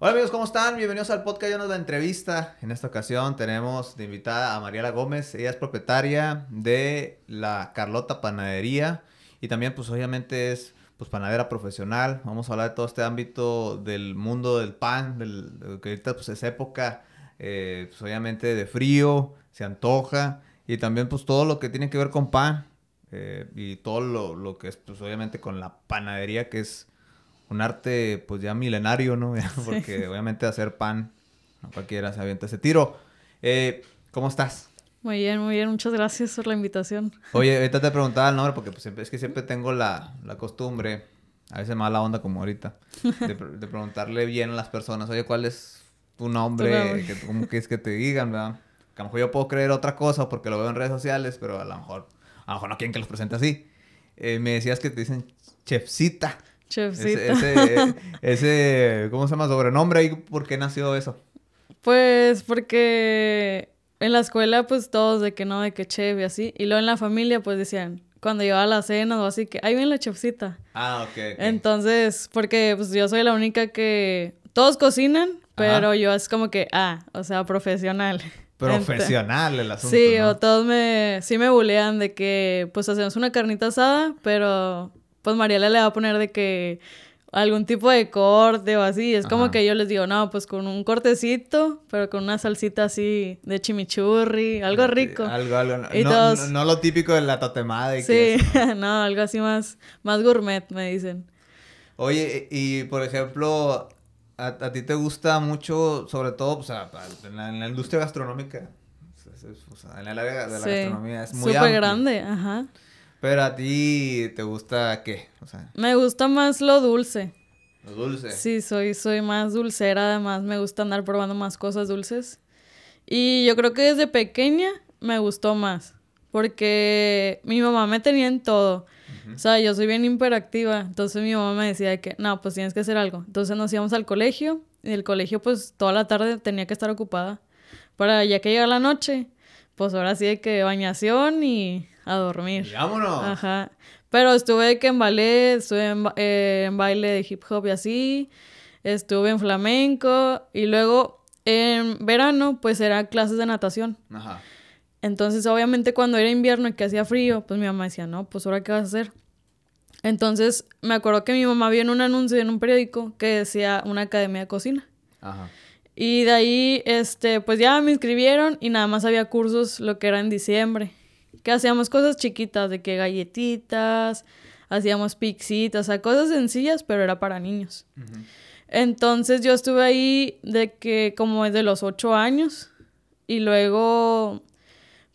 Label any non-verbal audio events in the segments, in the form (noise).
Hola amigos, ¿cómo están? Bienvenidos al podcast de la entrevista. En esta ocasión tenemos de invitada a Mariela Gómez. Ella es propietaria de la Carlota Panadería y también pues obviamente es pues panadera profesional. Vamos a hablar de todo este ámbito del mundo del pan, del, que ahorita pues es época eh, pues obviamente de frío, se antoja y también pues todo lo que tiene que ver con pan eh, y todo lo, lo que es pues obviamente con la panadería que es un arte pues ya milenario, ¿no? (laughs) Porque obviamente hacer pan, no cualquiera se avienta ese tiro. Eh, ¿Cómo estás? Muy bien, muy bien. Muchas gracias por la invitación. Oye, ahorita te (laughs) preguntaba el nombre porque pues, es que siempre tengo la, la costumbre, a veces mala onda como ahorita, de, preguntarle bien a las personas, oye, ¿cuál es tu nombre? Que, ¿Cómo quieres que te digan, verdad? Que a lo mejor yo puedo creer otra cosa porque lo veo en redes sociales, pero a lo mejor, a lo mejor no quieren que los presente así. Eh, me decías que te dicen chefcita. Chefcita. Ese, (laughs) ese, ¿cómo se llama? Sobrenombre. ¿Y por qué nació eso? Pues porque en la escuela, pues todos de que no, de que chef y así. Y luego en la familia, pues decían, cuando iba a la cena o así, que ahí viene la chefcita. Ah, ok. Entonces, porque pues yo soy la única que. Todos cocinan, pero yo es como que, ah, o sea, profesional. (laughs) Profesional el asunto. Sí, o todos me. Sí me bulean de que, pues hacemos una carnita asada, pero pues Mariela le va a poner de que algún tipo de corte o así. Es como que yo les digo, no, pues con un cortecito, pero con una salsita así de chimichurri, algo rico. Algo, algo. No, no, lo típico de la tatemada. Y sí, (laughs) no, algo así más, más gourmet, me dicen. Oye, y por ejemplo, a, ti te gusta mucho, sobre todo, o sea, en la, industria gastronómica, o sea, en el área de la gastronomía es muy Súper grande, ajá. Pero a ti te gusta qué? O sea, me gusta más lo dulce. Lo dulce. Sí, soy, soy más dulcera, además me gusta andar probando más cosas dulces. Y yo creo que desde pequeña me gustó más. Porque mi mamá me tenía en todo. O sea, yo soy bien hiperactiva. Entonces mi mamá me decía que, no, pues tienes que hacer algo. Entonces nos íbamos al colegio. Y el colegio, pues toda la tarde tenía que estar ocupada. Para ya que llega la noche, pues ahora sí hay que bañación y a dormir. vámonos. Ajá. Pero estuve que en ballet, estuve eh, en, baile de hip hop y así. Estuve en flamenco. Y luego en verano, pues era clases de natación. Ajá. Entonces, obviamente, cuando era invierno y que hacía frío, pues mi mamá decía, no, pues ahora qué vas a hacer. Entonces, me acuerdo que mi mamá vio en un anuncio en un periódico que decía una academia de cocina. Ajá. Y de ahí, este, pues ya me inscribieron y nada más había cursos lo que era en diciembre que hacíamos cosas chiquitas, de que galletitas, hacíamos pixitas, o sea, cosas sencillas, pero era para niños. Entonces yo estuve ahí de que como desde los ocho años y luego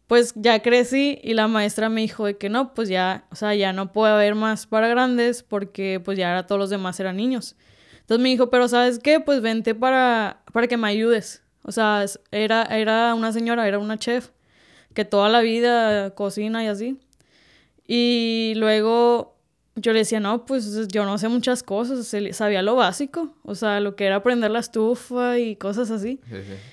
pues ya crecí y la maestra me dijo de que no, pues ya, o sea, ya no puede haber más para grandes porque pues ya ahora todos los demás eran niños. Entonces me dijo, pero ¿sabes qué? Pues vente para, para que me ayudes. O sea, era, era una señora, era una chef que toda la vida cocina y así. Y luego yo le decía, no, pues yo no sé muchas cosas, sabía lo básico, o sea, lo que era aprender la estufa y cosas así.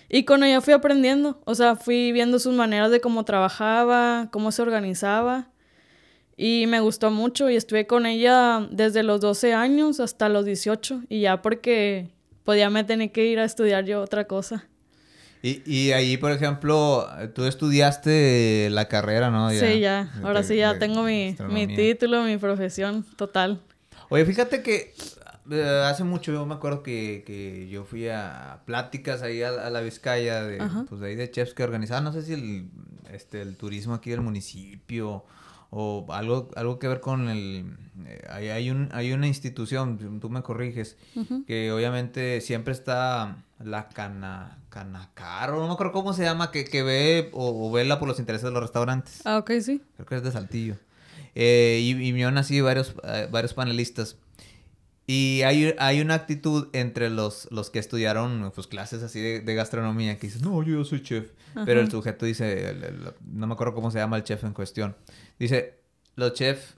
Y con ella fui aprendiendo, o sea, fui viendo sus maneras de cómo trabajaba, cómo se organizaba. Y me gustó mucho y estuve con ella desde los 12 años hasta los 18 y ya porque podía me tener que ir a estudiar yo otra cosa. Y, y ahí, por ejemplo, tú estudiaste la carrera, ¿no? sí, ya. Ahora sí ya tengo mi, mi, título, mi profesión total. Oye, fíjate que eh, hace mucho yo me acuerdo que, que yo fui a pláticas ahí a, la Vizcaya de, pues, de ahí de chefs que organizaban, no sé si el, este, el turismo aquí del municipio o algo, algo que ver con el... Eh, hay, un, hay una institución, tú me corriges, que obviamente siempre está la cana, Canacaro, no me acuerdo cómo se llama, que, que ve o, vela por los intereses de los restaurantes. Ah, ok, sí. Creo que es de Saltillo. Eh, y, y me así varios, eh, varios panelistas. Y hay, hay una actitud entre los, los que estudiaron pues, clases así de, gastronomía que dicen, no, yo, soy chef. Pero el sujeto dice, no me acuerdo cómo se llama el chef en cuestión. Dice, los chefs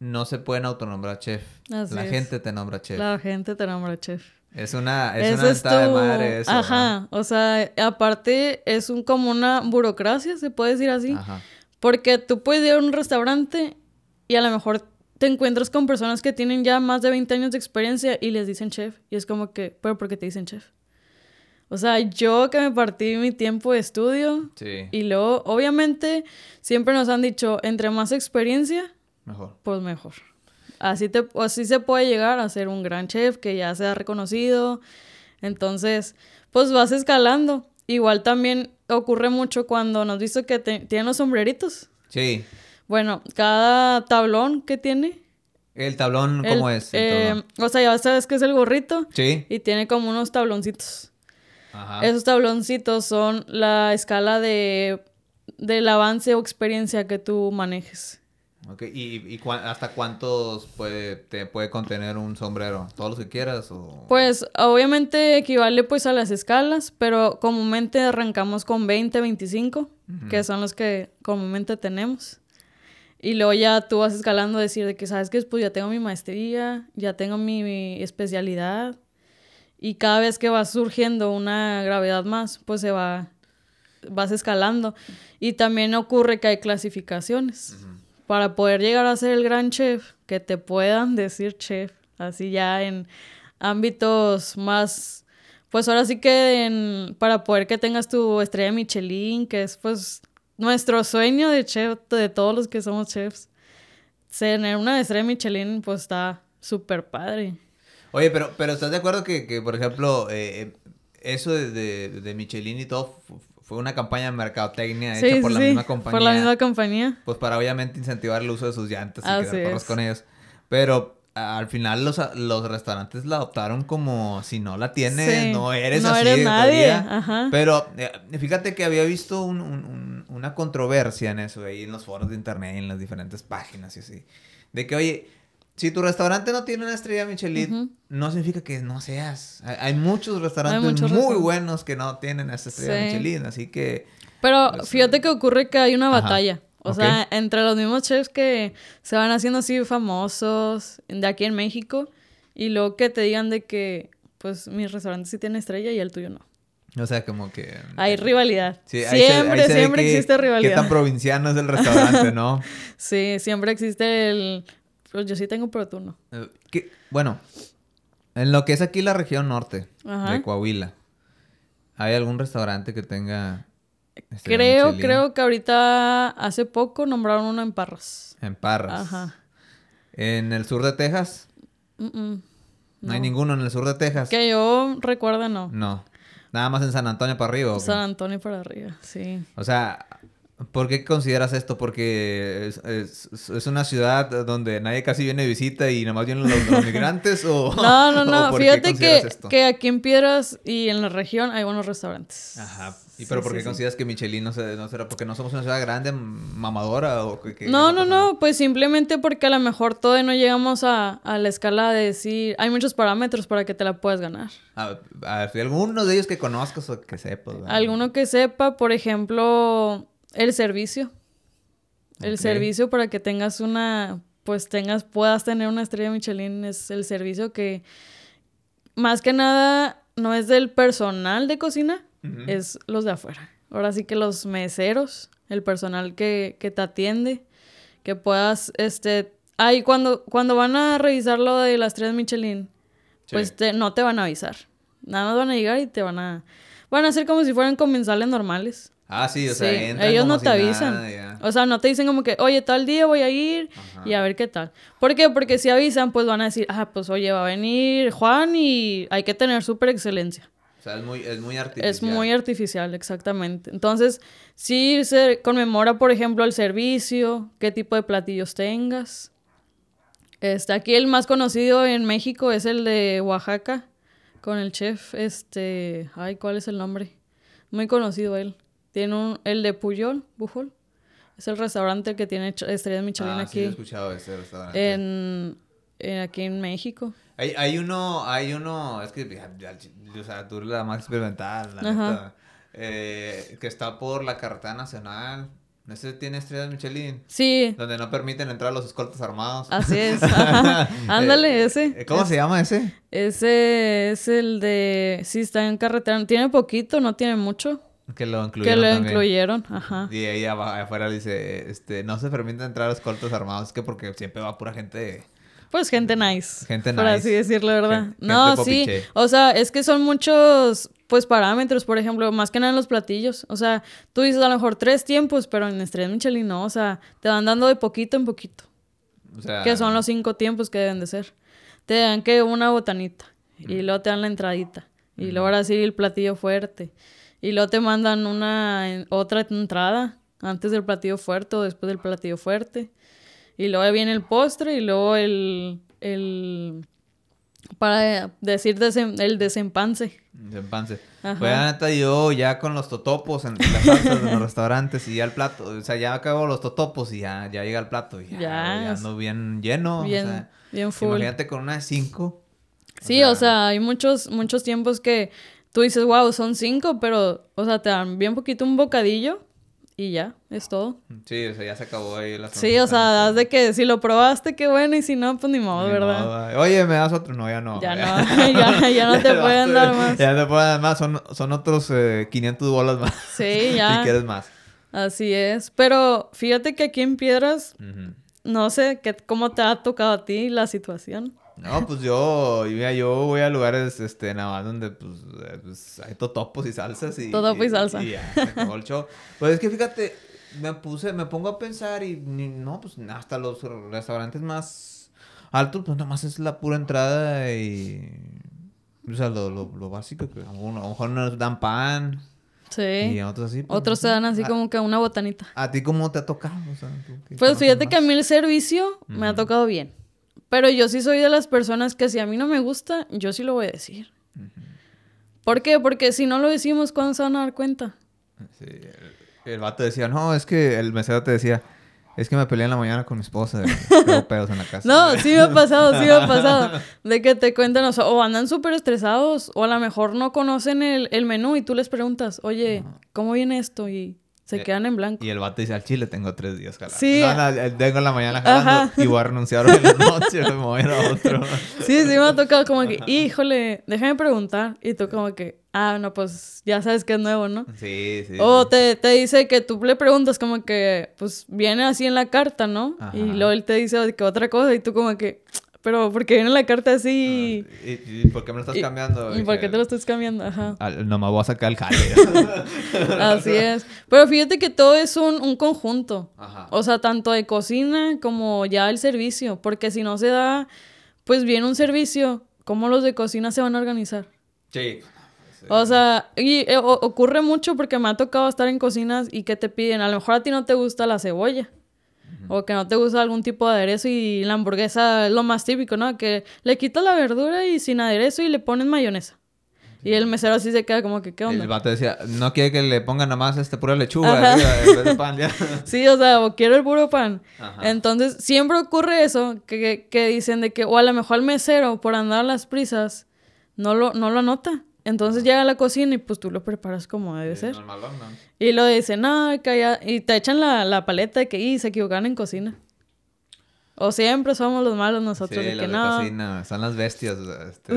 no se pueden autonombrar chef. la gente te nombra chef. La gente te nombra chef. Es una, es una de madre eso. Ajá. O sea, aparte es un como una burocracia, se puede decir así. Ajá. Porque tú puedes ir a un restaurante y a lo mejor te encuentras con personas que tienen ya más de 20 años de experiencia y les dicen chef. Y es como que, ¿pero por qué te dicen chef? O sea, yo que me partí mi tiempo de estudio. Sí. Y luego, obviamente, siempre nos han dicho, entre más experiencia, mejor. Pues mejor. Así, te, así se puede llegar a ser un gran chef que ya sea reconocido. Entonces, pues vas escalando. Igual también ocurre mucho cuando nos dice que tienen los sombreritos. Sí. Bueno, cada tablón que tiene. ¿El tablón cómo es? Eh, o sea, ya sabes que es el gorrito. Sí. Y tiene como unos tabloncitos. Esos tabloncitos son la escala de del avance o experiencia que tú manejes. Okay. ¿Y, hasta cuántos puede, te puede contener un sombrero? ¿Todos los que quieras? O... Pues obviamente equivale pues a las escalas, pero comúnmente arrancamos con 20, 25, que son los que comúnmente tenemos. Y luego ya tú vas escalando a decir de que, ¿sabes que Pues ya tengo mi maestría, ya tengo mi especialidad, y cada vez que va surgiendo una gravedad más, pues se va, vas escalando. Y también ocurre que hay clasificaciones. Para poder llegar a ser el gran chef, que te puedan decir chef, así ya en ámbitos más, pues ahora sí que en, para poder que tengas tu estrella Michelin, que es pues nuestro sueño de chef, de todos los que somos chefs. Tener una estrella Michelin, pues está súper padre. Oye, pero, pero ¿estás de acuerdo que, que por ejemplo, eh, eh eso de, de, de, Michelin y todo fue una campaña de mercadotecnia hecha por la misma compañía? Por la misma compañía. Pues para obviamente incentivar el uso de sus llantas y quedar con ellos. Pero al final los, los restaurantes la adoptaron como si no la tienes, no eres no Eres nadie. Ajá. Pero eh, fíjate que había visto un, un, una controversia en eso, ahí en los foros de internet, en las diferentes páginas y así. De que, oye, si tu restaurante no tiene una estrella Michelin, no significa que no seas. Hay, muchos restaurantes muy buenos que no tienen esa estrella Michelin, así que... Pero pues, fíjate que ocurre que hay una batalla. O sea, entre los mismos chefs que se van haciendo así famosos de aquí en México y luego que te digan de que, pues, mi restaurante sí tiene estrella y el tuyo no. O sea, como que... Hay rivalidad. siempre, siempre existe rivalidad. Qué tan provinciano es el restaurante, ¿no? (laughs) sí, siempre existe el pues yo sí tengo pero tú no. Eh, bueno, en lo que es aquí la región norte de Coahuila, ¿hay algún restaurante que tenga... creo, creo que ahorita hace poco nombraron uno en Parras. En Parras. Ajá. ¿En el sur de Texas? no. hay ninguno en el sur de Texas. Que yo recuerdo, no. No. Nada más en San Antonio para arriba. San Antonio para arriba, sí. O sea, ¿Por qué consideras esto? Porque es, una ciudad donde nadie casi viene de visita y nada más vienen los, migrantes o... (laughs) No, no, (laughs) no. Fíjate que, que aquí en Piedras y en la región hay buenos restaurantes. Ajá. ¿Y pero por qué consideras que Michelin no, se, no será? ¿Porque no somos una ciudad grande, mamadora o que, No, no, no. Pues simplemente porque a lo mejor todavía no llegamos a, a, la escala de decir... Hay muchos parámetros para que te la puedas ganar. A, a ver, alguno de ellos que conozcas o que sepas. Alguno que sepa, por ejemplo el servicio. El servicio para que tengas una, pues tengas, puedas tener una estrella Michelin es el servicio que más que nada no es del personal de cocina, es los de afuera. Ahora sí que los meseros, el personal que, que te atiende, que puedas, este, ahí cuando, cuando van a revisar lo de las estrellas Michelin, pues no te van a avisar. Nada más van a llegar y te van a, van a hacer como si fueran comensales normales. Ah, sí, o sea, ellos no te avisan. o sea, no te dicen como que, oye, tal día voy a ir y a ver qué tal. ¿Por qué? Porque si avisan, pues van a decir, ah, pues oye, va a venir Juan y hay que tener súper excelencia. O sea, es muy, es muy artificial. Es muy artificial, exactamente. Entonces, sí se conmemora, por ejemplo, el servicio, qué tipo de platillos tengas. Este, aquí el más conocido en México es el de Oaxaca, con el chef, este, ay, ¿cuál es el nombre? Muy conocido él. Tiene un, el de Puyol, Bujol. Es el restaurante que tiene estrellas Michelin ah, aquí. Sí, he escuchado ese restaurante. En, aquí en México. Hay, hay uno, hay uno, es que, o sea, tú eres la más experimental, la neta, eh, que está por la carretera nacional. ¿Ese tiene estrellas Michelin? Sí. Donde no permiten entrar a los escoltas armados. Así es. (laughs) Ándale, ese. Eh, ¿Cómo se llama ese? Ese es el de... Sí, está en carretera. Tiene poquito, no tiene mucho. Que lo incluyeron. Que lo incluyeron, ajá. Y ahí afuera dice, este, no se permite entrar a los cortos armados, es que porque siempre va pura gente... Pues gente nice. Gente nice. Por así decirlo, ¿verdad? no, sí. O sea, es que son muchos, pues, parámetros, por ejemplo, más que nada en los platillos. O sea, tú dices a lo mejor tres tiempos, pero en Estrella Michelin no. O sea, te van dando de poquito en poquito. O sea... Que son los cinco tiempos que deben de ser. Te dan que una botanita. Y luego te dan la entradita. Y luego ahora sí el platillo fuerte. Y luego te mandan una otra entrada antes del platillo fuerte o después del platillo fuerte. Y luego viene el postre y luego el, el para decir el desempance. Desempance. Pues la neta yo ya con los totopos en las salsas de los (laughs) restaurantes y ya el plato, o sea, ya acabo los totopos y ya, ya llega el plato y ya, ya, ando bien lleno. Bien, o sea, bien full. Imagínate con una de cinco. Sí, o sea, hay muchos, muchos tiempos que tú dices, wow, son cinco, pero, o sea, te dan bien poquito un bocadillo y ya, es todo. Sí, o sea, ya se acabó ahí la Sí, o sea, das de que si lo probaste, qué bueno, y si no, pues ni modo, ¿verdad? Oye, ¿me das otro? No, ya no. Ya no, (laughs) (laughs) ya, ya, no te pueden dar más. Ya no te pueden dar más, son, son otros 500 eh, bolas más. Sí, (laughs) ya. si quieres más. Así es, pero fíjate que aquí en Piedras, no sé qué, cómo te ha tocado a ti la situación. No, pues yo, yo voy a lugares, este, nada más donde, pues, eh, pues hay totopos y salsas y... Totopo y, salsa. Y, ya, se acabó el show. Pues es que fíjate, me puse, me pongo a pensar y, no, pues, hasta los restaurantes más altos, pues, nada más es la pura entrada y... O sea, lo, lo, lo básico, que a lo mejor nos dan pan, Sí. Y otros así. Pues, otros te dan así como que una botanita. ¿A ti cómo te ha tocado? pues fíjate que a mí el servicio me ha tocado bien. Pero yo sí soy de las personas que si a mí no me gusta, yo sí lo voy a decir. ¿Por qué? Porque si no lo decimos, ¿cuándo se van a dar cuenta? Sí, el, vato decía, no, es que el mesero te decía, es que me peleé en la mañana con mi esposa, tengo (laughs) pedos en la casa. No, sí me ha pasado, sí me ha pasado. (laughs) De que te cuentan, o, andan súper estresados, o a lo mejor no conocen el, el menú y tú les preguntas, oye, ¿cómo viene esto? Y se eh, quedan en blanco. Y el vato dice, al chile tengo tres días jalando. Sí. No, no, tengo en la mañana jalando y voy a renunciar hoy en la noche, me voy a otro. (laughs) sí, sí me ha tocado como que, híjole, déjame preguntar. Y tú como que, ah, no, pues ya sabes que es nuevo, ¿no? Sí, sí. O Te, te dice que tú le preguntas como que, pues viene así en la carta, ¿no? Y luego él te dice que otra cosa y tú como que, pero porque viene la carta así. Ah, ¿y, por qué me lo estás cambiando? ¿Y por qué te lo estás cambiando? Ajá. no me voy a sacar el jale. (laughs) así es. Pero fíjate que todo es un, un conjunto. Ajá. O sea, tanto de cocina como ya el servicio. Porque si no se da, pues bien un servicio, ¿cómo los de cocina se van a organizar? Sí. O sea, y eh, ocurre mucho porque me ha tocado estar en cocinas y que te piden, a lo mejor a ti no te gusta la cebolla. O que no te gusta algún tipo de aderezo y la hamburguesa es lo más típico, ¿no? Que le quitas la verdura y sin aderezo y le pones mayonesa. Y el mesero así se queda como que, ¿qué onda? El vato decía, no quiere que le pongan nada más este pura lechuga en vez de pan, ya. (laughs) sí, o sea, o quiero el puro pan. Entonces, siempre ocurre eso, que, que, dicen de que, o a lo mejor el mesero, por andar a las prisas, no lo, no lo anota. Entonces llega a la cocina y pues tú lo preparas como debe ser. Y lo dicen, no, que y te echan la, la paleta de que y, se equivocan en cocina. O siempre somos los malos nosotros. de que no. cocina, son las bestias. Este,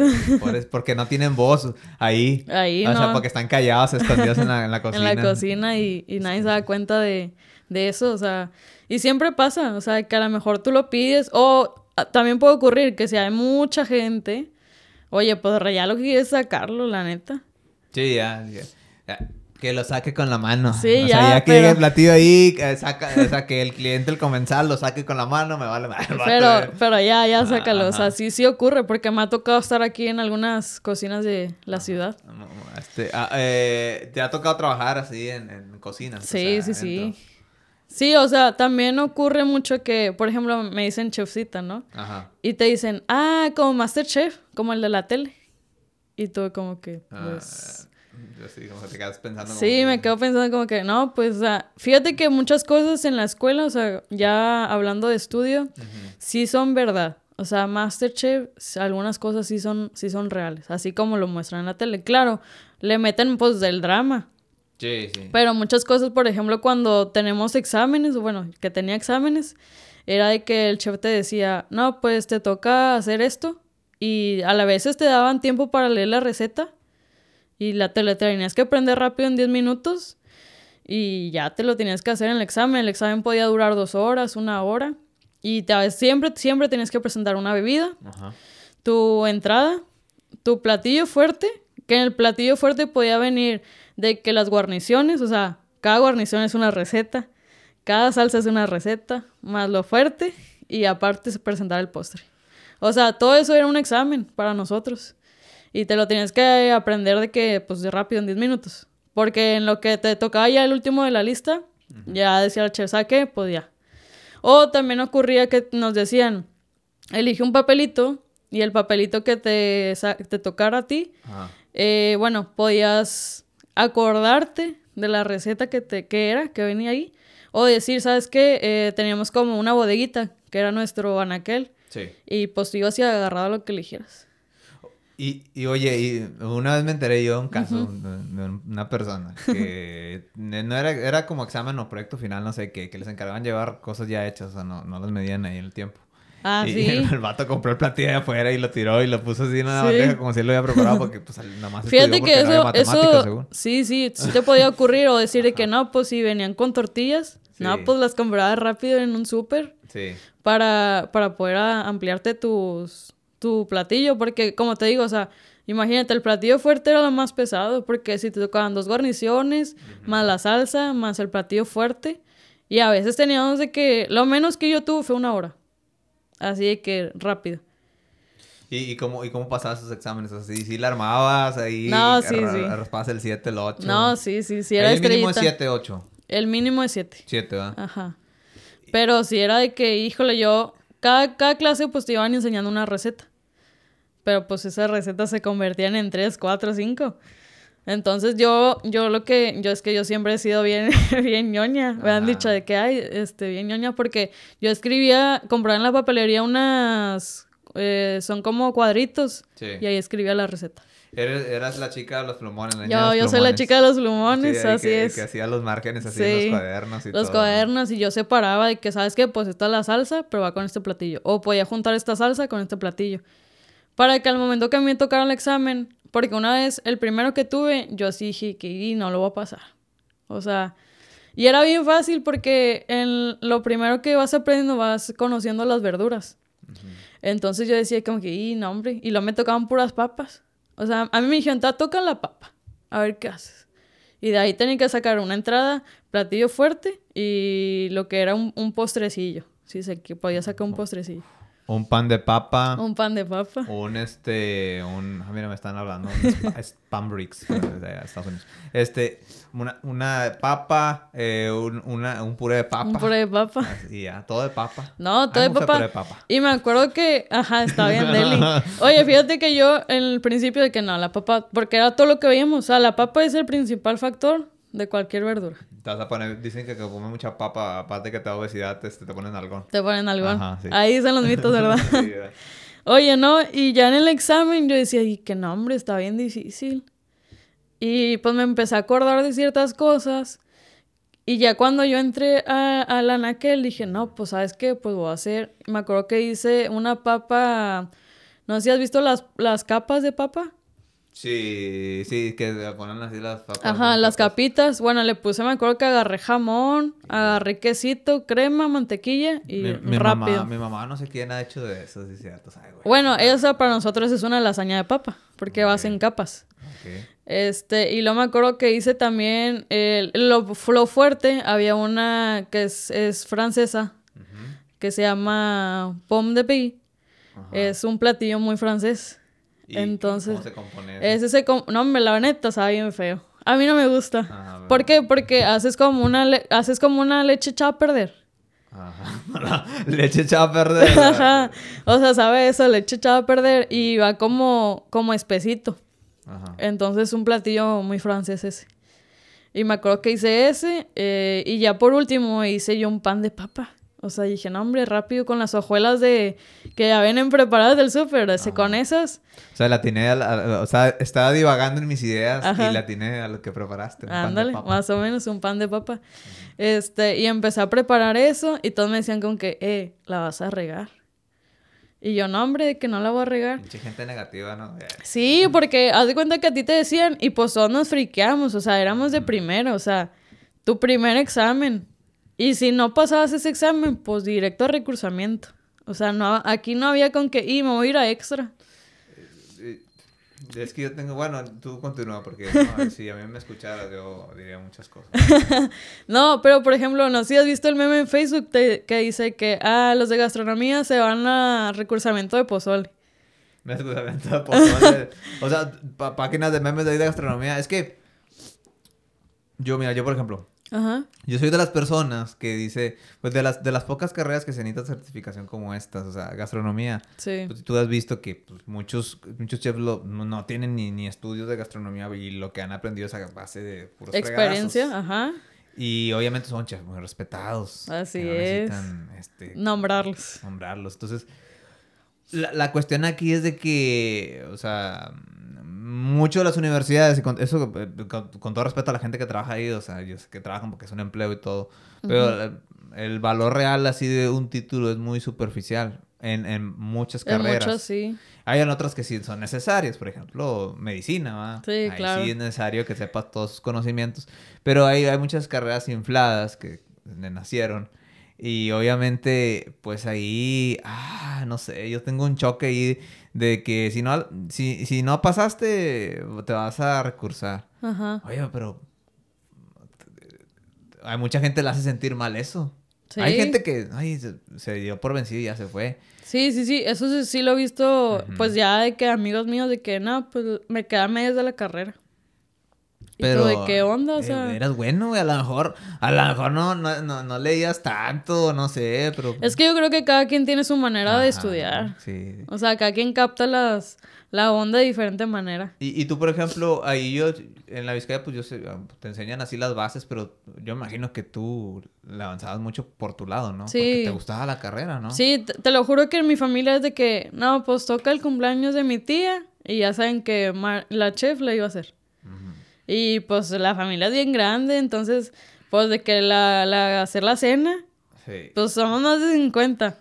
(laughs) porque no tienen voz ahí. Ahí, O sea, porque están callados, escondidos en la, en la cocina. (laughs) en la cocina y, y nadie se da cuenta de, de eso. O sea, y siempre pasa. O sea, que a lo mejor tú lo pides. O también puede ocurrir que si hay mucha gente Oye, pues ya lo que quieres sacarlo, la neta. Sí, ya, Que lo saque con la mano. Sí, o ya. Sea, ya que llegue el platillo ahí, saca, o sea, que el cliente, el comensal, lo saque con la mano, me vale mal. Pero, pero ya, ya sácalo. o sea, sí, sí ocurre, porque me ha tocado estar aquí en algunas cocinas de la ciudad. Este, ah, eh, ¿Te ha tocado trabajar así en, en cocinas? Sí, sí, sí. Sí, o sea, también ocurre mucho que, por ejemplo, me dicen chefcita, ¿no? Ajá. Y te dicen, ah, como Masterchef, como el de la tele. Y tú como que, ah, pues... sí, como que te quedas pensando. Sí, me quedo pensando como que, no, pues, o sea, fíjate que muchas cosas en la escuela, o sea, ya hablando de estudio, sí son verdad. O sea, Masterchef, algunas cosas sí son, sí son reales, así como lo muestran en la tele. Claro, le meten pues del drama, Sí, sí. Pero muchas cosas, por ejemplo, cuando tenemos exámenes, bueno, que tenía exámenes, era de que el chef te decía, no, pues te toca hacer esto. Y a la vez te daban tiempo para leer la receta. Y la, te la tenías que aprender rápido en 10 minutos y ya te lo tenías que hacer en el examen. El examen podía durar dos horas, una hora. Y te, siempre, siempre tenías que presentar una bebida, tu entrada, tu platillo fuerte, que en el platillo fuerte podía venir de que las guarniciones, o sea, cada guarnición es una receta, cada salsa es una receta, más lo fuerte y aparte presentar el postre. O sea, todo eso era un examen para nosotros. Y te lo tenías que aprender de que, pues, de rápido, en 10 minutos. Porque en lo que te tocaba ya el último de la lista, ya decía el chef, ¿sabes qué? Pues ya. O también ocurría que nos decían, elige un papelito y el papelito que te, te tocara a ti, eh, bueno, podías acordarte de la receta que, te, que era, que venía ahí. O decir, ¿sabes qué? Eh, teníamos como una bodeguita, que era nuestro anaquel. Sí. Y pues tú ibas y agarrado lo que eligieras. Y, y oye, y una vez me enteré yo de un caso de, una persona que (laughs) no era, era como examen o proyecto final, no sé qué, que les encargaban llevar cosas ya hechas, o sea, no, no las medían ahí en el tiempo. Ah, y, sí. (laughs) el, vato compró el platillo de afuera y lo tiró y lo puso así en una bandeja como si él lo había preparado porque pues nada más Fíjate que eso, eso sí, sí, sí te podía ocurrir o decir que no, pues si venían con tortillas, no, pues las comprabas rápido en un súper. Sí. Para, para poder ampliarte tus, tu platillo, porque como te digo, o sea, imagínate, el platillo fuerte era lo más pesado, porque si te tocaban dos guarniciones, más la salsa, más el platillo fuerte, y a veces teníamos de que, lo menos que yo tuve fue una hora. Así de que rápido. ¿Y, y cómo, y cómo pasabas esos exámenes? O sea, ¿sí, la armabas ahí? No, sí, sí. Raspabas el 7, el 8. No, sí, sí, sí. Era el mínimo es 7, 8. El mínimo es 7. 7, ¿verdad? Ajá. Pero si era de que, híjole, yo... Cada, cada clase pues te iban enseñando una receta. Pero pues esas recetas se convertían en 3, 4, 5. Entonces yo, yo lo que, yo es que yo siempre he sido bien, (laughs) bien ñoña. Me han dicho de que hay, este, bien ñoña, porque yo escribía, compraba en la papelería unas, eh, son como cuadraditos. Y ahí escribía la receta. Eras, la chica de los plumones. La yo, yo soy la chica de los plumones, así es. Que hacía los márgenes así en los cuadernos y Los cuadernos y yo separaba de que, ¿sabes qué? Pues esta es la salsa, pero va con este platillo. O podía juntar esta salsa con este platillo. Para que al momento que a mí me tocara el examen, porque una vez, el primero que tuve, yo así dije que no lo voy a pasar. O sea, y era bien fácil porque en lo primero que vas aprendiendo vas conociendo las verduras. Entonces yo decía como que, y no, hombre, y luego me tocaban puras papas. O sea, a mí me dijeron, toca la papa, a ver qué haces. Y de ahí tenía que sacar una entrada, platillo fuerte y lo que era un, un postrecillo. Sí, sé que podía sacar un postrecillo. Un pan de papa. Un pan de papa. Un este, un, ah, mira, me están hablando, spam bricks (laughs) de Estados Unidos. Este, una, una papa, eh, un, una, un puré de papa. Un puré de papa. Y ya, todo de papa. No, todo de, papa. Puré de papa. Y me acuerdo que, ajá, está bien, Deli. (laughs) Oye, fíjate que yo en el principio de que no, la papa, porque era todo lo que veíamos, o sea, la papa es el principal factor de cualquier verdura. Te vas a poner, dicen que que come mucha papa, aparte que te da obesidad, te, te ponen algo. Te ponen algo. Ahí son los mitos, (laughs) ¿verdad? (laughs) Oye, no, y ya en el examen yo decía, y qué nombre, está bien difícil. Y pues me empecé a acordar de ciertas cosas. Y ya cuando yo entré a, a la Anaquel dije, no, pues sabes qué, pues voy a hacer. Me acuerdo que hice una papa. No sé si has visto las, las capas de papa. Sí, sí, que ponen así las papas. Ajá, las capitas. Bueno, le puse, me acuerdo que agarré jamón, agarré quesito, crema, mantequilla y mi, rápido. Mamá, mi mamá no sé quién ha hecho de eso, sí, cierto. Bueno, eso para nosotros es una lasaña de papa, porque vas en capas. Este, y luego me acuerdo que hice también el, lo, fuerte, había una que es, es francesa, que se llama pomme de pie. Es un platillo muy francés. Entonces, ¿Cómo se compone Ese se no, me la neta sabe bien feo. A mí no me gusta. Ah, ¿Por qué? Porque haces como una haces como una leche echada a perder. Ajá. (laughs) leche echada a perder. (laughs) Ajá. O sea, sabe eso, leche echada a perder y va como como espesito. Ajá. Entonces un platillo muy francés ese. Y me acuerdo que hice ese eh, y ya por último hice yo un pan de papa. O sea, dije, no, hombre, rápido con las hojuelas de que ya vienen preparadas del súper, ese con esas. O sea, la tiene, o sea, estaba divagando en mis ideas y la tiene a lo que preparaste. Ándale, más o menos un pan de papa. Este, y empecé a preparar eso y todos me decían con que, eh, la vas a regar. Y yo, no, hombre, de que no la voy a regar. Mucha gente negativa, ¿no? Sí, porque haz de cuenta que a ti te decían y pues todos nos friqueamos, o sea, éramos de primero, o sea, tu primer examen. Y si no pasabas ese examen, pues directo a recursamiento. O sea, no, aquí no había con que, y me voy a ir a extra. Es que yo tengo, bueno, tú continúa porque si (laughs) a mí me escucharas yo diría muchas cosas. (laughs) no, pero por ejemplo, no sé si has visto el meme en Facebook que dice que, ah, los de gastronomía se van a recursamiento de pozole. (laughs) Recursamiento de pozole. o sea, páginas de memes de gastronomía. Es que yo, mira, yo por ejemplo, Ajá. Yo soy de las personas que dice, pues de las, de las pocas carreras que se necesita certificación como estas, o sea, gastronomía. Sí. Pues tú has visto que pues, muchos, muchos chefs no, tienen ni, ni, estudios de gastronomía y lo que han aprendido es a base de puros Experiencia, ajá. Y obviamente son chefs muy respetados. Así es. Este, nombrarlos. Nombrarlos. Entonces, la, la cuestión aquí es de que, o sea, mucho de las universidades, y con eso, eh, con, todo respeto a la gente que trabaja ahí, o sea, yo sé que trabajan porque es un empleo y todo, pero el, valor real así de un título es muy superficial en, en muchas carreras. En sí. Hay en otras que sí son necesarias, por ejemplo, medicina, ¿va? Sí, ahí claro. Sí es necesario que sepas todos sus conocimientos, pero hay, hay muchas carreras infladas que nacieron y obviamente, pues ahí, ah, no sé, yo tengo un choque ahí de que si no, si, si no pasaste, te vas a recursar. Ajá. Oye, pero hay mucha gente le hace sentir mal eso. Hay gente que ay, se, dio por vencido y ya se fue. Sí, sí, sí, eso sí, lo he visto, pues ya de que amigos míos de que no, pues me queda medio de la carrera. Pero, ¿de qué onda? O sea... eras bueno, güey. A lo mejor, a lo mejor no, no, no, leías tanto, no sé, pero... Es que yo creo que cada quien tiene su manera de estudiar. Sí. O sea, cada quien capta las, la onda de diferente manera. Y, y tú, por ejemplo, ahí yo, en la Vizcaya, pues yo sé, ah, te enseñan así las bases, pero yo imagino que tú le avanzabas mucho por tu lado, ¿no? Sí. Porque te gustaba la carrera, ¿no? Sí, te, lo juro que en mi familia es de que, no, pues toca el cumpleaños de mi tía y ya saben que la chef la iba a hacer. Y pues la familia es bien grande, entonces, pues de que la, la hacer la cena, pues somos más de 50.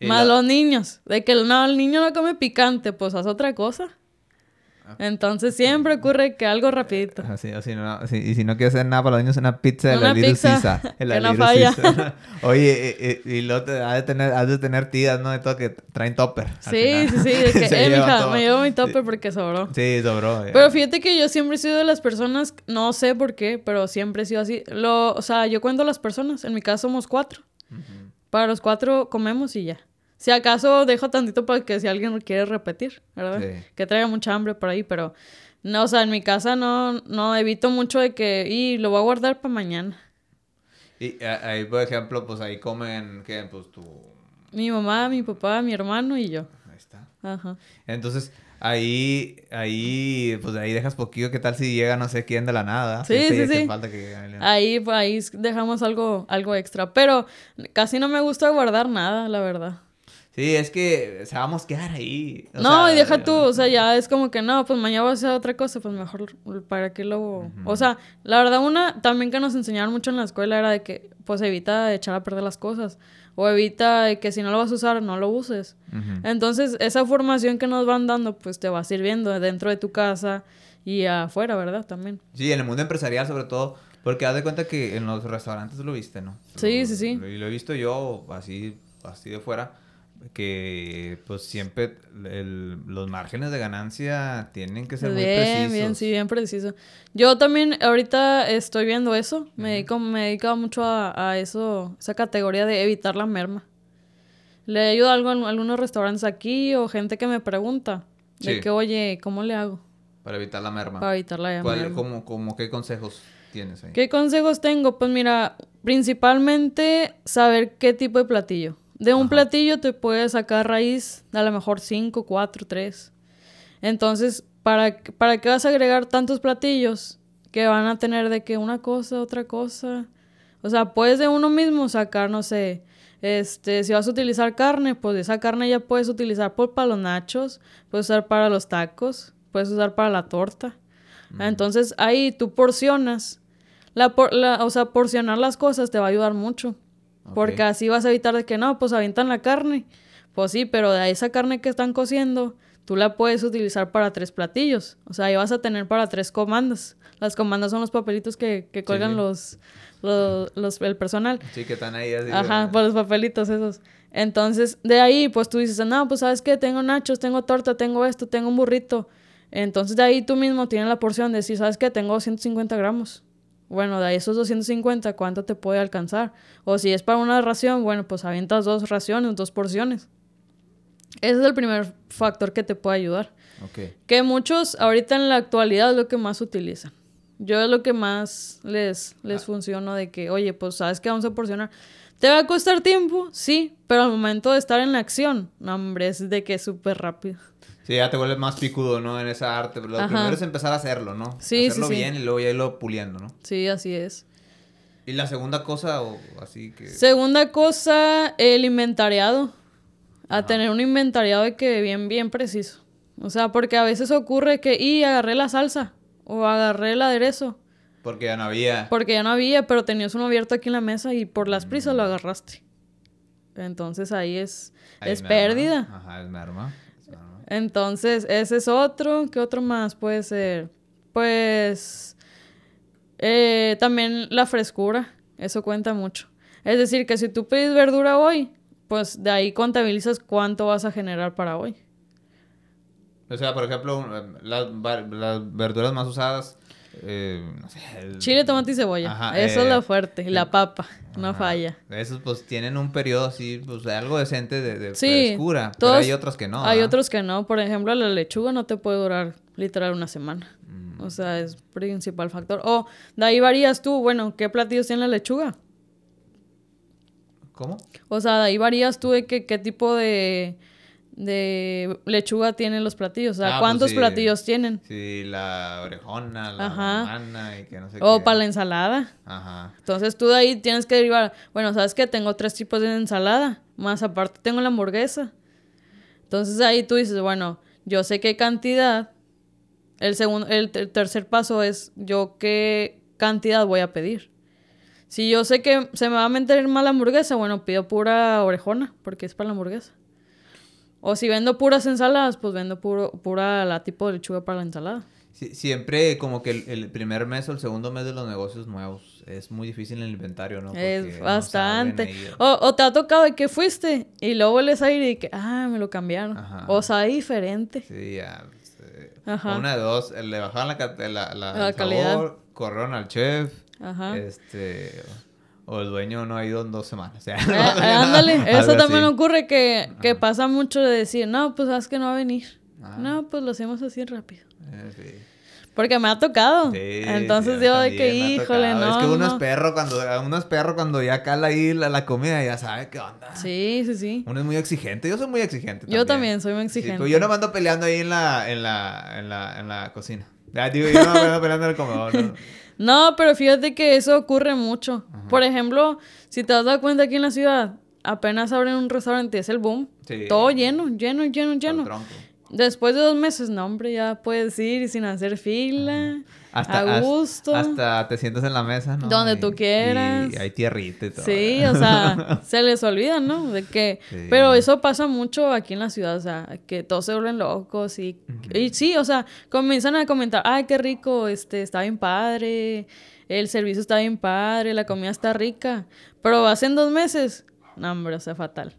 Más los niños. De que no, el niño no come picante, pues haz otra cosa. Entonces siempre ocurre que algo rapidito. Así, así no, y si no quieres hacer nada para los niños, una pizza de la Little Sisa. (laughs) que no falla. (laughs) Oye, eh, eh, y, luego te, has, de tener, has de tener tías, ¿no? De todo que traen topper. Sí, sí, sí. (laughs) De que, eh, mija, me llevo mi topper porque sobró. Sí, sobró. Pero fíjate que yo siempre he sido de las personas, no sé por qué, pero siempre he sido así. Lo, o sea, yo cuento a las personas. En mi caso somos cuatro. Para los cuatro comemos y ya. Si acaso dejo tantito para que si alguien quiere repetir, ¿verdad? Que traiga mucha hambre por ahí, pero no, o sea, en mi casa no, no evito mucho de que, y lo voy a guardar para mañana. Y ahí, por ejemplo, pues ahí comen, ¿qué? Pues tu... Mi mamá, mi papá, mi hermano y yo. Ahí está. Ajá. Entonces, ahí, ahí, pues ahí dejas poquito, ¿qué tal si llega no sé quién de la nada? Sí, sí, sí. ahí, pues, ahí dejamos algo, algo extra, pero casi no me gusta guardar nada, la verdad. Sí, es que se vamos a quedar ahí. no, y deja tú, (laughs) o sea, ya es como que no, pues mañana va a hacer otra cosa, pues mejor, ¿para qué luego? O sea, la verdad, una también que nos enseñaron mucho en la escuela era de que, pues evita echar a perder las cosas. O evita de que si no lo vas a usar, no lo uses. Entonces, esa formación que nos van dando, pues te va sirviendo dentro de tu casa y afuera, ¿verdad? También. Sí, en el mundo empresarial, sobre todo. Porque haz de cuenta que en los restaurantes lo viste, ¿no? Sí, sí, sí. Y lo he visto yo así, así de fuera que pues siempre los márgenes de ganancia tienen que ser muy precisos. Bien, sí, bien preciso. Yo también ahorita estoy viendo eso, me, dedico, me he dedicado mucho a, eso, esa categoría de evitar la merma. Le ayudo algo a algunos restaurantes aquí o gente que me pregunta de que, oye, ¿cómo le hago? Para evitar la merma. Para evitar la merma. Cómo, cómo, ¿Qué consejos tienes ahí? ¿Qué consejos tengo? Pues mira, principalmente saber qué tipo de platillo. De un platillo te puedes sacar raíz, a lo mejor 5, 4, 3. Entonces, ¿para, ¿para qué vas a agregar tantos platillos que van a tener de que una cosa, otra cosa? O sea, puedes de uno mismo sacar, no sé, este, si vas a utilizar carne, pues esa carne ya puedes utilizar por, para los nachos, puedes usar para los tacos, puedes usar para la torta. Entonces ahí tú porcionas. La, la, o sea, porcionar las cosas te va a ayudar mucho. Porque así vas a evitar de que no, pues avientan la carne. Pues sí, pero de esa carne que están cociendo, tú la puedes utilizar para tres platillos. O sea, ahí vas a tener para tres comandas. Las comandas son los papelitos que, que colgan Los, los, el personal. Sí, que están ahí. Así Ajá, por los papelitos esos. Entonces, de ahí, pues tú dices, no, pues sabes qué, tengo nachos, tengo torta, tengo esto, tengo un burrito. Entonces, de ahí tú mismo tienes la porción de decir, sabes qué, tengo 150 gramos. Bueno, de esos 250, ¿cuánto te puede alcanzar? O si es para una ración, bueno, pues avientas dos raciones, dos porciones. Ese es el primer factor que te puede ayudar. Okay. Que muchos ahorita en la actualidad es lo que más utilizan. Yo es lo que más les, les ah. funciona de que, oye, pues sabes que vamos a porcionar. ¿Te va a costar tiempo? Sí, pero al momento de estar en la acción, no, hombre, es de que es súper rápido. Sí, ya te vuelves más picudo, ¿no? En esa arte. Pero lo primero es empezar a hacerlo, ¿no? Sí, Hacerlo sí, bien y luego ya irlo puliendo, ¿no? Sí, así es. ¿Y la segunda cosa o así que...? Segunda cosa, el inventariado a tener un inventariado de que bien, bien preciso. O sea, porque a veces ocurre que, y agarré la salsa o agarré el aderezo. Porque ya no había. Porque ya no había, pero tenías uno abierto aquí en la mesa y por las prisas lo mm. agarraste. Entonces ahí es, es pérdida. Ajá, es merma. Entonces, ese es otro. ¿Qué otro más puede ser? Pues eh, también la frescura. Eso cuenta mucho. Es decir, que si tú pides verdura hoy, pues de ahí contabilizas cuánto vas a generar para hoy. O sea, por ejemplo, las, verduras más usadas, eh, no sé, Chile, tomate y cebolla. Eso es lo eh, fuerte. Y la papa, no falla. Esos pues tienen un periodo así, pues algo decente de, de frescura. pero hay otros que no. Hay otros que no. Por ejemplo, la lechuga no te puede durar literal una semana. Mm. O sea, es principal factor. O de ahí varías tú, bueno, ¿qué platillos tiene la lechuga? ¿Cómo? O sea, ahí varías tú de qué, qué tipo de, de lechuga tienen los platillos. O sea, ah, pues ¿cuántos platillos tienen? Sí, la orejona, la romana y que no sé O para la ensalada. Ajá. Entonces tú de ahí tienes que derivar, bueno, ¿sabes qué? Tengo tres tipos de ensalada. Más aparte tengo la hamburguesa. Entonces ahí tú dices, bueno, yo sé qué cantidad. El, segundo, el tercer paso es yo qué cantidad voy a pedir. Si yo sé que se me va a meter mal la hamburguesa, bueno, pido pura orejona, porque es para la hamburguesa. O si vendo puras ensaladas, pues vendo puro, pura la tipo de lechuga para la ensalada. siempre como que el, primer mes o el segundo mes de los negocios nuevos es muy difícil en el inventario, ¿no? es bastante. o, te ha tocado de que fuiste y luego vuelves a ir y que, ah, me lo cambiaron. O sea, diferente. Sí, ya. Pues, eh, Una de dos, le bajaban la, la, calidad. corrieron al chef Ajá. Este. O el dueño no ha ido en dos semanas. (laughs) Eh, ándale, eso también ocurre que, que, pasa mucho de decir, no, pues sabes que no va a venir. Ah. No, pues lo hacemos así rápido. Eh, sí. Porque me ha tocado. Sí, Entonces yo de que, híjole, no. Es que uno es perro cuando, uno es perro cuando ya cala ahí la, la, comida, ya sabe qué onda. Sí, sí, sí. Uno es muy exigente. Yo soy muy exigente. Yo también soy muy exigente. Pues yo no me ando peleando ahí en la, en la, en la, en la cocina. Ya, digo, yo no me ando peleando en el comedor. ¿no? (laughs) No, pero fíjate que eso ocurre mucho. Por ejemplo, si te has dado cuenta aquí en la ciudad, apenas abren un restaurante, es el boom. Todo lleno, lleno, lleno, lleno. Después de dos meses, no, hombre, ya puedes ir sin hacer fila. Hasta, a gusto. Hasta te sientas en la mesa, ¿no? Donde tú quieras. Y hay tierrita y todo. Sí, o sea, (laughs) se les olvida, ¿no? De que... Pero eso pasa mucho aquí en la ciudad, o sea, que todos se vuelven locos y... Y sí, o sea, comienzan a comentar, ay, qué rico, este, está bien padre, el servicio está bien padre, la comida está rica. Pero hace dos meses, no, hombre, o sea, fatal.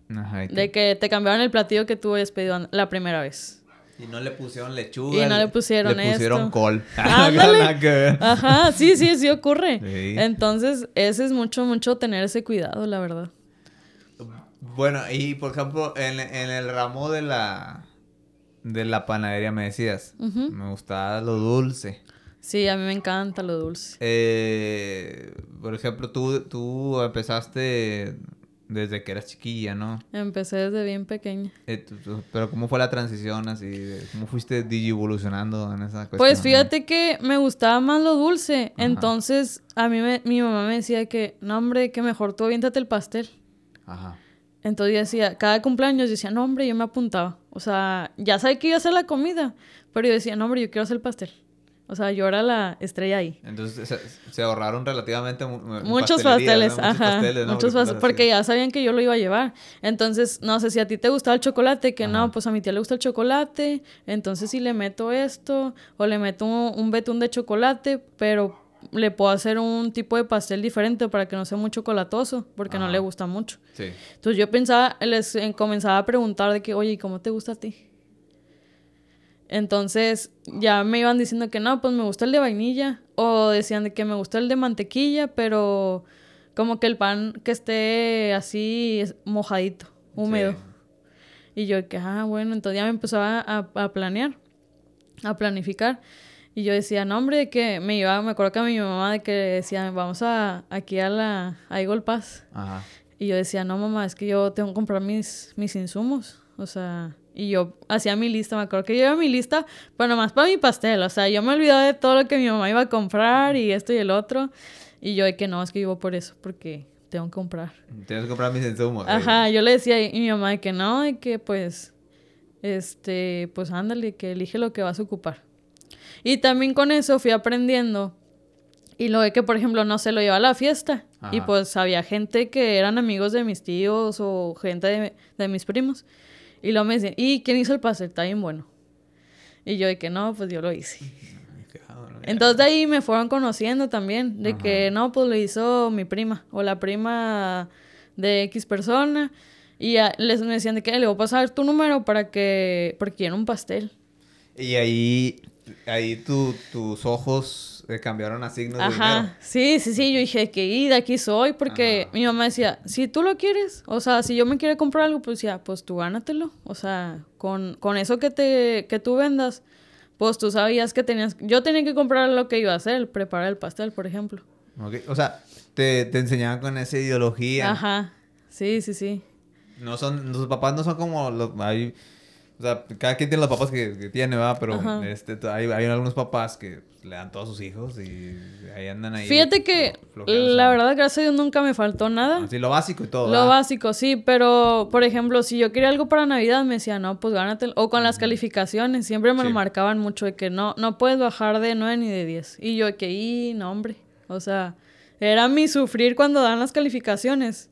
de que te cambiaron el platillo que tú habías pedido la primera vez. Y no le pusieron lechuga. Y no le pusieron Le pusieron col. (laughs) Ajá, sí, sí, sí ocurre. Entonces, ese es mucho, mucho tener ese cuidado, la verdad. Bueno, y por ejemplo, en, el ramo de la de la panadería me decías, me gustaba lo dulce. Sí, a mí me encanta lo dulce. Eh, por ejemplo, tú, tú empezaste desde que eras chiquilla, ¿no? Empecé desde bien pequeña. Eh, pero ¿cómo fue la transición así? ¿Cómo fuiste evolucionando en esa cuestión? Pues fíjate que me gustaba más lo dulce. Entonces, a mí mi mamá me decía que, no, hombre, que mejor tú aviéntate el pastel. Ajá. Entonces yo decía, cada cumpleaños decía, no, hombre, yo me apuntaba. O sea, ya sabía que iba a hacer la comida. Pero yo decía, no, hombre, yo quiero hacer el pastel. O sea, yo era la estrella ahí. Entonces se, ahorraron relativamente muchos pasteles, ajá. Muchos pasteles, porque ya sabían que yo lo iba a llevar. Entonces, no sé si a ti te gustaba el chocolate, que no, pues a mi tía le gusta el chocolate, entonces si le meto esto, o le meto un, betún de chocolate, pero le puedo hacer un tipo de pastel diferente para que no sea muy chocolatoso, porque no le gusta mucho. Sí. Entonces yo pensaba, les comenzaba a preguntar de que, oye, ¿y cómo te gusta a ti? Entonces ya me iban diciendo que no, pues me gusta el de vainilla. O decían de que me gusta el de mantequilla, pero como que el pan que esté así mojadito, húmedo. Y yo que, ah, bueno, entonces ya me empezaba a, planear, a planificar. Y yo decía, no, hombre, de que me iba, me acuerdo que a mi mamá de que decía, vamos a aquí a la a Eagle Pass. Ajá. Y yo decía, no, mamá, es que yo tengo que comprar mis, mis insumos. O sea, y yo hacía mi lista, me acuerdo que yo mi lista, pero nomás para mi pastel. O sea, yo me olvidaba de todo lo que mi mamá iba a comprar y esto y el otro. Y yo de que no, es que vivo por eso, porque tengo que comprar. Tienes que comprar mis insumos. Ajá, yo le decía a mi mamá de que no, de que pues, este, pues ándale, que elige lo que vas a ocupar. Y también con eso fui aprendiendo. Y lo de que, por ejemplo, no se lo lleva a la fiesta. Y pues había gente que eran amigos de mis tíos o gente de, de mis primos. Y luego me dicen, ¿y quién hizo el pastel? Está bien bueno. Y yo de que no, pues yo lo hice. (laughs) Entonces de ahí me fueron conociendo también, de que no, pues lo hizo mi prima o la prima de X persona. Y les me decían de que le voy a pasar tu número para que, porque quiero un pastel. Y ahí, ahí tus ojos cambiaron a signos Ajá. Sí, sí, sí. Yo dije que y de aquí soy, porque mi mamá decía, si tú lo quieres, o sea, si yo me quiero comprar algo, pues ya, pues tú gánatelo. O sea, con, con eso que te, que tú vendas, pues tú sabías que tenías, yo tenía que comprar lo que iba a hacer, preparar el pastel, por ejemplo. O sea, te, te enseñaban con esa ideología. Ajá. Sí, sí, sí. No son, los papás no son como los, hay, o sea, cada quien tiene los papás que, que tiene, ¿verdad? Pero este, hay, hay algunos papás que le dan todos sus hijos y ahí andan ahí. Fíjate que la verdad, gracias a Dios, nunca me faltó nada. Sí, lo básico y todo. Lo básico, sí, pero por ejemplo, si yo quería algo para Navidad, me decía, no, pues gánate. O con las calificaciones, siempre me lo marcaban mucho de que no, no puedes bajar de 9 ni de 10. Y yo, que, y no, hombre. O sea, era mi sufrir cuando dan las calificaciones.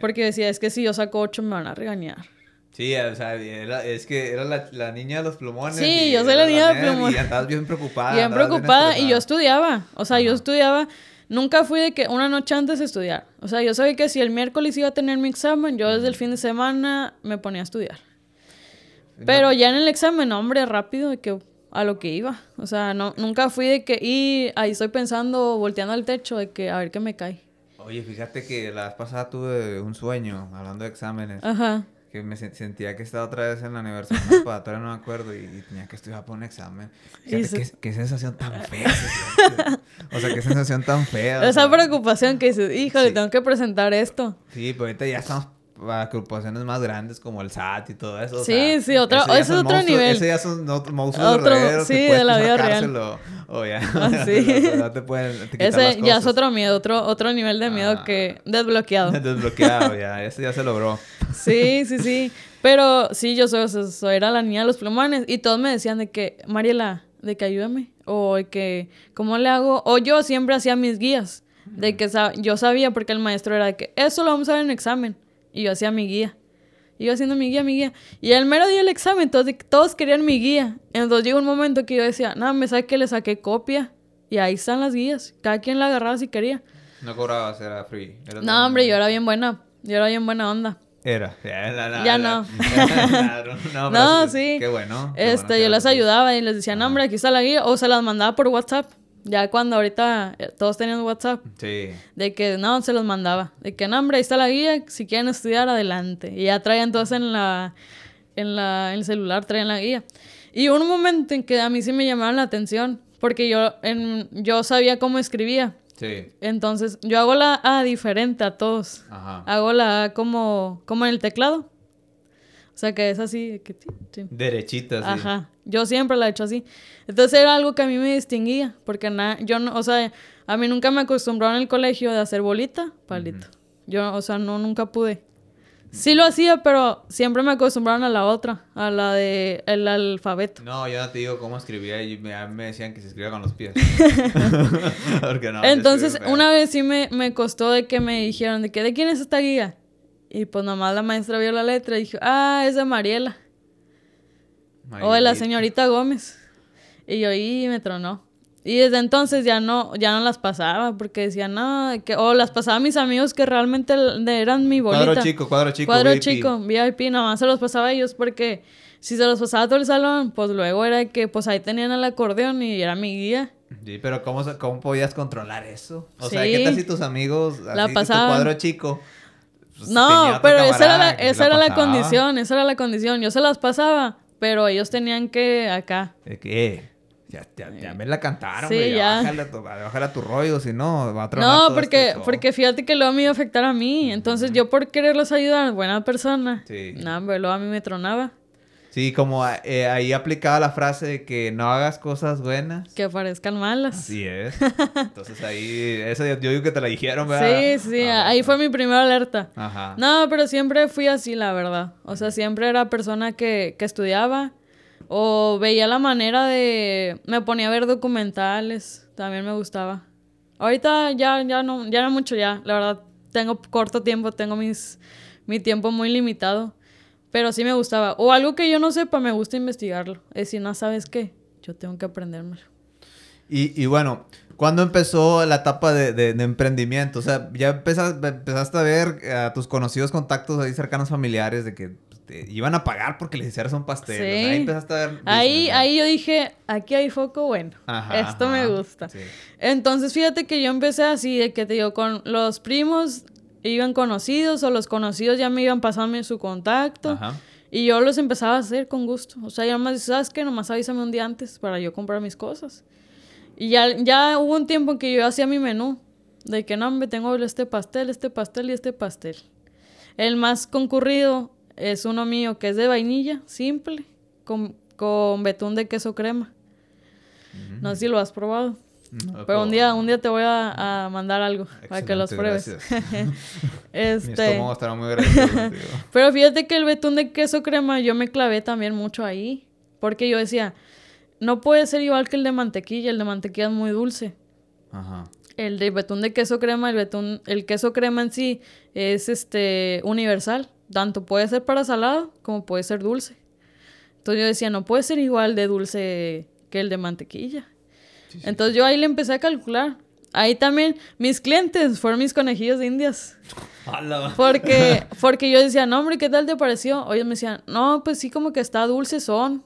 Porque decía, es que si yo saco 8 me van a regañar. Sí, o sea, es que era la, niña de los plumones. Sí, yo soy la niña de los plumones. Y andabas bien preocupada. Bien preocupada y yo estudiaba. O sea, yo estudiaba. Nunca fui de que una noche antes de estudiar. O sea, yo sabía que si el miércoles iba a tener mi examen, yo desde el fin de semana me ponía a estudiar. Pero ya en el examen, hombre, rápido, de que a lo que iba. O sea, no, nunca fui de que, y ahí estoy pensando, volteando al techo, de que a ver qué me cae. Oye, fíjate que la vez pasada tuve un sueño, hablando de exámenes. Ajá que me sentía que estaba otra vez en la universidad todavía no me acuerdo y, tenía que estudiar para un examen. Fíjate, qué, sensación tan fea. o sea, qué sensación tan fea. Esa preocupación que dices, híjole, tengo que presentar esto. Sí, pero ahorita ya estamos para preocupaciones más grandes como el SAT y todo eso. Sí, sí, otro, ese, es otro nivel. Ese ya son monstruos otro, verdaderos sí, de la vida real. O, ya, ah, (laughs) sí. no te pueden Ese ya es otro miedo, otro, otro nivel de miedo ah. que desbloqueado. (laughs) desbloqueado, ya, ese ya se logró. Sí, sí, sí. Pero sí, yo soy, soy, era la niña de los plumones y todos me decían de que, Mariela, de que ayúdame. O de que, ¿cómo le hago? O yo siempre hacía mis guías. De que yo sabía porque el maestro era de que eso lo vamos a ver en examen. Y yo hacía mi guía. Iba haciendo mi guía, mi guía. Y el mero día del examen, todos, todos querían mi guía. Entonces llegó un momento que yo decía, nada, me saqué que le saqué copia. Y ahí están las guías. Cada quien la agarraba si quería. No cobrabas, era free. no, hombre, yo era bien buena. Yo era bien buena onda. Era. Ya, no. (laughs) no, sí. Qué bueno. este, yo les ayudaba y les decía, no, hombre, aquí está la guía. O se las mandaba por WhatsApp. Ya cuando ahorita eh, todos tenían WhatsApp. Sí. De que no, se los mandaba. De que no, hombre, ahí está la guía. Si quieren estudiar, adelante. Y ya traían todos en la, en la, en el celular, traían la guía. Y un momento en que a mí sí me llamaron la atención. Porque yo, en, yo sabía cómo escribía. Sí. Entonces, yo hago la A diferente a todos. Ajá. Hago la A como, como en el teclado. O sea, que es así. Que, Derechita, sí. Ajá. Yo siempre la he hecho así. Entonces era algo que a mí me distinguía. Porque nada, yo no, o sea, a mí nunca me acostumbraron en el colegio de hacer bolita, palito. Yo, o sea, no, nunca pude. Sí lo hacía, pero siempre me acostumbraron a la otra, a la de el alfabeto. No, yo no te digo cómo escribía y me, me decían que se escribía con los pies. (laughs) (laughs) Porque no, Entonces, una vez sí me, me costó de que me dijeron de que, ¿de quién es esta guía? Y pues nomás la maestra vio la letra y dijo, ah, es de Mariela. O de la señorita Gómez. Y yo, y me tronó. Y desde entonces ya no, ya no las pasaba porque decía, no, que, o las pasaba a mis amigos que realmente eran mi bolita. Cuadro chico, cuadro chico. Cuadro chico, VIP, nomás se los pasaba a ellos porque si se los pasaba todo el salón, pues luego era que pues ahí tenían el acordeón y era mi guía. Sí, pero ¿cómo, cómo podías controlar eso? O sea, ¿qué tal si tus amigos, así, la pasaban. tu cuadro chico... Pues, no, pero esa era, la, esa era la condición, esa era la condición. Yo se las pasaba, pero ellos tenían que acá. ¿De qué? Ya, ya, me la cantaron, sí, ya. Bájale, a tu rollo, si no, va a No, porque, porque fíjate que luego me iba a afectar a mí. Entonces, yo por quererlos ayudar, buena persona. Sí. No, pero luego a mí me tronaba. Sí, como eh, ahí aplicaba la frase de que no hagas cosas buenas. Que parezcan malas. Así es. (laughs) Entonces ahí, eso yo, digo que te la dijeron, ¿verdad? Sí, sí, ah, ahí fue mi primera alerta. Ajá. No, pero siempre fui así, la verdad. O sea, siempre era persona que, que estudiaba o veía la manera de... Me ponía a ver documentales. También me gustaba. Ahorita ya, ya, no, ya no mucho ya. La verdad, tengo corto tiempo. Tengo mis, mi tiempo muy limitado. Pero sí me gustaba. O algo que yo no sepa, me gusta investigarlo. Es decir, no sabes qué. Yo tengo que aprendérmelo. Y, y bueno, ¿cuándo empezó la etapa de, de, emprendimiento? O sea, ya empezaste, empezaste a ver a tus conocidos contactos ahí cercanos familiares de que iban a pagar porque les hicieras un pastel. ahí empezaste a ver. Ahí, ahí yo dije, aquí hay foco bueno. esto me gusta. Entonces, fíjate que yo empecé así, de que te digo, con los primos iban conocidos o los conocidos ya me iban pasando su contacto. Y yo los empezaba a hacer con gusto. O sea, ya más, ¿sabes qué? Nomás avísame un día antes para yo comprar mis cosas. Y ya, ya hubo un tiempo en que yo hacía mi menú. De que no, me tengo este pastel, este pastel y este pastel. El más concurrido es uno mío que es de vainilla, simple, con, con betún de queso crema. No sé si lo has probado. Pero un día, un día te voy a, mandar algo para que los pruebes. (laughs) este... Mi estará muy (laughs) pero fíjate que el betún de queso crema yo me clavé también mucho ahí. Porque yo decía, no puede ser igual que el de mantequilla. El de mantequilla es muy dulce. Ajá. El de betún de queso crema, el betún, el queso crema en sí es este universal. Tanto puede ser para salado como puede ser dulce. Entonces yo decía, no puede ser igual de dulce que el de mantequilla. Entonces yo ahí le empecé a calcular. Ahí también mis clientes fueron mis conejillos de indias. porque, (laughs) porque yo decía, no, hombre, ¿qué tal te pareció? Ellos me decían, no, pues sí, como que está dulce son.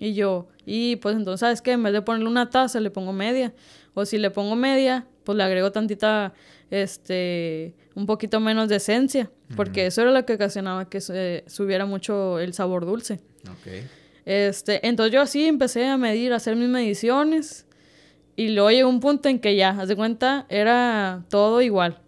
Y yo, y pues entonces, ¿sabes qué? En vez de ponerle una taza, le pongo media. O si le pongo media, pues le agrego tantita este, un poquito menos de esencia, porque eso era lo que ocasionaba que se, subiera mucho el sabor dulce. Este, entonces yo así empecé a medir, a hacer mis mediciones y luego llegó un punto en que ya, haz de cuenta, era todo igual.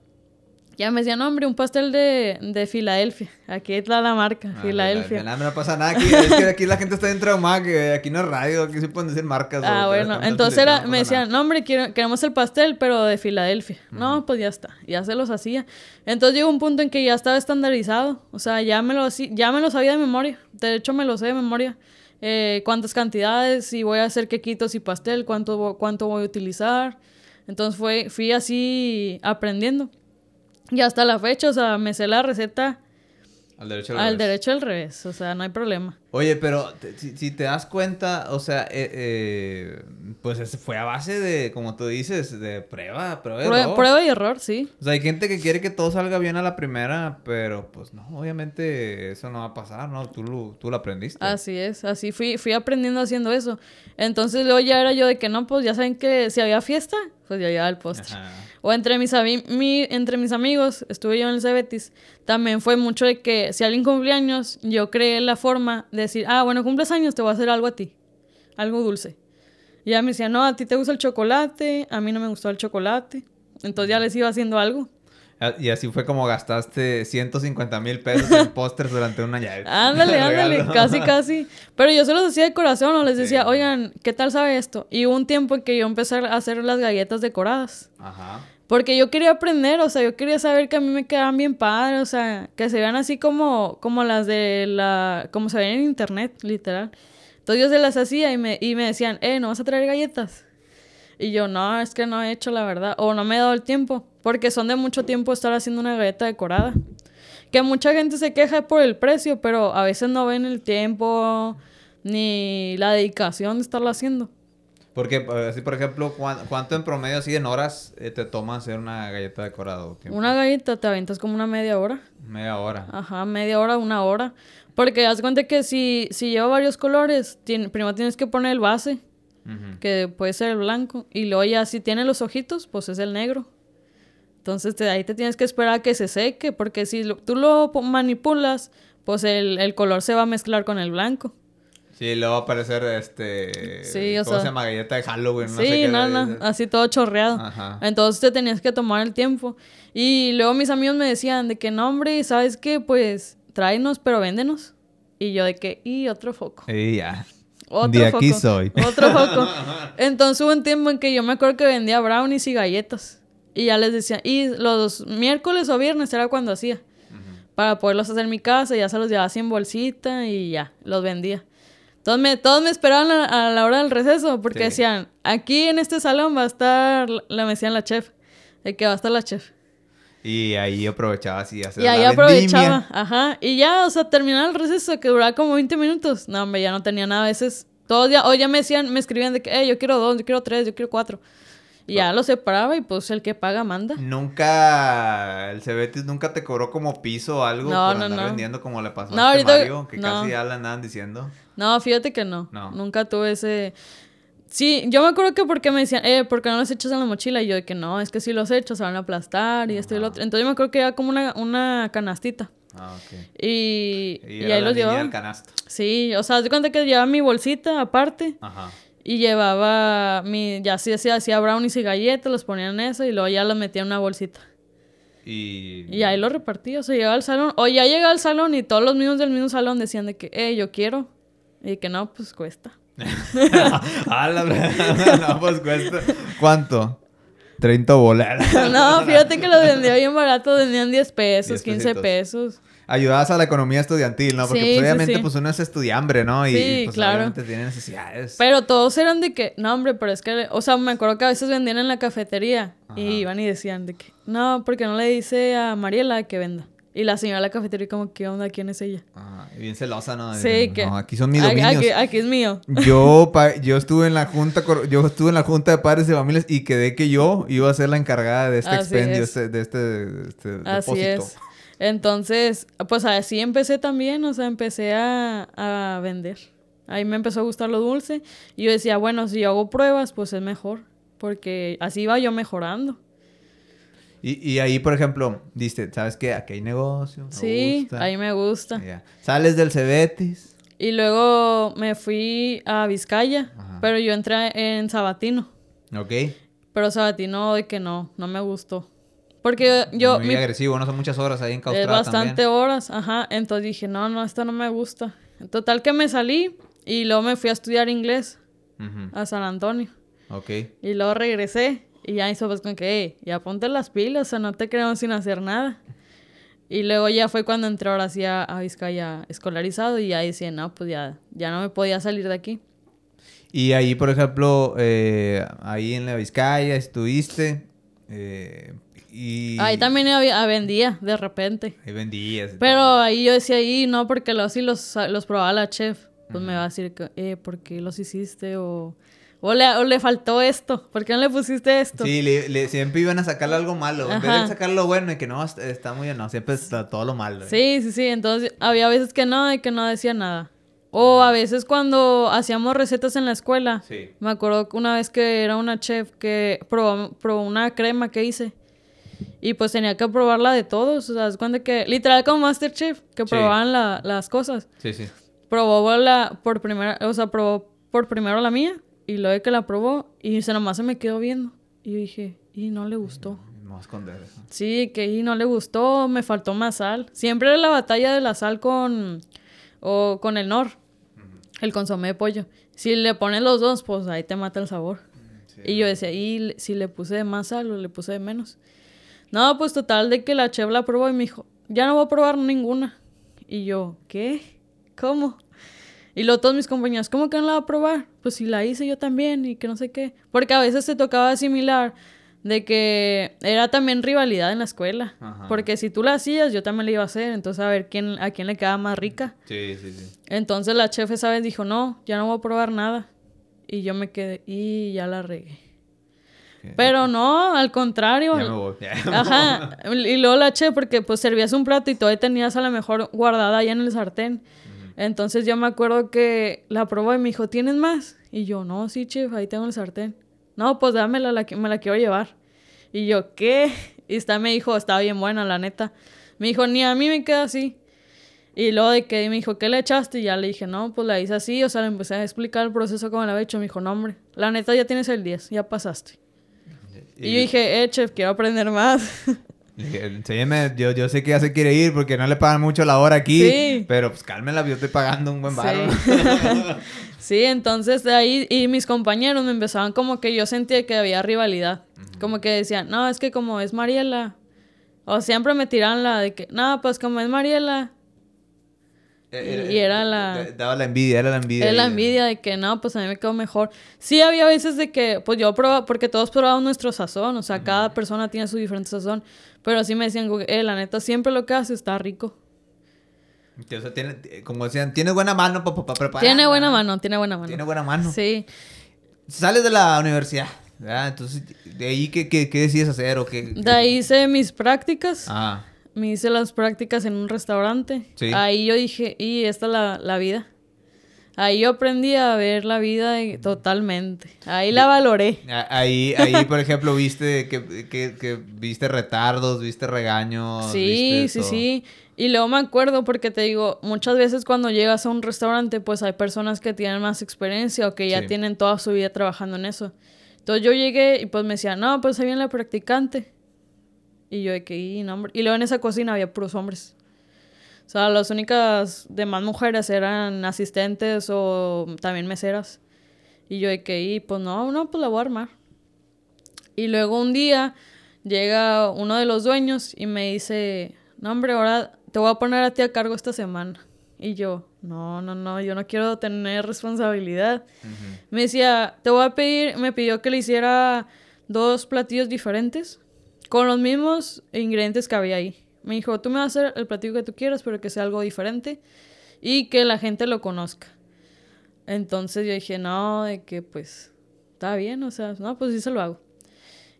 Ya me decían, hombre, un pastel de, de Filadelfia. Aquí está la marca, ah, Filadelfia. Nada, no pasa nada aquí. Es que aquí la gente está bien traumada, que aquí no es radio, aquí se pueden decir marcas. Ah, bueno. Entonces era, me decían, no, hombre, queremos el pastel, pero de Filadelfia. No, pues ya está. Ya se los hacía. Entonces llegó un punto en que ya estaba estandarizado. O sea, ya me lo, ya me lo sabía de memoria. De hecho, me lo sé de memoria. Eh, cuántas cantidades, si voy a hacer quequitos y pastel, cuánto, cuánto voy a utilizar. Entonces fue, fui así aprendiendo. Y hasta la fecha, o sea, me sé la receta al derecho al, al derecho al revés, o sea, no hay problema. Oye, pero si, te das cuenta, o sea, eh, eh, pues fue a base de, como tú dices, de prueba, prueba y error. Prueba y error, sí. O sea, hay gente que quiere que todo salga bien a la primera, pero pues no, obviamente eso no va a pasar, ¿no? Tú lo, tú lo aprendiste. Así es, así fui, fui aprendiendo haciendo eso. Entonces luego ya era yo de que no, pues ya saben que si había fiesta, pues ya llevaba el postre. O entre mis, mi, entre mis amigos, estuve yo en el Cebetis, también fue mucho de que si alguien cumple años, yo creé la forma de decir, ah, bueno, cumples años, te voy a hacer algo a ti, algo dulce. Y ya me decía, no, a ti te gusta el chocolate, a mí no me gustó el chocolate. Entonces ya les iba haciendo algo. Y así fue como gastaste 150 mil pesos en (laughs) pósters durante un año. Ándale, (laughs) ándale, casi, (laughs) casi. Pero yo se los decía de corazón, o les decía, oigan, ¿qué tal sabe esto? Y hubo un tiempo en que yo empecé a hacer las galletas decoradas. Ajá. Porque yo quería aprender, o sea, yo quería saber que a mí me quedaban bien padres, o sea, que se vean así como, como las de la, como se ven en internet, literal. Entonces yo se las hacía y me, y me decían, eh, ¿no vas a traer galletas? Y yo, no, es que no he hecho la verdad, o no me he dado el tiempo, porque son de mucho tiempo estar haciendo una galleta decorada. Que mucha gente se queja por el precio, pero a veces no ven el tiempo ni la dedicación de estarlo haciendo. Porque, así por ejemplo, ¿cuánto en promedio, así en horas, eh, te toma hacer una galleta decorada? Una galleta te aventas como una media hora. Media hora. Ajá, media hora, una hora. Porque haz cuenta que si, si lleva varios colores, primero tienes que poner el base, que puede ser el blanco, y luego ya si tiene los ojitos, pues es el negro. Entonces te, ahí te tienes que esperar a que se seque, porque si tú lo manipulas, pues el, el color se va a mezclar con el blanco. Sí, luego va a aparecer este. Sí, o ¿Cómo se llama? Galleta de Halloween. No sí, no, no. Así todo chorreado. Ajá. Entonces te tenías que tomar el tiempo. Y luego mis amigos me decían de que no, hombre, ¿sabes qué? Pues tráenos, pero véndenos. Y yo de que, y otro foco. Y ya. Otro de aquí soy. Otro foco. (laughs) Entonces hubo un tiempo en que yo me acuerdo que vendía brownies y galletas. Y ya les decía, y los miércoles o viernes era cuando hacía. Para poderlos hacer en mi casa, ya se los llevaba así en bolsita y ya, los vendía. Todos me, todos me esperaban a, la hora del receso porque decían, aquí en este salón va a estar, le decían la chef, de que va a estar la chef. Y ahí aprovechaba así Y ahí aprovechaba, ajá. Y ya, o sea, terminaba el receso que duraba como 20 minutos. No, hombre, ya no tenía nada a veces. Todos ya, o ya me decían, me escribían de que, eh, yo quiero dos, yo quiero tres, yo quiero cuatro. Y ya lo separaba y pues el que paga manda. Nunca, el Cebetis nunca te cobró como piso o algo por andar vendiendo como le pasó a este Mario, que casi ya le andaban diciendo. No, fíjate que no. no. Nunca tuve ese... Sí, yo me acuerdo que porque me decían, eh, ¿por qué no los echas en la mochila? Y yo de que no, es que si los echo se van a aplastar y esto y lo otro. Entonces yo me acuerdo que era como una, una canastita. Ah, ok. Y, y, ahí los llevaba. Sí, o sea, de cuenta que llevaba mi bolsita aparte. Ajá. Y llevaba mi, ya así hacía, hacía brownies y galletas, los ponía en eso y luego ya los metía en una bolsita. Y... y ahí los repartía, o sea, llegaba al salón, o ya llegaba al salón y todos los niños del mismo salón decían de que, eh, yo quiero. Y que no, pues cuesta. (laughs) ah, la no, pues cuesta. ¿Cuánto? 30 bolas. (laughs) no, fíjate que los vendía bien barato, vendían 10 pesos, 15 pesos ayudabas a la economía estudiantil, ¿no? Porque pues, obviamente pues uno es estudiambre, ¿no? Y sí, pues claro. obviamente tiene necesidades. Pero todos eran de que, no, hombre, pero es que, o sea, me acuerdo que a veces vendían en la cafetería y iban y decían de que, no, porque no le dice a Mariela que venda. Y la señora de la cafetería como, ¿qué onda? ¿Quién es ella? Ah, bien celosa, ¿no? Sí, que... No, aquí son mis dominios. Aquí, aquí, es mío. Yo, yo estuve en la junta, yo estuve en la junta de padres de familias y quedé que yo iba a ser la encargada de este expendio, este, de este, este Así depósito. Es. Entonces, pues así empecé también, o sea, empecé a, vender. Ahí me empezó a gustar lo dulce. Y yo decía, bueno, si yo hago pruebas, pues es mejor. Porque así iba yo mejorando. Y, ahí, por ejemplo, diste, ¿sabes qué? Aquí hay negocio. sí, ahí me gusta. Sales del Cebetis. Y luego me fui a Vizcaya, pero yo entré en Sabatino. Ok. Pero Sabatino de que no, no me gustó. Porque yo... Muy agresivo, no son muchas horas ahí en Es bastante horas, ajá. Entonces dije, no, no, esto no me gusta. Total que me salí y luego me fui a estudiar inglés a San Antonio. Ok. Y luego regresé y ya hizo pues con que, ya ponte las pilas, o sea, no te quedamos sin hacer nada. Y luego ya fue cuando entré ahora sí a, Vizcaya escolarizado y ya decía, no, pues ya, ya no me podía salir de aquí. Y ahí, por ejemplo, eh, ahí en la Vizcaya estuviste, eh, Ahí también había, vendía, de repente. Ahí vendía. Pero ahí yo decía, ahí no, porque los, sí los, los probaba la chef. Pues me va a decir, eh, ¿por qué los hiciste? O, o, le, le faltó esto, ¿por qué no le pusiste esto? Sí, le, siempre iban a sacarle algo malo. En vez de sacar lo bueno y que no, está muy no, siempre está todo lo malo. Sí, sí, sí. Entonces había veces que no y que no decía nada. O a veces cuando hacíamos recetas en la escuela, sí. me acuerdo que una vez que era una chef que probó, probó una crema que hice y pues tenía que probarla de todos. O sea, es cuando que. Literal como Masterchef, que probaban las cosas. Sí, sí. Probó la por primera. O sea, probó por primero la mía. Y luego que la probó. Y se nomás se me quedó viendo. Y yo dije, y no le gustó. No a esconder eso. Sí, que y no le gustó. Me faltó más sal. Siempre era la batalla de la sal con. O con el nor. El consomé de pollo. Si le pones los dos, pues ahí te mata el sabor. y yo decía, ¿y si le puse de más sal o le puse de menos? No, pues total de que la chef la probó y me dijo, ya no voy a probar ninguna. Y yo, ¿qué? ¿Cómo? Y luego todos mis compañeros, ¿cómo que no la va a probar? Pues si la hice yo también y que no sé qué. Porque a veces se tocaba similar de que era también rivalidad en la escuela. Porque si tú la hacías, yo también la iba a hacer. Entonces, a ver quién, a quién le quedaba más rica. Sí, sí, sí. Entonces la chef esa vez dijo, no, ya no voy a probar nada. Y yo me quedé, y ya la regué. Pero no, al contrario. Ya me voy. Ajá. Y luego la chef, porque pues servías un plato y todavía tenías a lo mejor guardada ahí en el sartén. Entonces yo me acuerdo que la probó y me dijo, ¿tienes más? Y yo, no, sí, chef, ahí tengo el sartén. No, pues dámela, la, me la quiero llevar. Y yo, ¿qué? Y está, me dijo, estaba bien buena, la neta. Me dijo, ni a mí me queda así. Y luego de que me dijo, ¿qué le echaste? Y ya le dije, no, pues la hice así. O sea, le empecé a explicar el proceso como la había hecho. Me dijo, no, hombre, la neta ya tienes el 10, ya pasaste. Y, yo dije, eh, chef, quiero aprender más. (laughs) Enséñeme, yo, yo sé que ya se quiere ir porque no le pagan mucho la hora aquí. Pero pues cálmela, yo estoy pagando un buen barro. (laughs) Sí. entonces de ahí, y mis compañeros me empezaban como que yo sentía que había rivalidad. Como que decían, no, es que como es Mariela. O siempre me tiraban la de que, no, pues como es Mariela, eh, y, era la... Daba la envidia, era la envidia. Era la envidia de que no, pues a mí me quedó mejor. Sí había veces de que, pues yo probaba, porque todos probaban nuestro sazón, o sea, cada persona tiene su diferente sazón. Pero sí me decían, eh, la neta, siempre lo que hace está rico. O sea, tiene, como decían, tiene buena mano para preparar. Tiene buena mano, tiene buena mano. Tiene buena mano. Sí. Sales de la universidad, ¿verdad? Entonces, ¿de ahí qué, qué, qué decides hacer o qué? De ahí hice mis prácticas. Ah me hice las prácticas en un restaurante. Ahí yo dije, y esta es la, la, vida. Ahí yo aprendí a ver la vida totalmente. Ahí la valoré. Ahí, ahí por ejemplo, viste que, que, que, viste retardos, viste regaños. Sí, sí, sí. Y luego me acuerdo porque te digo, muchas veces cuando llegas a un restaurante, pues hay personas que tienen más experiencia o que ya tienen toda su vida trabajando en eso. Entonces yo llegué y pues me decían, no, pues ahí viene la practicante. Y yo de que, y, no, y luego en esa cocina había puros hombres. O sea, las únicas demás mujeres eran asistentes o también meseras. Y yo de que, y pues no, no, pues la voy a armar. Y luego un día llega uno de los dueños y me dice, no hombre, ahora te voy a poner a ti a cargo esta semana. Y yo, no, no, no, yo no quiero tener responsabilidad. Me decía, te voy a pedir, me pidió que le hiciera dos platillos diferentes con los mismos ingredientes que había ahí. Me dijo, tú me vas a hacer el platillo que tú quieras, pero que sea algo diferente y que la gente lo conozca. Entonces yo dije, no, de que pues está bien, o sea, no, pues sí se lo hago.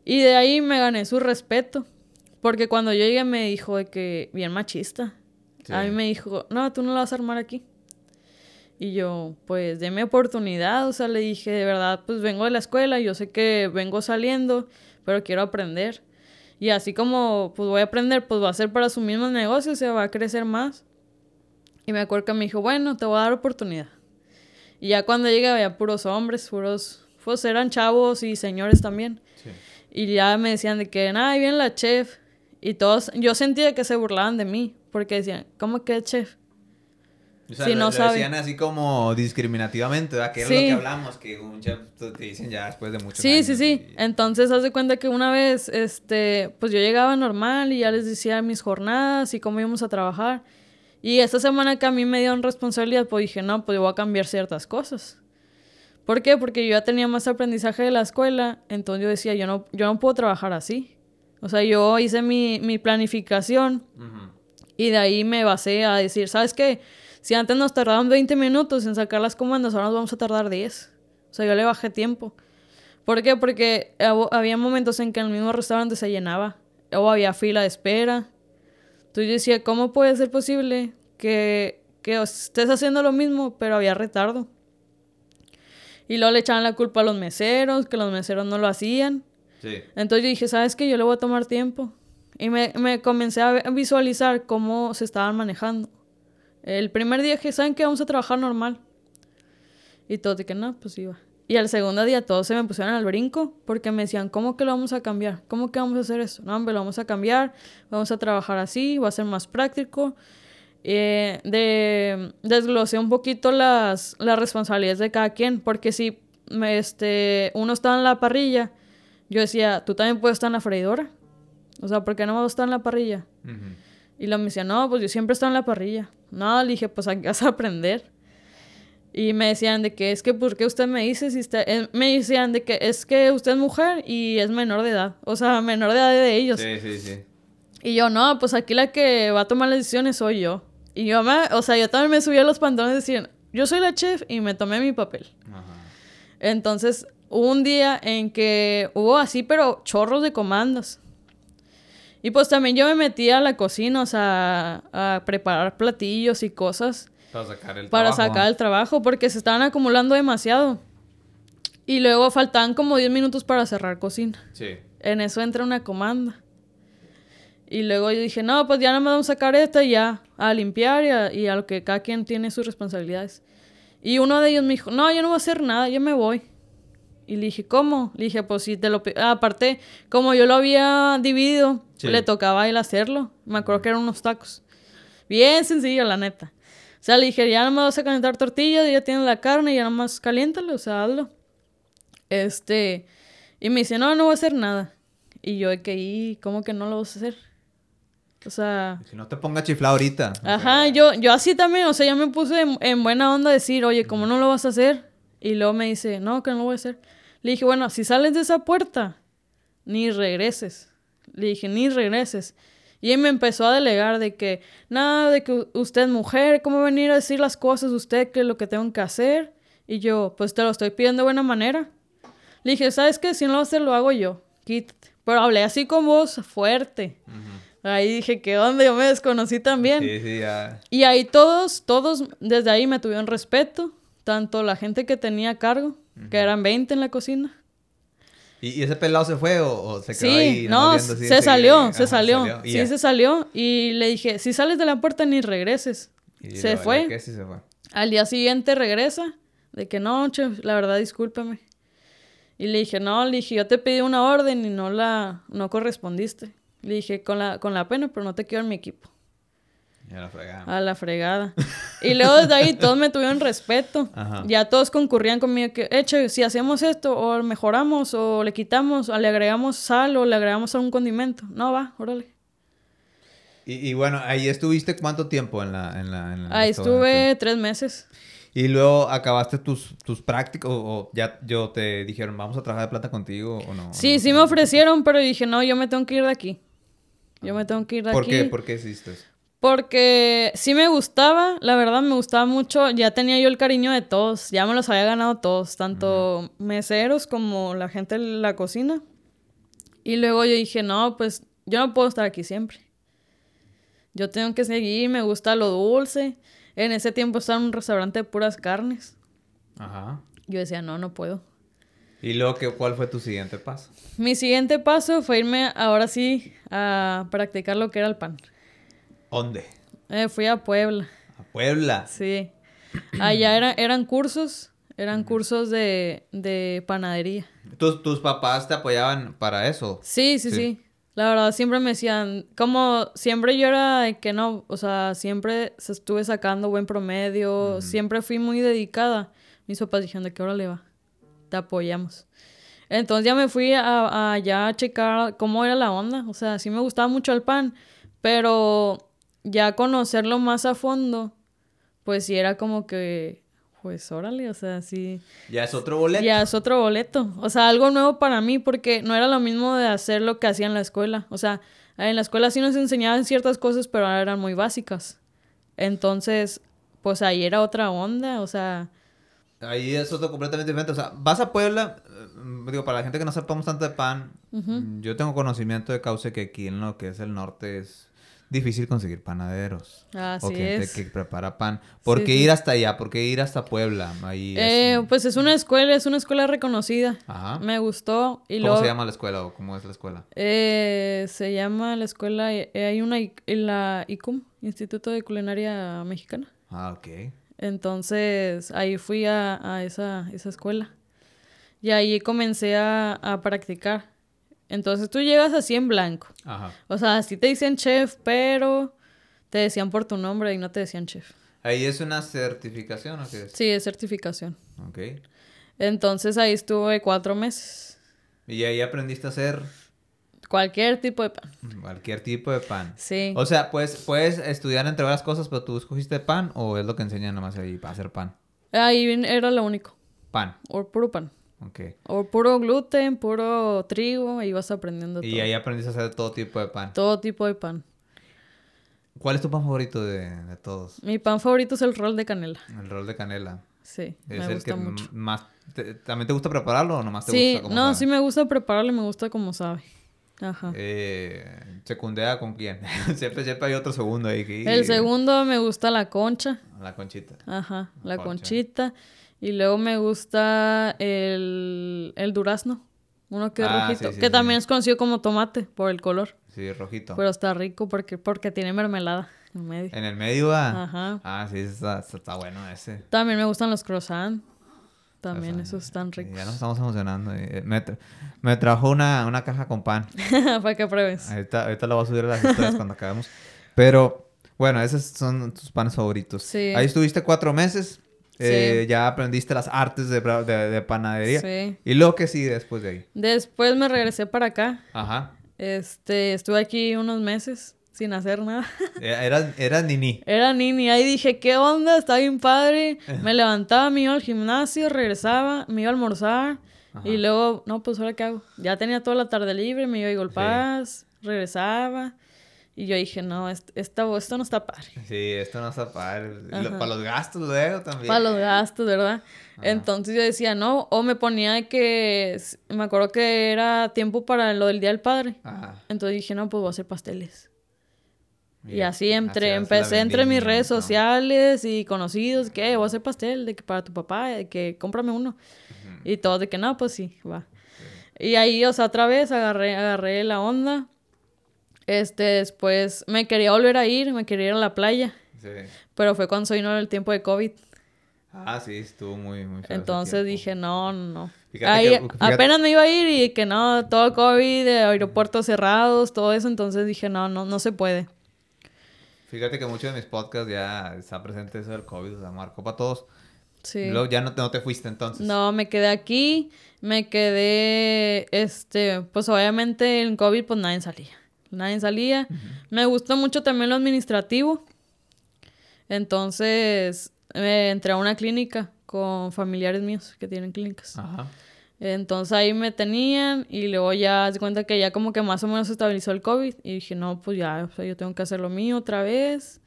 Y de ahí me gané su respeto, porque cuando yo llegué me dijo de que bien machista. A mí me dijo, no, tú no lo vas a armar aquí. Y yo, pues, déme oportunidad, o sea, le dije, de verdad, pues vengo de la escuela, yo sé que vengo saliendo, pero quiero aprender. Y así como pues voy a aprender, pues va a ser para su mismo negocio, o sea, va a crecer más. Y me acuerdo que me dijo, bueno, te voy a dar oportunidad. Y ya cuando llegué había puros hombres, puros, pues eran chavos y señores también. Y ya me decían de que, nada, ahí viene la chef. Y todos, yo sentía que se burlaban de mí, porque decían, ¿cómo que chef? O sea, si no lo, decían así como discriminativamente, ¿verdad? Que es lo que hablamos, que un chef te dicen ya después de mucho Sí, años sí, sí. Entonces, haz de cuenta que una vez, este, pues yo llegaba normal y ya les decía mis jornadas y cómo íbamos a trabajar. Y esta semana que a mí me dieron responsabilidad, pues dije, no, pues yo voy a cambiar ciertas cosas. ¿Por qué? Porque yo ya tenía más aprendizaje de la escuela, entonces yo decía, yo no, yo no puedo trabajar así. O sea, yo hice mi, mi planificación y de ahí me basé a decir, ¿sabes qué? Si antes nos tardaban 20 minutos en sacar las comandas, ahora nos vamos a tardar 10. O sea, yo le bajé tiempo. ¿Por qué? Porque había momentos en que el mismo restaurante se llenaba. O había fila de espera. Entonces yo decía, ¿cómo puede ser posible que, que estés haciendo lo mismo, pero había retardo? Y luego le echaban la culpa a los meseros, que los meseros no lo hacían. Sí. Entonces yo dije, ¿sabes qué? Yo le voy a tomar tiempo. Y me, me comencé a visualizar cómo se estaban manejando. El primer día que ¿saben que Vamos a trabajar normal. Y todos que no, pues iba. Y al segundo día todos se me pusieron al brinco porque me decían, ¿cómo que lo vamos a cambiar? ¿Cómo que vamos a hacer eso? No, hombre, lo vamos a cambiar, vamos a trabajar así, va a ser más práctico. Eh, de, desglosé un poquito las, las responsabilidades de cada quien, porque si este, uno estaba en la parrilla, yo decía, ¿tú también puedes estar en la freidora? O sea, ¿por qué no me estar en la parrilla? Y luego me decía, no, pues yo siempre estoy en la parrilla. No, le dije, pues aquí vas a aprender. Y me decían de que es que, ¿por qué usted me dice si está...? Eh, me decían de que es que usted es mujer y es menor de edad. O sea, menor de edad de ellos. Sí, sí, sí. Y yo, no, pues aquí la que va a tomar las decisiones soy yo. Y yo, me, o sea, yo también me subí a los pantalones y decía, yo soy la chef y me tomé mi papel. Ajá. Entonces, hubo un día en que hubo así, pero chorros de comandos. Y pues también yo me metí a la cocina, o sea, a preparar platillos y cosas. Para sacar el para sacar el trabajo, porque se estaban acumulando demasiado. Y luego faltaban como 10 minutos para cerrar cocina. Sí. En eso entra una comanda. Y luego yo dije, no, pues ya no me vamos a sacar esta y ya, a limpiar y a, y a, lo que cada quien tiene sus responsabilidades. Y uno de ellos me dijo, no, yo no voy a hacer nada, yo me voy. Y le dije, ¿cómo? Le dije, pues si te lo... aparte, como yo lo había dividido, le tocaba a él hacerlo. Me acuerdo que eran unos tacos. Bien sencillo, la neta. O sea, le dije, ya no me vas a calentar tortillas, ya tienes la carne, ya nomás caliéntalo, o sea, hazlo. Este... Y me dice, no, no voy a hacer nada. Y yo que, ¿y cómo que no lo vas a hacer? O sea... Si no te ponga chiflado ahorita. Ajá, yo, yo así también, o sea, yo me puse en, buena onda a decir, oye, ¿cómo no lo vas a hacer? Y luego me dice, no, que no lo voy a hacer. Le dije, bueno, si sales de esa puerta, ni regreses. Le dije, ni regreses. Y él me empezó a delegar de que, nada, de que usted es mujer, ¿cómo venir a decir las cosas usted que es lo que tengo que hacer? Y yo, pues te lo estoy pidiendo de buena manera. Le dije, ¿sabes qué? Si no lo hacer, lo hago yo. Quítate. Pero hablé así con voz fuerte. Ahí dije, ¿qué onda? Yo me desconocí también. Sí, sí, ya. Y ahí todos, todos, desde ahí me tuvieron respeto. Tanto la gente que tenía cargo, que eran 20 en la cocina. ¿Y, ese pelado se fue o, se quedó ahí? No, se, salió, se salió, Sí, se salió. Y le dije, si sales de la puerta ni regreses. se, fue. ¿Qué sí se fue. Al día siguiente regresa. De que no, chef, la verdad, discúlpame. Y le dije, no, le dije, yo te pedí una orden y no la, no correspondiste. Le dije, con la, con la pena, pero no te quiero en mi equipo. Y a la fregada. A la fregada. y luego desde ahí todos me tuvieron respeto. Ya todos concurrían conmigo que, eche, si hacemos esto, o mejoramos, o le quitamos, o le agregamos sal, o le agregamos algún condimento. No, va, órale. Y, bueno, ahí estuviste cuánto tiempo en la... En la, ahí estuve tres meses. Y luego acabaste tus, tus prácticas o, ya yo te dijeron, vamos a trabajar de plata contigo o no. Sí, sí me ofrecieron, pero dije, no, yo me tengo que ir de aquí. Yo me tengo que ir de ¿Por aquí. Qué? ¿Por qué hiciste eso? Porque sí me gustaba, la verdad me gustaba mucho. Ya tenía yo el cariño de todos, ya me los había ganado todos, tanto meseros como la gente de la cocina. Y luego yo dije, no, pues yo no puedo estar aquí siempre. Yo tengo que seguir, me gusta lo dulce. En ese tiempo estaba en un restaurante de puras carnes. Ajá. Yo decía, no, no puedo. ¿Y luego qué, cuál fue tu siguiente paso? Mi siguiente paso fue irme ahora sí a practicar lo que era el pan. ¿Dónde? Eh, fui a Puebla. ¿A Puebla? Sí. Allá era, eran cursos, eran cursos de, de panadería. ¿Tus, ¿Tus papás te apoyaban para eso? Sí, sí, sí, La verdad, siempre me decían, como siempre yo era de que no, o sea, siempre estuve sacando buen promedio, siempre fui muy dedicada. Mis papás dijeron de qué hora le va te apoyamos. Entonces ya me fui a, allá a checar cómo era la onda. O sea, sí me gustaba mucho el pan, pero ya conocerlo más a fondo, pues sí era como que, pues órale, o sea, sí. Ya es otro boleto. Ya es otro boleto. O sea, algo nuevo para mí porque no era lo mismo de hacer lo que hacía en la escuela. O sea, en la escuela sí nos enseñaban ciertas cosas, pero ahora eran muy básicas. Entonces, pues ahí era otra onda, o sea, Ahí es otro completamente diferente. O sea, vas a Puebla, eh, digo, para la gente que no sepamos tanto de pan, yo tengo conocimiento de causa que aquí en lo que es el norte es difícil conseguir panaderos. Así o gente que prepara pan. ¿Por qué ir hasta allá? ¿Por qué ir hasta Puebla? Ahí eh, Pues es una escuela, es una escuela reconocida. Ajá. Me gustó. Y ¿Cómo se llama la escuela o cómo es la escuela? Eh, se llama la escuela, eh, hay una, la ICUM, Instituto de Culinaria Mexicana. Ah, ok. Entonces ahí fui a, esa, escuela. Y ahí comencé a, practicar. Entonces tú llegas así en blanco. Ajá. O sea, así te dicen chef, pero te decían por tu nombre y no te decían chef. ¿Ahí es una certificación o qué es? Sí, es certificación. Ok. Entonces ahí estuve cuatro meses. ¿Y ahí aprendiste a hacer? Cualquier tipo de pan. Cualquier tipo de pan. Sí. O sea, pues, puedes estudiar entre varias cosas, pero tú escogiste pan o es lo que enseñan nomás ahí para hacer pan. Ahí era lo único. Pan. O puro pan. Ok. O puro gluten, puro trigo, y vas aprendiendo y ahí aprendiste a hacer todo tipo de pan. Todo tipo de pan. ¿Cuál es tu pan favorito de, de todos? Mi pan favorito es el rol de canela. El rol de canela. Sí, ¿Es me el gusta que mucho. más... te- ¿También te gusta prepararlo o nomás te Sí, gusta como no, sabe? sí me gusta prepararlo y me gusta como sabe. Ajá. Eh, ¿Secundea con quién? (laughs) siempre, siempre hay otro segundo ahí. Que... El segundo me gusta la concha. La conchita. Ajá, la Concha. conchita. Y luego me gusta el, el durazno. Uno que es Ah, rojito. sí, sí, que sí. también es conocido como tomate por el color. Sí, rojito. Pero está rico porque, porque tiene mermelada en medio. En el medio, ah. Ajá. Ah, sí, está, está, bueno ese. También me gustan los croissants. También esos están ricos. Ya nos estamos emocionando. eh, Me, tra- me trajo una, una caja con pan. (laughs) Para que pruebes. Ahorita, ahorita lo voy a subir a las historias cuando acabemos. Pero, bueno, esos son tus panes favoritos. Sí. Ahí estuviste cuatro meses. Eh, Ya aprendiste las artes de, bra- de, de panadería. Sí. Y lo que sigue después de ahí. Después me regresé para acá. Ajá. Este, estuve aquí unos meses sin hacer nada. (laughs) Eh, Era, era Nini. Era nini. Ahí dije, ¿qué onda? Está bien padre. Me levantaba, me iba al gimnasio, regresaba, me iba a almorzar. Ajá. Y luego, no, pues ahora qué hago. Ya tenía toda la tarde libre, me iba a Golpaz, regresaba. Y yo dije, no, est- esta, esto no está padre. Sí, esto no está padre. Lo- para los gastos luego también. Para los gastos, ¿verdad? Entonces yo decía, no, o me ponía que, me acuerdo que era tiempo para lo del Día del Padre. Ajá. Entonces dije, no, pues voy a hacer pasteles. Y así entre, empecé entre mis redes sociales y conocidos, que voy a hacer pastel, de que para tu papá, de que cómprame uno. Y todos de que no, pues sí, va. Y ahí, o sea, otra vez agarré, agarré la onda. Este, después me quería volver a ir, me quería ir a la playa, Sí. pero fue cuando se vino el tiempo de COVID. Ah, sí, estuvo muy, muy feo Entonces dije, no, no. Fíjate Ahí que- fíjate- apenas me iba a ir y que no, todo COVID, de aeropuertos cerrados, todo eso, entonces dije, no, no, no se puede. Fíjate que muchos de mis podcasts ya está presente eso del COVID, o sea, marcó para todos. Sí. Luego ya no te, no te fuiste entonces. No, me quedé aquí, me quedé, este, pues obviamente en COVID pues nadie salía, nadie salía. Me gustó mucho también lo administrativo, entonces eh, entré a una clínica con familiares míos que tienen clínicas. Ajá. Entonces ahí me tenían y luego ya se cuenta que ya como que más o menos se estabilizó el COVID y dije, no, pues ya, o sea, yo tengo que hacer lo mío otra vez.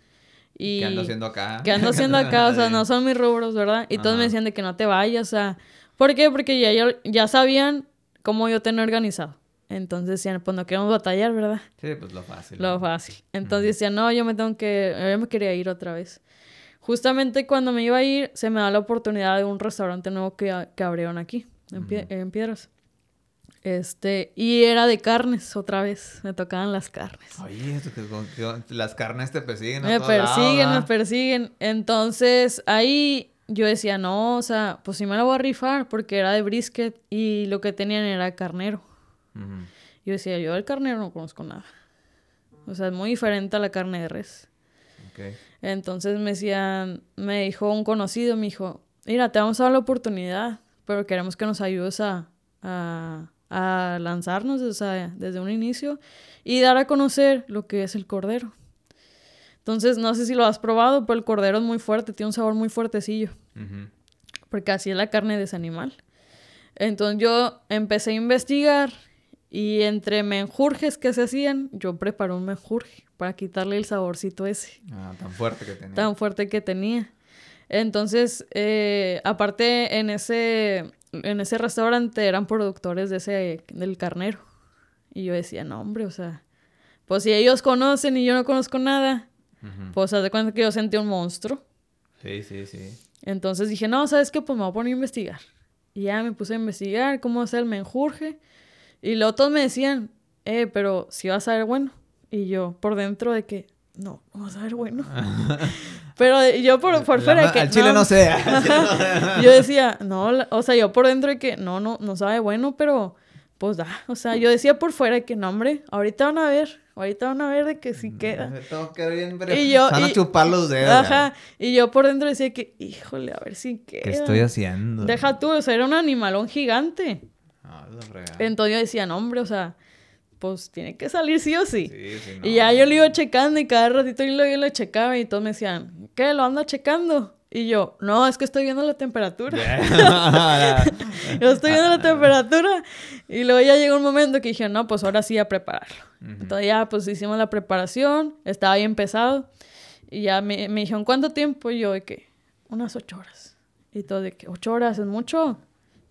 Y ¿Qué ando haciendo acá? ¿Qué ando haciendo acá? O sea, no (laughs) son mis rubros, ¿verdad? Y todos Ajá. me decían de que no te vayas, o sea, ¿por qué? Porque ya, ya, ya sabían cómo yo tenía organizado. Entonces decían, pues no queremos batallar, ¿verdad? Sí, pues lo fácil. Lo fácil. Entonces decían, no, yo me tengo que, yo me quería ir otra vez. Justamente cuando me iba a ir, se me da la oportunidad de un restaurante nuevo que, que abrieron aquí, en, Pie- en Piedras. Este, y era de carnes otra vez, me tocaban las carnes. Oye, las carnes te persiguen a Me persiguen, me persiguen. Entonces ahí yo decía, no, o sea, pues sí me la voy a rifar porque era de brisket y lo que tenían era carnero. Ujú. Yo decía, yo del carnero no conozco nada. O sea, es muy diferente a la carne de res. Entonces me decían, me dijo un conocido, me dijo, mira, te vamos a dar la oportunidad, pero queremos que nos ayudes a, a, a lanzarnos o sea, desde un inicio y dar a conocer lo que es el cordero. Entonces, no sé si lo has probado, pero el cordero es muy fuerte, tiene un sabor muy fuertecillo, porque así es la carne de ese animal. Entonces yo empecé a investigar y entre menjurjes que se hacían, yo preparé un menjurje para quitarle el saborcito ese Ah, tan fuerte que tenía. tan fuerte que tenía. Entonces, eh, aparte en ese, en ese restaurante eran productores de ese, del carnero. Y yo decía, no, hombre, o sea, pues si ellos conocen y yo no conozco nada, pues haz de cuenta que yo sentí un monstruo. Sí, sí, sí. Entonces dije, no, ¿sabes qué? Pues me voy a poner a investigar. Y ya me puse a investigar cómo hacer el menjurje. Y luego todos me decían, eh, pero si vas a ver bueno. Y yo por dentro de que, no, no vas a ver bueno. (laughs) pero yo por, por fuera de que... Al chile no, no sé. (laughs) yo decía, no, la- o sea, yo por dentro de que, no, no, no sabe bueno, pero pues da, o sea, yo decía por fuera que no, hombre, ahorita van a ver, ahorita van a ver de que sí Mm, queda. bien, Y yo- Van a y- chupar los dedos. Ajá, y yo por dentro decía que, híjole, a ver si queda. ¿Qué estoy haciendo? Deja tú, o sea, era un animalón gigante. Ah, la fregada. Entonces yo decía, no, hombre, o sea, pues tiene que salir sí o sí. Sí, sí, Y no. ya yo lo iba checando y cada ratito yo lo, yo lo checaba y todos me decían, ¿qué? ¿Lo anda checando? Y yo, no, es que estoy viendo la temperatura. (laughs) Yo estoy viendo la temperatura. Y luego ya llegó un momento que dije, no, pues ahora sí a prepararlo. Entonces ya pues hicimos la preparación, estaba bien pesado. Y ya me, me dijeron, ¿cuánto tiempo? Y yo de que, unas ocho horas. Y todo de que, ocho horas es mucho.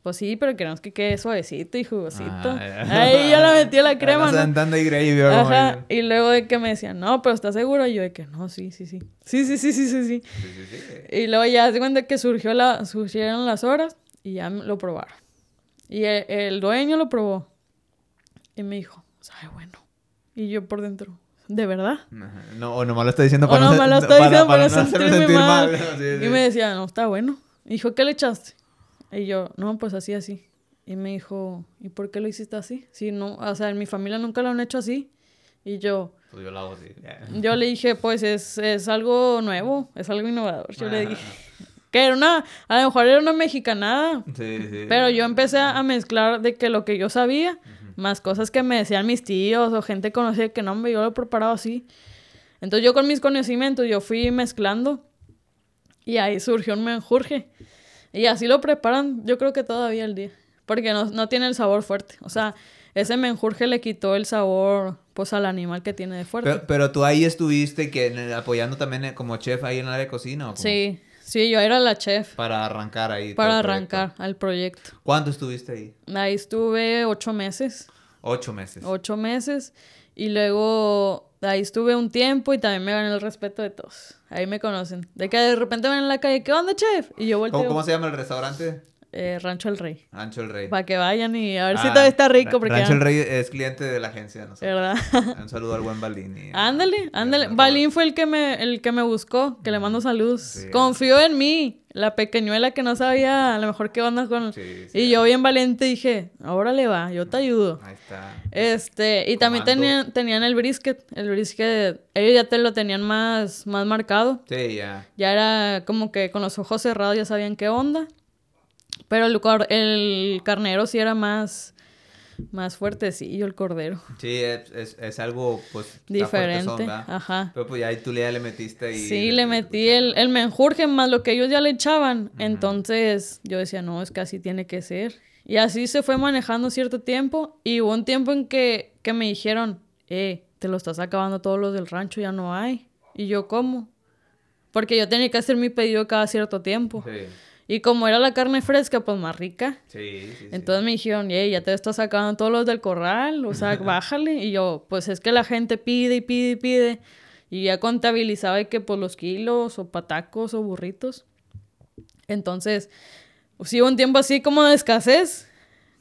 Pues sí, pero queremos que quede suavecito y jugosito. Ah. Ahí ya la metí a la crema, ¿no? gravy, ¿verdad? Como Ajá. Y luego de que me decían, no, pero ¿estás seguro? Y yo de que, no, sí, sí, sí. Sí, sí, sí, sí, sí, sí. Sí, sí, sí. Y luego ya se cuenta que surgió la, surgieron las horas y ya lo probaron. Y el, el dueño lo probó. Y me dijo, sabe bueno. Y yo por dentro, ¿de verdad? Ajá. No, o nomás lo estoy diciendo O para no se- me lo estoy diciendo para, sentirme sentir mal. (laughs) Y me decía, no, está bueno. Y dijo, ¿qué le echaste? Y yo, no, pues así, así. Y me dijo, ¿y por qué lo hiciste así? Si no, o sea, en mi familia nunca lo han hecho así. Y yo, Pues yo lo hago así. ya. yo le dije, pues es, es algo nuevo, es algo innovador. Yo le dije, que era una, a lo mejor era una mexicanada. Sí, sí. Pero yo empecé a mezclar de que lo que yo sabía, más cosas que me decían mis tíos o gente conocida que no, yo lo he preparado así. Entonces yo con mis conocimientos, yo fui mezclando y ahí surgió un menjurje. Y así lo preparan, yo creo que todavía el día. Porque no, no tiene el sabor fuerte. O sea, ese menjurje le quitó el sabor pues al animal que tiene de fuerte. Pero, pero tú ahí estuviste que apoyando también eh, como chef ahí en el área de cocina ¿o sí, sí, yo era la chef Para arrancar ahí. para el proyecto. arrancar al proyecto. ¿Cuánto estuviste ahí? Ahí estuve ocho meses. Ocho meses. ocho meses. Y luego ahí estuve un tiempo y también me gané el respeto de todos. Ahí me conocen. De que de repente ven en la calle, ¿qué onda, chef? Y yo volteo. ¿Cómo, cómo se llama el restaurante? Eh, Rancho El Rey. Rancho El Rey. Para que vayan y a ver si Ah, todavía está rico. Porque Rancho El Rey es cliente de la agencia. ¿no? ¿Verdad? (laughs) Un saludo al buen Balini. ándale, ándale. Roberto. Balín fue el que me, el que me buscó, que le mando saludos. Sí. Confió en mí, la pequeñuela que no sabía a lo mejor qué onda con... Sí, sí. Y yo bien valiente dije, ahora le va, yo te ayudo. Ahí está. Este, y también tenían, tenían el brisket. El brisket, ellos ya te lo tenían más, más marcado. Sí, ya. Ya era como que con los ojos cerrados ya sabían qué onda. Pero el, el carnero sí era más, más fuertecillo, el cordero. Sí, es, es, es algo, pues, Diferente. Ajá. Pero pues ya ahí tú ya le metiste y... Sí, le metí el, el menjurje más lo que ellos ya le echaban. Entonces yo decía, no, es que así tiene que ser. Y así se fue manejando cierto tiempo. Y hubo un tiempo en que, que me dijeron, eh, te lo estás acabando todos los del rancho, ya no hay. Y yo, ¿cómo? Porque yo tenía que hacer mi pedido cada cierto tiempo. Sí, Y como era la carne fresca, pues más rica. sí, sí. sí. Entonces me dijeron, "Ey, ya te estás sacando todos los del corral, o sea, (laughs) bájale. Y yo, pues es que la gente pide y pide y pide. Y ya contabilizaba de que pues los kilos o patacos o burritos. Entonces, sí hubo un tiempo así como de escasez.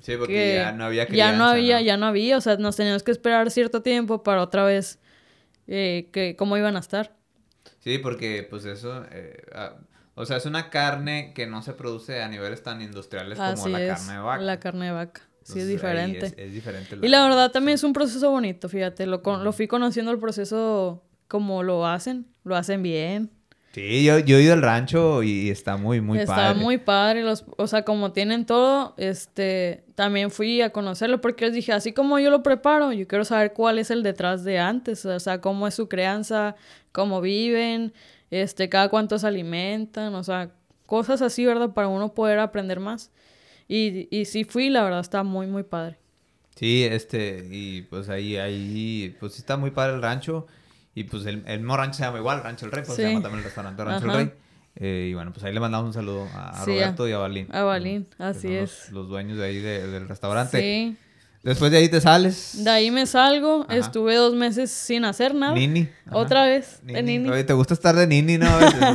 Sí, porque Que ya no había ya crianza, no había, ¿no? ya no había. O sea, nos teníamos que esperar cierto tiempo para otra vez eh, que cómo iban a estar. Sí, porque pues eso, eh, ah, o sea, es una carne que no se produce a niveles tan industriales como Así la es. carne de vaca. La carne de vaca. Sí, es Entonces, diferente. Es, es diferente. Y la verdad también es un proceso bonito, fíjate, lo, con- lo fui conociendo el proceso como lo hacen, lo hacen bien. Sí, yo, yo he ido al rancho y está muy, muy Está padre. muy padre, los, o sea, como tienen todo, este, también fui a conocerlo porque les dije, así como yo lo preparo, yo quiero saber cuál es el detrás de antes, o sea, cómo es su crianza, cómo viven, este, cada cuánto se alimentan, o sea, cosas así, ¿verdad? Para uno poder aprender más. Y, y sí fui, la verdad, está muy, muy padre. Sí, este, y pues ahí, ahí, pues está muy padre el rancho. Y pues el, el mismo rancho se llama igual, Rancho El Rey, pues se Sí. llama también el restaurante Rancho Ajá. El Rey. Eh, y bueno, pues ahí le mandamos un saludo a, Sí, a- Roberto y a Balín. a Balín, que así son los- es. Los, dueños de ahí de- del restaurante. Sí. Después de ahí te sales. De ahí me salgo, Ajá. estuve dos meses sin hacer nada. Nini. Ajá. Otra vez, de Nini. nini. Oye, ¿te gusta estar de Nini, no?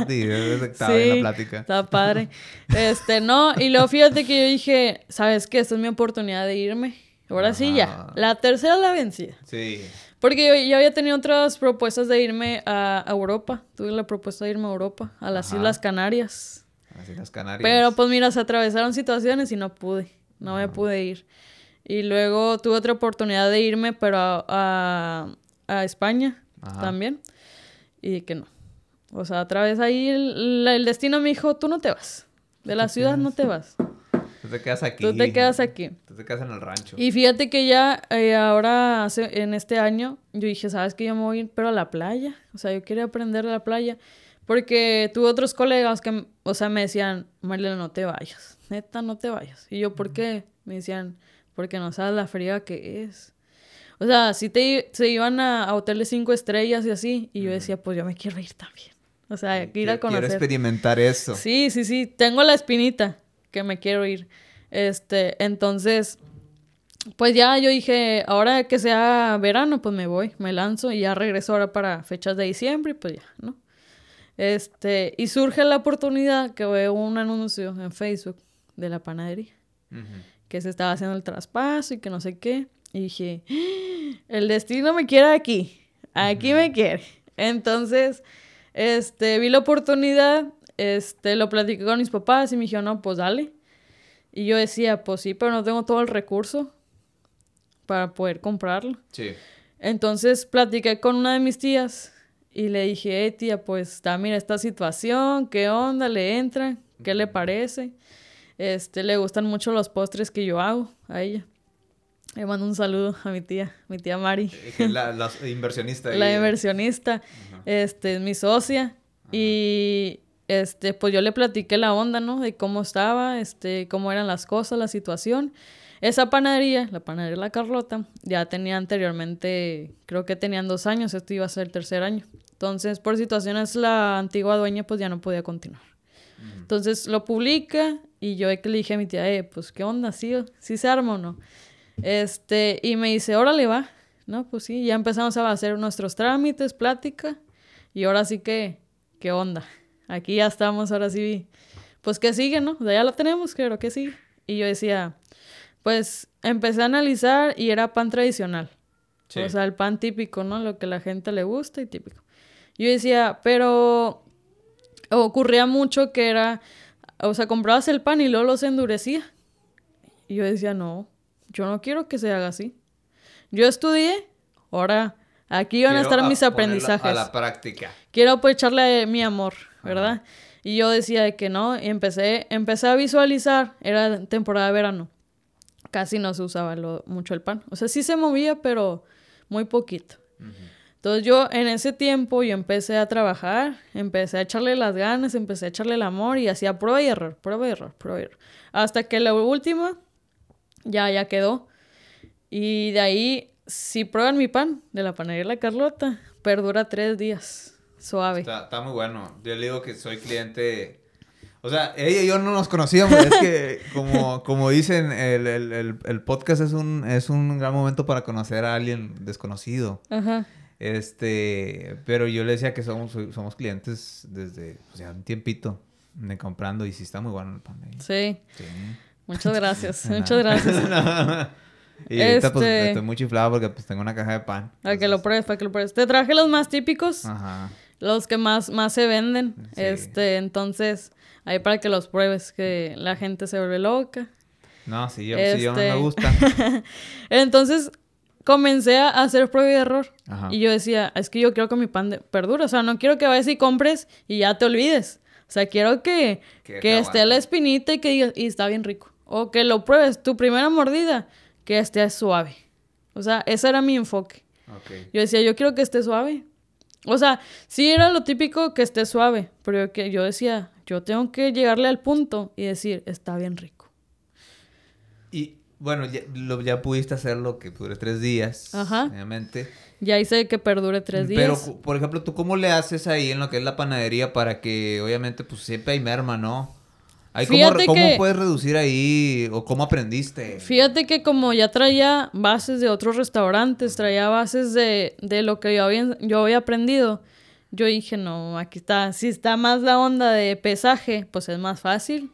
Te detectaba en Sí, la plática. Está padre. Este, no, y luego fíjate que yo dije, ¿sabes qué? Esta es mi oportunidad de irme. Ahora sí, ya. La tercera la vencida. Sí. Porque yo ya había tenido otras propuestas de irme a a Europa. Tuve la propuesta de irme a Europa, a las. Islas Canarias. Así las Canarias. Pero pues mira, se atravesaron situaciones y no pude. No me pude ir. Y luego tuve otra oportunidad de irme, pero a, a, España también. Y que no. O sea, otra vez ahí el, el destino me dijo, tú no te vas. De la ciudad no te vas. Tú te quedas aquí. Tú te quedas aquí. Tú te quedas en el rancho. Y fíjate que ya eh, ahora, hace, en este año, yo dije, ¿sabes qué? Yo me voy a ir, pero a la playa. O sea, yo quería aprender a la playa. Porque tuve otros colegas que, o sea, me decían, Marlene, no te vayas. Neta, no te vayas. Y yo, ¿por qué? Me decían, porque no sabes la fría que es. O sea, si te, se iban a, hoteles cinco estrellas y así. Y yo decía, pues yo me quiero ir también. O sea, ir a conocer. Quiero experimentar eso. Sí, sí, sí. Tengo la espinita que me quiero ir. Este, entonces, pues ya yo dije, ahora que sea verano, pues me voy, me lanzo y ya regreso ahora para fechas de diciembre y pues ya, ¿no? Este, y surge la oportunidad que veo un anuncio en Facebook de la panadería, que se estaba haciendo el traspaso y que no sé qué. Y dije, ¡Ah! el destino me quiere aquí, aquí me quiere. Entonces, este, vi la oportunidad este, lo platiqué con mis papás y me dijeron, no, pues dale. Y yo decía, pues sí, pero no tengo todo el recurso para poder comprarlo. Sí. Entonces platiqué con una de mis tías y le dije, eh, tía, pues está, mira esta situación, ¿qué onda? ¿Le entra? ¿Qué le parece? Este, le gustan mucho los postres que yo hago a ella. Le mando un saludo a mi tía, mi tía Mari. Eh, la, la (laughs) inversionista. la inversionista. Este, es mi socia. Y este, pues yo le platiqué la onda, ¿no? De cómo estaba, este, cómo eran las cosas, la situación. Esa panadería, la panadería La Carlota, ya tenía anteriormente, creo que tenían dos años, esto iba a ser el tercer año. Entonces, por situaciones, la antigua dueña pues ya no podía continuar. Entonces lo publica y yo que le dije a mi tía, eh, pues qué onda, sí, sí se arma o no. Este, y me dice, órale va, ¿no? Pues sí, ya empezamos a hacer nuestros trámites, plática, y ahora sí que, ¿qué onda? Aquí ya estamos, ahora sí. Pues que sigue, ¿no? ya lo tenemos, creo que sí. Y yo decía, pues empecé a analizar y era pan tradicional. O sea, el pan típico, ¿no? Lo que la gente le gusta y típico. Yo decía, pero ocurría mucho que era, o sea, comprabas el pan y luego los endurecía. Y yo decía, no, yo no quiero que se haga así. Yo estudié, ahora aquí van a estar mis aprendizajes. A la práctica. Quiero pues echarle mi amor. ¿verdad? Y yo decía de que no, y empecé, empecé a visualizar, era temporada de verano, casi no se usaba mucho el pan, o sea, sí se movía, pero muy poquito. Entonces yo en ese tiempo yo empecé a trabajar, empecé a echarle las ganas, empecé a echarle el amor y hacía prueba y error, prueba y error, prueba y error. Hasta que la última ya, ya quedó. Y de ahí, si prueban mi pan de la panadería La Carlota, perdura tres días. Suave. Está, muy bueno. Yo le digo que soy cliente. O sea, ella y yo no nos conocíamos. es que, (laughs) como, como dicen, el, el, el, podcast es un, es un gran momento para conocer a alguien desconocido. Ajá. Este, pero yo le decía que somos, somos clientes desde, o sea, un tiempito de comprando y sí está muy bueno el pan Sí. sí. Muchas gracias, (laughs) muchas gracias. (laughs) Y ahorita pues este estoy muy chiflado porque pues tengo una caja de pan. Para que lo pruebes, para que lo pruebes. Te traje los más típicos. Ajá los que más, más se venden. Este, entonces, ahí para que los pruebes, que la gente se vuelve loca. No, si yo, yo no me este, gusta. (laughs) entonces, comencé a hacer prueba y error. Y yo decía, es que yo quiero que mi pan de perdure. O sea, no quiero que vayas y compres y ya te olvides. O sea, quiero que, que, esté la espinita y que digas, y está bien rico. O que lo pruebes, tu primera mordida, que esté suave. O sea, ese era mi enfoque. Yo decía, yo quiero que esté suave. O sea, sí era lo típico que esté suave, pero que yo decía, yo tengo que llegarle al punto y decir, está bien rico. Bueno, ya, lo, ya pudiste hacerlo que dure tres días, Ajá. obviamente. Ya hice que perdure tres días. Pero, por ejemplo, ¿tú cómo le haces ahí en lo que es la panadería para que, obviamente, pues siempre hay merma, ¿no? ¿Cómo, puedes reducir ahí o cómo aprendiste? Fíjate que como ya traía bases de otros restaurantes, traía bases de, lo que yo había, yo había aprendido, yo dije, no, aquí está, si está más la onda de pesaje, pues es más fácil.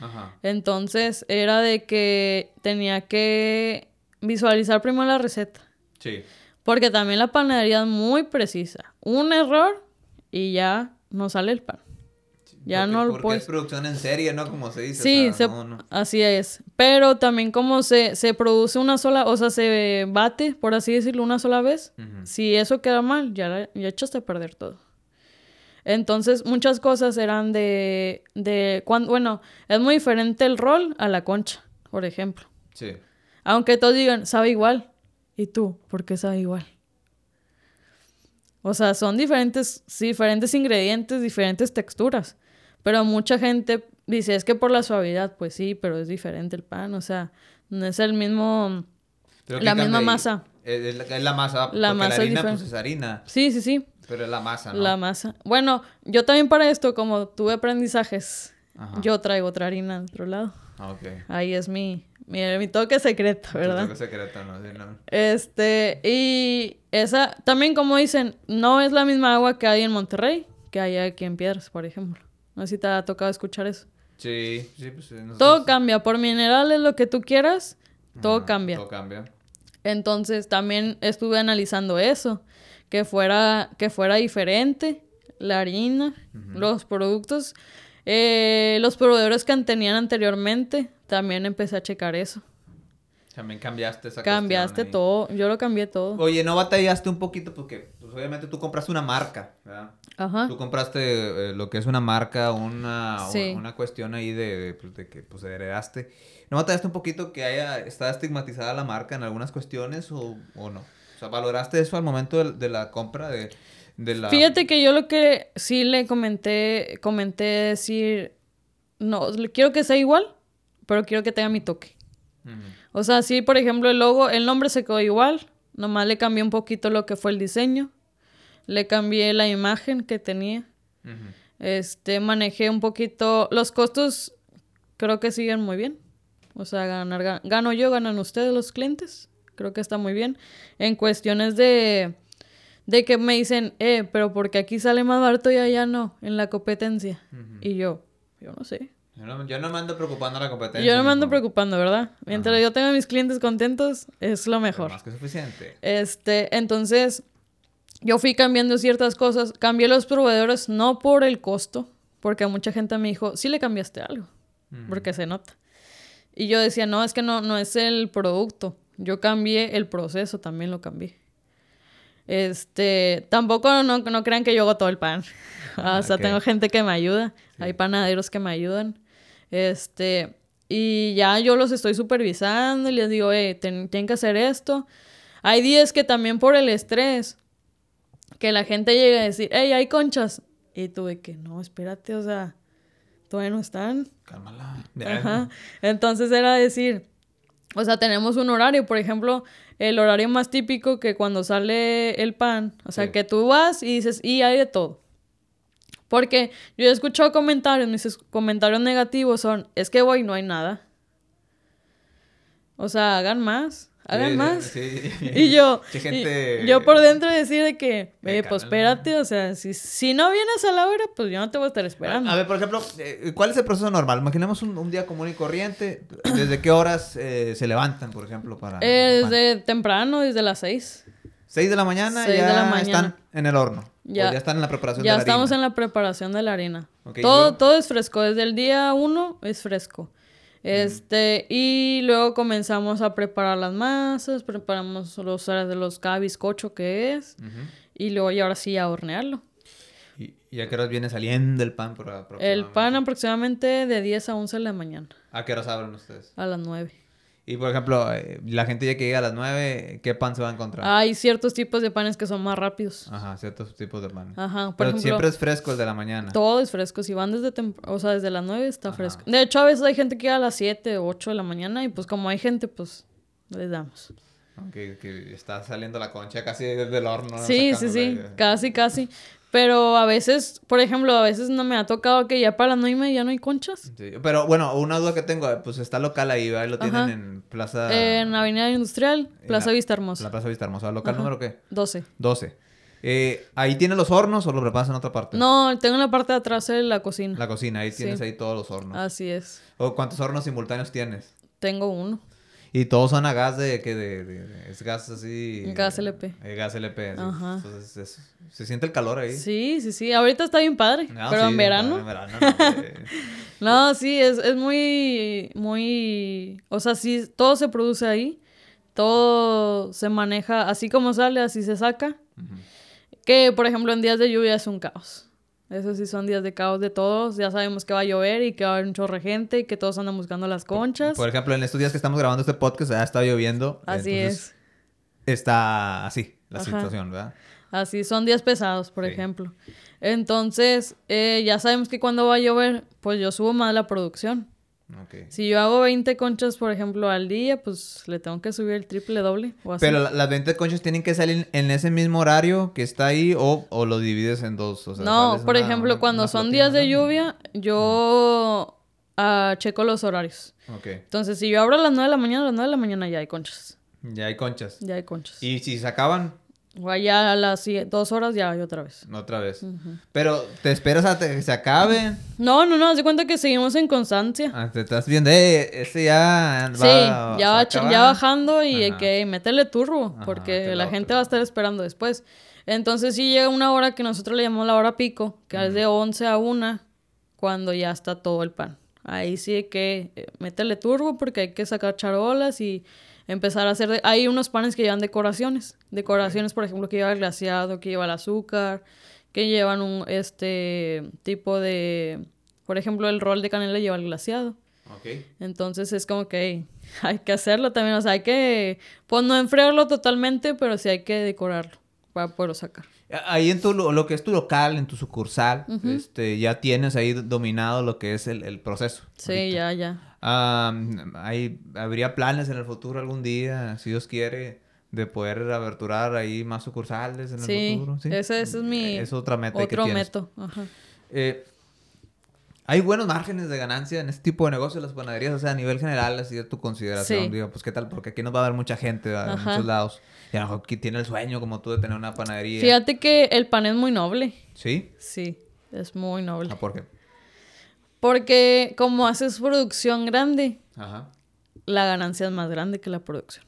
Ajá. Entonces era de que tenía que visualizar primero la receta. Sí. Porque también la panadería es muy precisa. Un error y ya no sale el pan. Ya no lo puedes. puedes. es producción en serie, ¿no? Como se dice. Sí, o sea, se- no, no. así es. Pero también como se, se produce una sola, o sea, se bate, por así decirlo, una sola vez. Si eso queda mal, ya, la- ya echaste a perder todo. Entonces, muchas cosas eran de, de cuando, bueno, es muy diferente el rol a la concha, por ejemplo. Sí. Aunque todos digan, sabe igual. ¿Y tú? ¿Por qué sabe igual? O sea, son diferentes, sí, diferentes ingredientes, diferentes texturas. Pero mucha gente dice, es que por la suavidad, pues sí, pero es diferente el pan. O sea, no es el mismo... La ¿qué misma ahí? masa. Es, la, es la masa. La porque masa la harina, pues es harina. Sí, sí, sí. Pero es la masa, ¿no? La masa. Bueno, yo también para esto, como tuve aprendizajes, Ajá. yo traigo otra harina de otro lado. Ah, ok. Ahí es mi, mi, mi toque secreto, ¿verdad? Tu toque secreto, ¿no? Sí, no. Este, y esa, también como dicen, no es la misma agua que hay en Monterrey que hay aquí en Piedras, por ejemplo. No sé si te ha tocado escuchar eso. Sí, sí, pues sí, nosotros- Todo cambia, por minerales, lo que tú quieras, todo Ajá, cambia. Todo cambia. Entonces también estuve analizando eso, que fuera, que fuera diferente la harina, los productos, eh, los proveedores que tenían anteriormente, también empecé a checar eso. También cambiaste esa Cambiaste todo, yo lo cambié todo. Oye, ¿no batallaste un poquito? Porque, pues, obviamente tú compraste una marca, ¿verdad? Ajá. Tú compraste eh, lo que es una marca, una, Sí. una cuestión ahí de, de, pues, de que pues heredaste. ¿No batallaste un poquito que haya está estigmatizada la marca en algunas cuestiones o, o no? O sea, ¿valoraste eso al momento de, de la compra de, de la... Fíjate que yo lo que sí le comenté, comenté decir, no, quiero que sea igual, pero quiero que tenga mi toque. O sea, sí, por ejemplo, el logo, el nombre se quedó igual, nomás le cambié un poquito lo que fue el diseño, le cambié la imagen que tenía, este, manejé un poquito, los costos creo que siguen muy bien. O sea, ganar, ga- gano yo, ganan ustedes los clientes. Creo que está muy bien. En cuestiones de, de que me dicen, eh, pero porque aquí sale más barato y allá no, en la competencia. Y yo, yo no sé. Yo no, yo no me ando preocupando la competencia. Yo no me ando preocupando, ¿verdad? Mientras Ajá. yo tenga a mis clientes contentos, es lo mejor. Más que suficiente. Este, entonces, yo fui cambiando ciertas cosas. Cambié los proveedores no por el costo, porque mucha gente me dijo, sí le cambiaste algo, porque se nota. Y yo decía, no, es que no, no es el producto. Yo cambié el proceso, también lo cambié. Este, tampoco no, no crean que yo hago todo el pan. (laughs) o sea, tengo gente que me ayuda. Hay panaderos que me ayudan. Este, y ya yo los estoy supervisando y les digo, eh, tienen que hacer esto. Hay días que también por el estrés, que la gente llega a decir, hey, hay conchas. Y tú de que, no, espérate, o sea, todavía no están. Cálmala. Ajá. Entonces era decir, o sea, tenemos un horario, por ejemplo, el horario más típico que cuando sale el pan, o sea, Sí. que tú vas y dices, y hay de todo. Porque yo he escuchado comentarios, mis comentarios negativos son, es que voy, no hay nada. O sea, hagan más, hagan Sí. Y yo, (laughs) y yo por dentro decir de que, eh, pues espérate, o sea, si, si no vienes a la hora, pues yo no te voy a estar esperando. A ver, por ejemplo, eh, ¿cuál es el proceso normal? Imaginemos un, un día común y corriente. ¿Desde qué horas eh, se levantan, por ejemplo, para... Eh, desde temprano, desde las seis. 6 de la mañana Seis ya de la mañana. están en el horno. Ya. Ya, ya están en la preparación Ya de la estamos harina. en la preparación de la harina. Todo, yo- todo es fresco. Desde el día uno es fresco. Este, y luego comenzamos a preparar las masas, preparamos los de los cada bizcocho que es, y luego y ahora sí a hornearlo. ¿Y, y a qué horas viene saliendo el pan? Por El aproximadamente? pan aproximadamente de 10 a 11 de la mañana, ¿A qué horas abren ustedes? a las 9. Y, por ejemplo, eh, la gente ya que llega a las 9, ¿qué pan se va a encontrar? Hay ciertos tipos de panes que son más rápidos. Ajá, ciertos tipos de pan. Ajá, por Pero ejemplo, siempre es fresco el de la mañana. todo es fresco. Si van desde, o sea, desde las 9 está Ajá. fresco. De hecho, a veces hay gente que llega a las 7 o 8 de la mañana y pues como hay gente, pues les damos. Que, que está saliendo la concha casi desde el horno. Sí, sí, sí, casi, casi. Pero a veces, por ejemplo, a veces no me ha tocado que ya para las 9 y media ya no hay conchas. Sí, Pero bueno, una duda que tengo, pues está local ahí, ¿verdad? Ahí lo tienen Ajá. en Plaza... En Avenida Industrial, Plaza la- Vista Hermosa. La Plaza Vista Hermosa. ¿Local Ajá. número qué? 12. 12. Eh, ¿Ahí tiene los hornos o lo preparas en otra parte? No, tengo en la parte de atrás de la cocina. La cocina, ahí Sí. tienes ahí todos los hornos. Así es. ¿O cuántos hornos simultáneos tienes? Tengo uno. Y todos son a gas de que de, de, es gas así. Gas LP. Eh, gas LP. Ajá. Entonces se siente el calor ahí. Sí, sí, sí. Ahorita está bien padre. pero en verano. En verano (laughs) no, sí, es, es muy, muy. O sea, sí, todo se produce ahí. Todo se maneja así como sale, así se saca. Que, por ejemplo, en días de lluvia es un caos. Esos sí son días de caos de todos. Ya sabemos que va a llover y que va a haber un chorro de gente y que todos andan buscando las conchas. Por ejemplo, en estos días que estamos grabando este podcast ya está lloviendo. Así es. Está así la situación, ¿verdad? Así, son días pesados, por ejemplo. Entonces, eh, ya sabemos que cuando va a llover, pues yo subo más la producción. Si yo hago 20 conchas, por ejemplo, al día, pues le tengo que subir el triple doble. O así. Pero las 20 conchas tienen que salir en ese mismo horario que está ahí o, o lo divides en dos. no, por ejemplo, cuando son días de lluvia, yo uh, checo los horarios. Entonces, si yo abro a las 9 de la mañana, a las 9 de la mañana ya hay conchas. Ya hay conchas. Ya hay conchas. ¿Y si se acaban? O allá a las dos horas ya hay otra vez. Otra vez. Pero, ¿te esperas a que se acabe? No, no, no. Haz de cuenta que seguimos en constancia. Ah, te estás viendo, eh, ese ya va Sí, ya, va, ya bajando y hay que meterle turbo. porque la gente va a estar esperando después. Entonces, sí llega una hora que nosotros le llamamos la hora pico, que es de 11 a 1, cuando ya está todo el pan. Ahí sí hay que eh, meterle turbo porque hay que sacar charolas y empezar a hacer... Hay unos panes que llevan decoraciones. Decoraciones, por ejemplo, que lleva el glaseado, que lleva el azúcar, que llevan un este tipo de... Por ejemplo, el rol de canela lleva el glaseado. Okay. Entonces es como que (laughs) hay que hacerlo también. O sea, hay que... Pues no enfriarlo totalmente, pero sí hay que decorarlo para poderlo sacar. Ahí en tu, lo que es tu local, en tu sucursal, este, ya tienes ahí dominado lo que es el, el proceso. Sí, ya, ya hay, ¿Habría planes en el futuro algún día, si Dios quiere, de poder aberturar ahí más sucursales en el futuro? Sí, ese, es mi... Es otra meta otro que. Ajá. Eh, ¿Hay buenos márgenes de ganancia en este tipo de negocios, las panaderías? O sea, a nivel general, así de tu consideración. Digo, pues, ¿qué tal? Porque aquí nos va a ver mucha gente de muchos lados. Y a lo mejor tiene el sueño, como tú, de tener una panadería. Fíjate que el pan es muy noble. ¿Sí? Sí, es muy noble. ¿Ah, por qué? Porque como haces producción grande, la ganancia es más grande que la producción.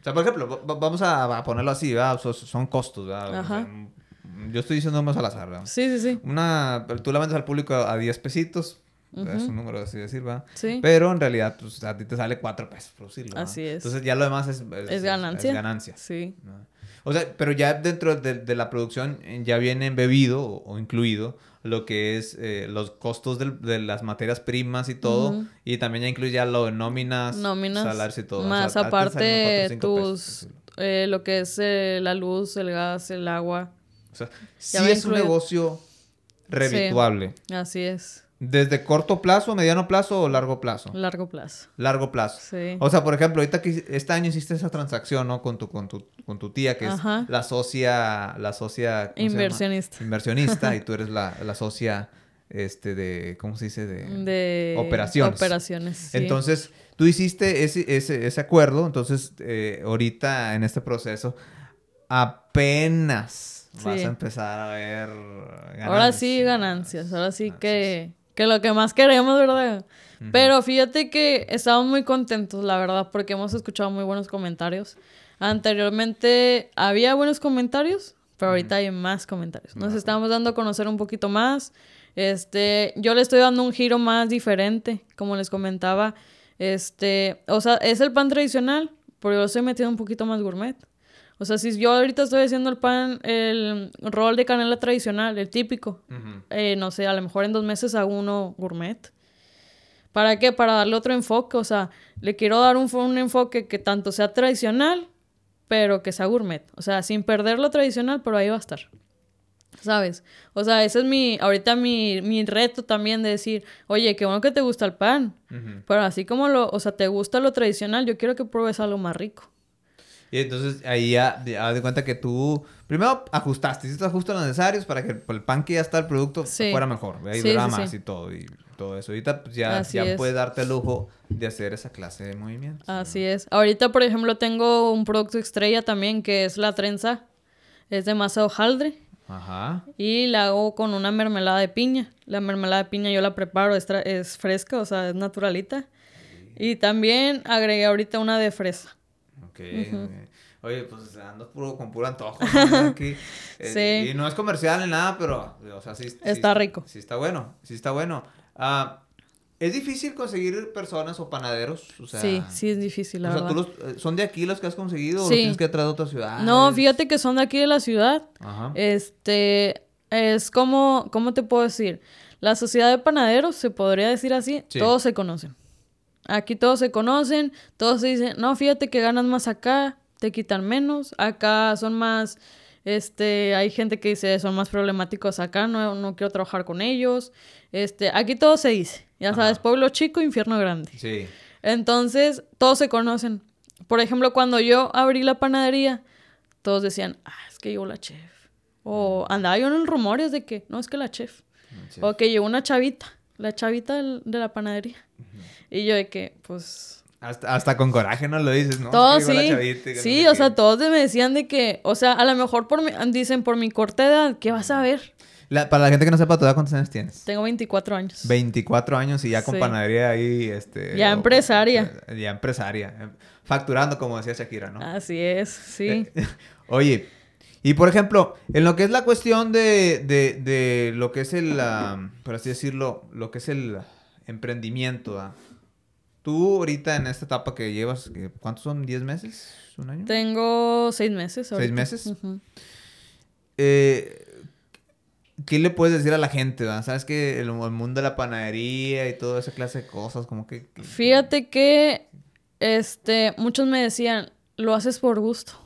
O sea, por ejemplo, vamos a, ponerlo así, ¿verdad? son costos, ¿verdad? yo estoy diciendo más al azar, ¿verdad? Sí, sí, sí. Una, tú la vendes al público a 10 pesitos, es un número así decir. Sí. Pero en realidad, pues, a ti te sale 4 pesos producirlo. Así es. Entonces ya lo demás es, es, ganancia. Es ganancia. Sí. O sea, pero ya dentro de, la producción ya viene embebido o incluido lo que es eh, los costos de, las materias primas y todo. Y también ya incluye ya lo de nóminas, nóminas salarios y todo. Más aparte tus, eh, lo que es eh, la luz, el gas, el agua. O sea, sí es un negocio revituable. así es. ¿Desde corto plazo, mediano plazo o largo plazo? Largo plazo. Largo plazo. Sí. O sea, por ejemplo, ahorita que este año hiciste esa transacción, ¿no? Con tu, con tu, con tu tía, que es la socia, la socia... Inversionista. Inversionista, y (laughs) tú eres la, la, socia, este, de, ¿cómo se dice? De, operaciones. Operaciones, sí. Entonces, tú hiciste ese, ese, ese acuerdo, entonces, eh, ahorita en este proceso, apenas vas a empezar a ver ganancias. Ahora sí ganancias, ahora sí que que lo que más queremos, ¿verdad? Pero fíjate que estamos muy contentos, la verdad, porque hemos escuchado muy buenos comentarios. Anteriormente había buenos comentarios, pero ahorita hay más comentarios. Nos estamos dando a conocer un poquito más. Este, yo le estoy dando un giro más diferente, como les comentaba. Este, o sea, es el pan tradicional, pero yo lo estoy metiendo un poquito más gourmet. O sea, si yo ahorita estoy haciendo el pan, el rol de canela tradicional, el típico, eh, no sé, a lo mejor en dos meses hago uno gourmet. ¿Para qué? Para darle otro enfoque. O sea, le quiero dar un, un enfoque que tanto sea tradicional, pero que sea gourmet. O sea, sin perder lo tradicional, pero ahí va a estar. ¿Sabes? O sea, ese es mi, ahorita mi, mi reto también de decir, oye, qué bueno que te gusta el pan, pero así como lo, o sea, te gusta lo tradicional, yo quiero que pruebes algo más rico. Y entonces ahí ya, de cuenta que tú primero ajustaste, hiciste ajustes necesarios para que el pan que ya está el producto fuera mejor, ahí sí, más y todo y todo eso. Ahorita pues, ya, ya puedes darte el lujo de hacer esa clase de movimientos. Así es. Ahorita, por ejemplo, tengo un producto estrella también que es la trenza. Es de masa hojaldre. Ajá. Y la hago con una mermelada de piña. La mermelada de piña yo la preparo, es, es fresca, o sea, es naturalita. Y también agregué ahorita una de fresa. Ok. Oye, pues ando puro, con puro antojo. Aquí. (laughs) Eh, sí. Y no es comercial ni nada, pero, o sea, sí. Está rico. Sí está bueno, sí está bueno. Ah, ¿Es difícil conseguir personas o panaderos? O sea, sí, sí es difícil, la verdad. ¿tú eh, ¿Son de aquí los que has conseguido o los tienes que traer de otra ciudad? No, fíjate que son de aquí de la ciudad. Ajá. Este, es como, ¿cómo te puedo decir? La sociedad de panaderos, se podría decir así, todos se conocen. Aquí todos se conocen, todos se dicen, no, fíjate que ganas más acá, te quitan menos, acá son más, este, hay gente que dice, son más problemáticos acá, no, no quiero trabajar con ellos. Este, aquí todo se dice, ya sabes, pueblo chico, infierno grande. Sí. Entonces, todos se conocen. Por ejemplo, cuando yo abrí la panadería, todos decían, ah, es que llegó la chef. O andaba yo en los rumores de que, no, es que la chef. O que llegó una chavita, la chavita de la panadería. Y yo de que, pues... Hasta, con coraje no lo dices, ¿no? Todos sí. sí, o sea, todos me decían de que, o sea, a lo mejor por mi, dicen por mi corta edad, ¿qué vas a ver? para la gente que no sepa, ¿todavía cuántos años tienes? Tengo 24 años. 24 años y ya con panadería ahí, este... Ya empresaria. ya empresaria. Em, facturando, como decía Shakira, ¿no? Así es, sí. (laughs) oye, y por ejemplo, en lo que es la cuestión de, de, lo que es el, por así decirlo, lo que es el emprendimiento, ¿ah? Tú ahorita en esta etapa que llevas, ¿cuántos son? ¿10 meses? ¿Un año? Tengo 6 meses. ¿Seis meses? eh, ¿Qué le puedes decir a la gente? ¿Sabes que el, mundo de la panadería y toda esa clase de cosas, como que... Fíjate que, este, muchos me decían, lo haces por gusto.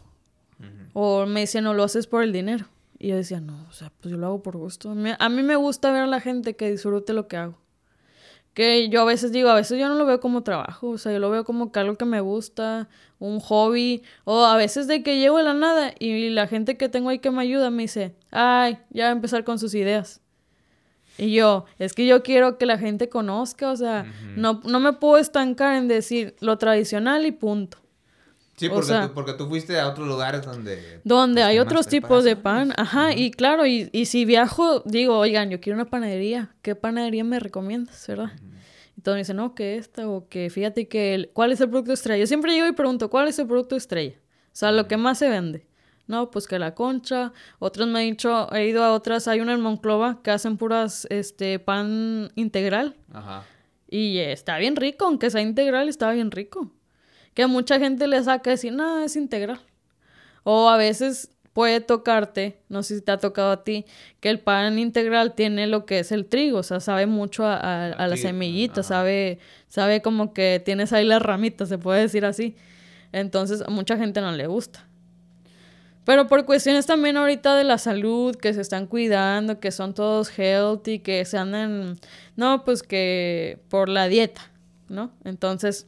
O me decían, no, lo haces por el dinero. Y yo decía, no, o sea, pues yo lo hago por gusto. a mí me gusta ver a la gente que disfrute lo que hago que yo a veces digo, a veces yo no lo veo como trabajo, o sea, yo lo veo como que algo que me gusta, un hobby, o a veces de que llego de la nada y la gente que tengo ahí que me ayuda me dice, ay, ya va a empezar con sus ideas. Y yo, es que yo quiero que la gente conozca, o sea, no, no me puedo estancar en decir lo tradicional y punto. Sí, porque, tú, porque tú fuiste a otros lugares donde... Donde hay otros tipos de pan, ajá, y claro, y, y, si viajo, digo, oigan, yo quiero una panadería, ¿qué panadería me recomiendas, verdad? Y todos me dicen, no, que esta, o que fíjate que, ¿cuál es el producto estrella? Yo siempre llego y pregunto, ¿cuál es el producto estrella? O sea, lo que más se vende. No, pues que la concha. Otros me han dicho, he ido a otras, hay una en Monclova que hacen puras, este, pan integral. Ajá. Y está bien rico, aunque sea integral, está bien rico que mucha gente le saca decir, no, es integral. O a veces puede tocarte, no sé si te ha tocado a ti, que el pan integral tiene lo que es el trigo, o sea, sabe mucho a, las semillitas, sabe, sabe como que tienes ahí las ramitas, se puede decir así. Entonces, a mucha gente no le gusta. Pero por cuestiones también ahorita de la salud, que se están cuidando, que son todos healthy, que se andan, no, pues que por la dieta, ¿no? Entonces,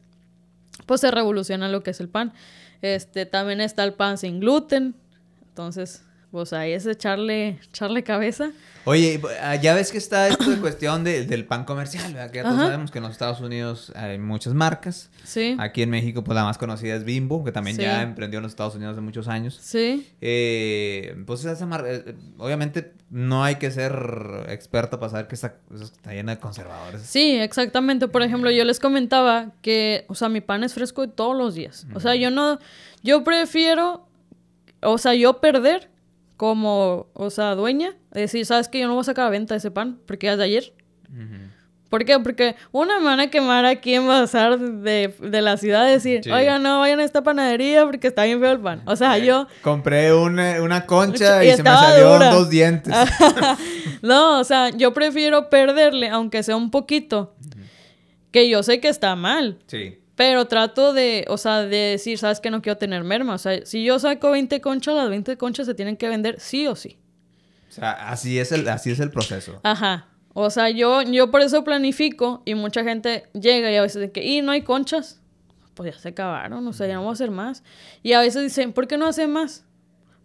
pues se revoluciona lo que es el pan. Este, también está el pan sin gluten. Entonces, pues ahí es echarle, echarle cabeza. Oye, ah, ya ves que está esto de (coughs) cuestión del pan comercial, ¿verdad? Que ya todos sabemos que en los Estados Unidos hay muchas marcas. Sí. Aquí en México, pues la más conocida es Bimbo, que también ya emprendió en los Estados Unidos hace muchos años. Sí. Eh, pues esa marca, eh, obviamente no hay que ser experto para saber que está, está llena de conservadores. Sí, exactamente. Por ejemplo, yo les comentaba que, o sea, mi pan es fresco todos los días. O sea, yo no, yo prefiero, o sea, yo perder como, o sea, dueña, decir, ¿sabes que Yo no voy a sacar a venta ese pan porque ya es de ayer. ¿Por qué? Porque una me van a quemar aquí en Bazar de, de la ciudad decir, oiga, no vayan a esta panadería porque está bien feo el pan. O sea, yo... Compré una, una concha y, se me salieron dos dientes. (laughs) no, o sea, yo prefiero perderle, aunque sea un poquito, que yo sé que está mal. Sí. Pero trato de, o sea, de decir, sabes que no quiero tener merma. O sea, si yo saco 20 conchas, las 20 conchas se tienen que vender sí o sí. O sea, así es el, así es el proceso. Ajá. O sea, yo, yo por eso planifico y mucha gente llega y a veces dice que, y no hay conchas. Pues ya se acabaron, o sea, ya no voy a hacer más. Y a veces dicen, ¿por qué no hace más?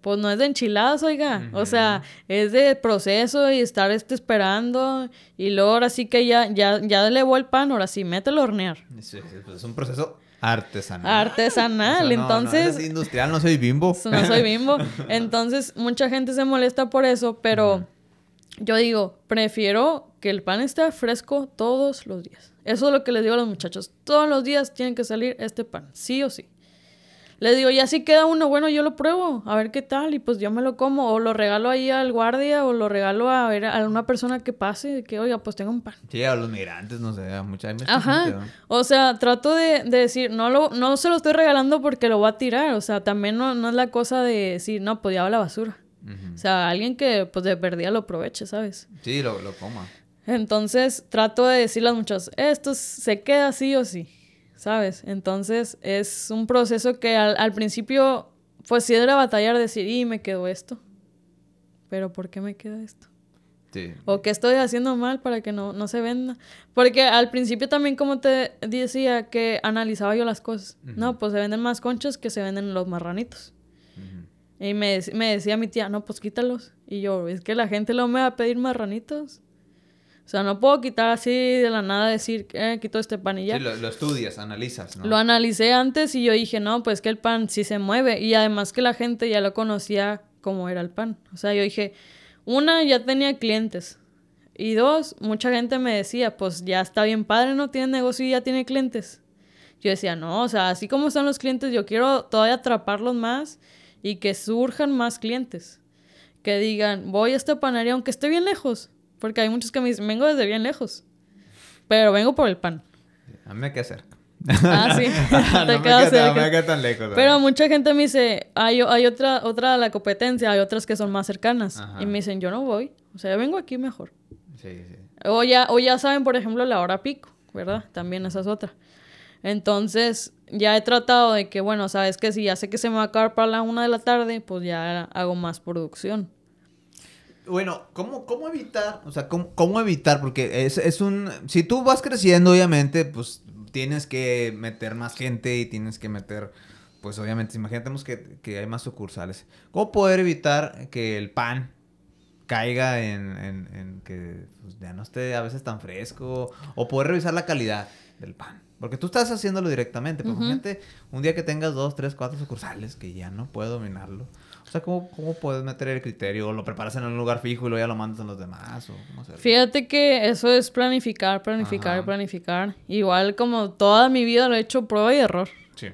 Pues no es de enchiladas, oiga. O sea, es de proceso y estar este esperando. Y luego ahora sí que ya, ya, ya elevó el pan, ahora sí, mételo a hornear. Sí, pues es un proceso artesanal. Artesanal, entonces. No, industrial, no soy bimbo. (laughs) No soy bimbo. (laughs) Entonces, mucha gente se molesta por eso, pero yo digo, prefiero que el pan esté fresco todos los días. Eso es lo que les digo a los muchachos. Todos los días tienen que salir este pan, sí o sí. Les digo, ya si queda uno, bueno, yo lo pruebo, a ver qué tal, y pues yo me lo como, o lo regalo ahí al guardia, o lo regalo a ver a una persona que pase, que oiga, pues tengo un pan. Sí, a los migrantes, no sé, a mucha, gente. Ajá. o sea, trato de, decir, no lo, no se lo estoy regalando porque lo voy a tirar. O sea, también no, no es la cosa de decir, no, pues ya va la basura. O sea, alguien que pues de perdida lo aproveche, ¿sabes? Sí, lo, lo coma. Entonces trato de decirle a los muchachos, esto se queda sí o sí, ¿sabes? Entonces es un proceso que al, principio, pues sí era batallar, decir, y me quedó esto. Pero ¿por qué me queda esto? Sí. O qué estoy haciendo mal para que no, no se venda. Porque al principio también, como te decía, que analizaba yo las cosas. No, pues se venden más conchas que se venden los marranitos. Y me, me, decía mi tía, no, pues quítalos. Y yo, es que la gente lo me va a pedir marranitos. O sea, no puedo quitar así de la nada decir, eh, quito este pan y ya. Sí, lo, estudias, analizas, ¿no? Lo analicé antes y yo dije, no, pues que el pan sí se mueve. Y además que la gente ya lo conocía como era el pan. O sea, yo dije, una, ya tenía clientes. Y dos, mucha gente me decía, pues ya está bien padre, no tiene negocio y ya tiene clientes. Yo decía, no, o sea, así como están los clientes, yo quiero todavía atraparlos más y que surjan más clientes. Que digan, voy a esta panadería aunque esté bien lejos. Porque hay muchos que me dicen, vengo desde bien lejos. Pero vengo por el pan. A mí me queda cerca. Ah, sí. (laughs) Te queda cerca. me queda tan lejos. Pero mucha gente me dice, hay, hay otra, otra de la competencia, hay otras que son más cercanas. Y me dicen, yo no voy. O sea, yo vengo aquí mejor. Sí, sí. O ya, o ya saben, por ejemplo, la hora pico, ¿verdad? También esa es otra. Entonces, ya he tratado de que, bueno, sabes que si ya sé que se me va a acabar para la una de la tarde, pues ya hago más producción. Bueno, ¿cómo, cómo evitar? O sea, ¿cómo, evitar? Porque es, es, un... Si tú vas creciendo, obviamente, pues tienes que meter más gente y tienes que meter... Pues obviamente, imagínate que, que hay más sucursales. ¿Cómo poder evitar que el pan caiga en, en, en que pues, ya no esté a veces tan fresco? O poder revisar la calidad del pan. Porque tú estás haciéndolo directamente. Pero imagínate un día que tengas dos, tres, cuatro sucursales que ya no puedo dominarlo. O sea, ¿cómo, ¿cómo puedes meter el criterio? ¿O lo preparas en un lugar fijo y luego ya lo mandas a los demás? ¿O cómo Fíjate que eso es planificar, planificar, planificar. Igual como toda mi vida lo he hecho prueba y error. Sí.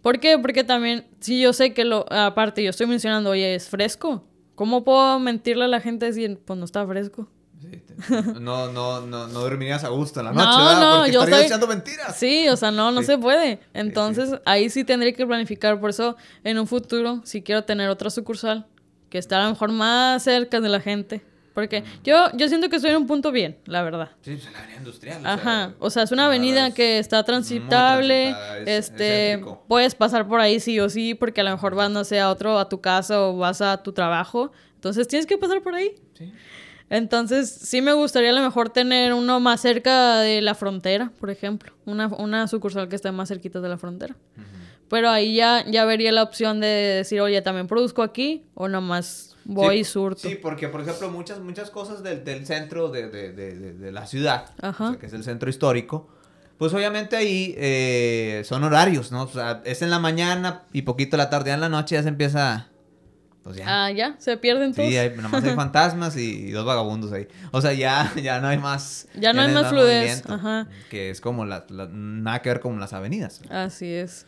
¿Por qué? Porque también, si yo sé que lo, aparte yo estoy mencionando, oye, es fresco. ¿Cómo puedo mentirle a la gente decir, pues no está fresco? (laughs) no, no, no, no dormirías a gusto en la noche, no, No, Porque yo estarías echando mentiras. Sí, o sea, no, no se puede. Entonces, ahí sí tendría que planificar. Por eso, en un futuro, si quiero tener otra sucursal, que esté a lo mejor más cerca de la gente. Porque yo, yo siento que estoy en un punto bien, la verdad. Sí, es una avenida industrial. Ajá. O sea, es una avenida que está transitable. este, puedes pasar por ahí sí o sí, porque a lo mejor vas, no sé, a otro, a tu casa o vas a tu trabajo. Entonces tienes que pasar por ahí. Sí. Entonces, sí me gustaría a lo mejor tener uno más cerca de la frontera, por ejemplo. Una, una sucursal que esté más cerquita de la frontera. Pero ahí ya, ya vería la opción de decir, oye, también produzco aquí o nomás voy y surto. Sí, porque, por ejemplo, muchas, muchas cosas del, del centro de, de, de, de, la ciudad, que es el centro histórico, pues obviamente ahí eh, son horarios, ¿no? O sea, es en la mañana y poquito la tarde, en la noche ya se empieza pues ah, ya, se pierden todos. Sí, hay, nomás hay (laughs) fantasmas y, dos vagabundos ahí. O sea, ya, (laughs) ya no hay más. Ya no hay más fluidez. Ajá. Que es como la, nada que ver con las avenidas. Así es.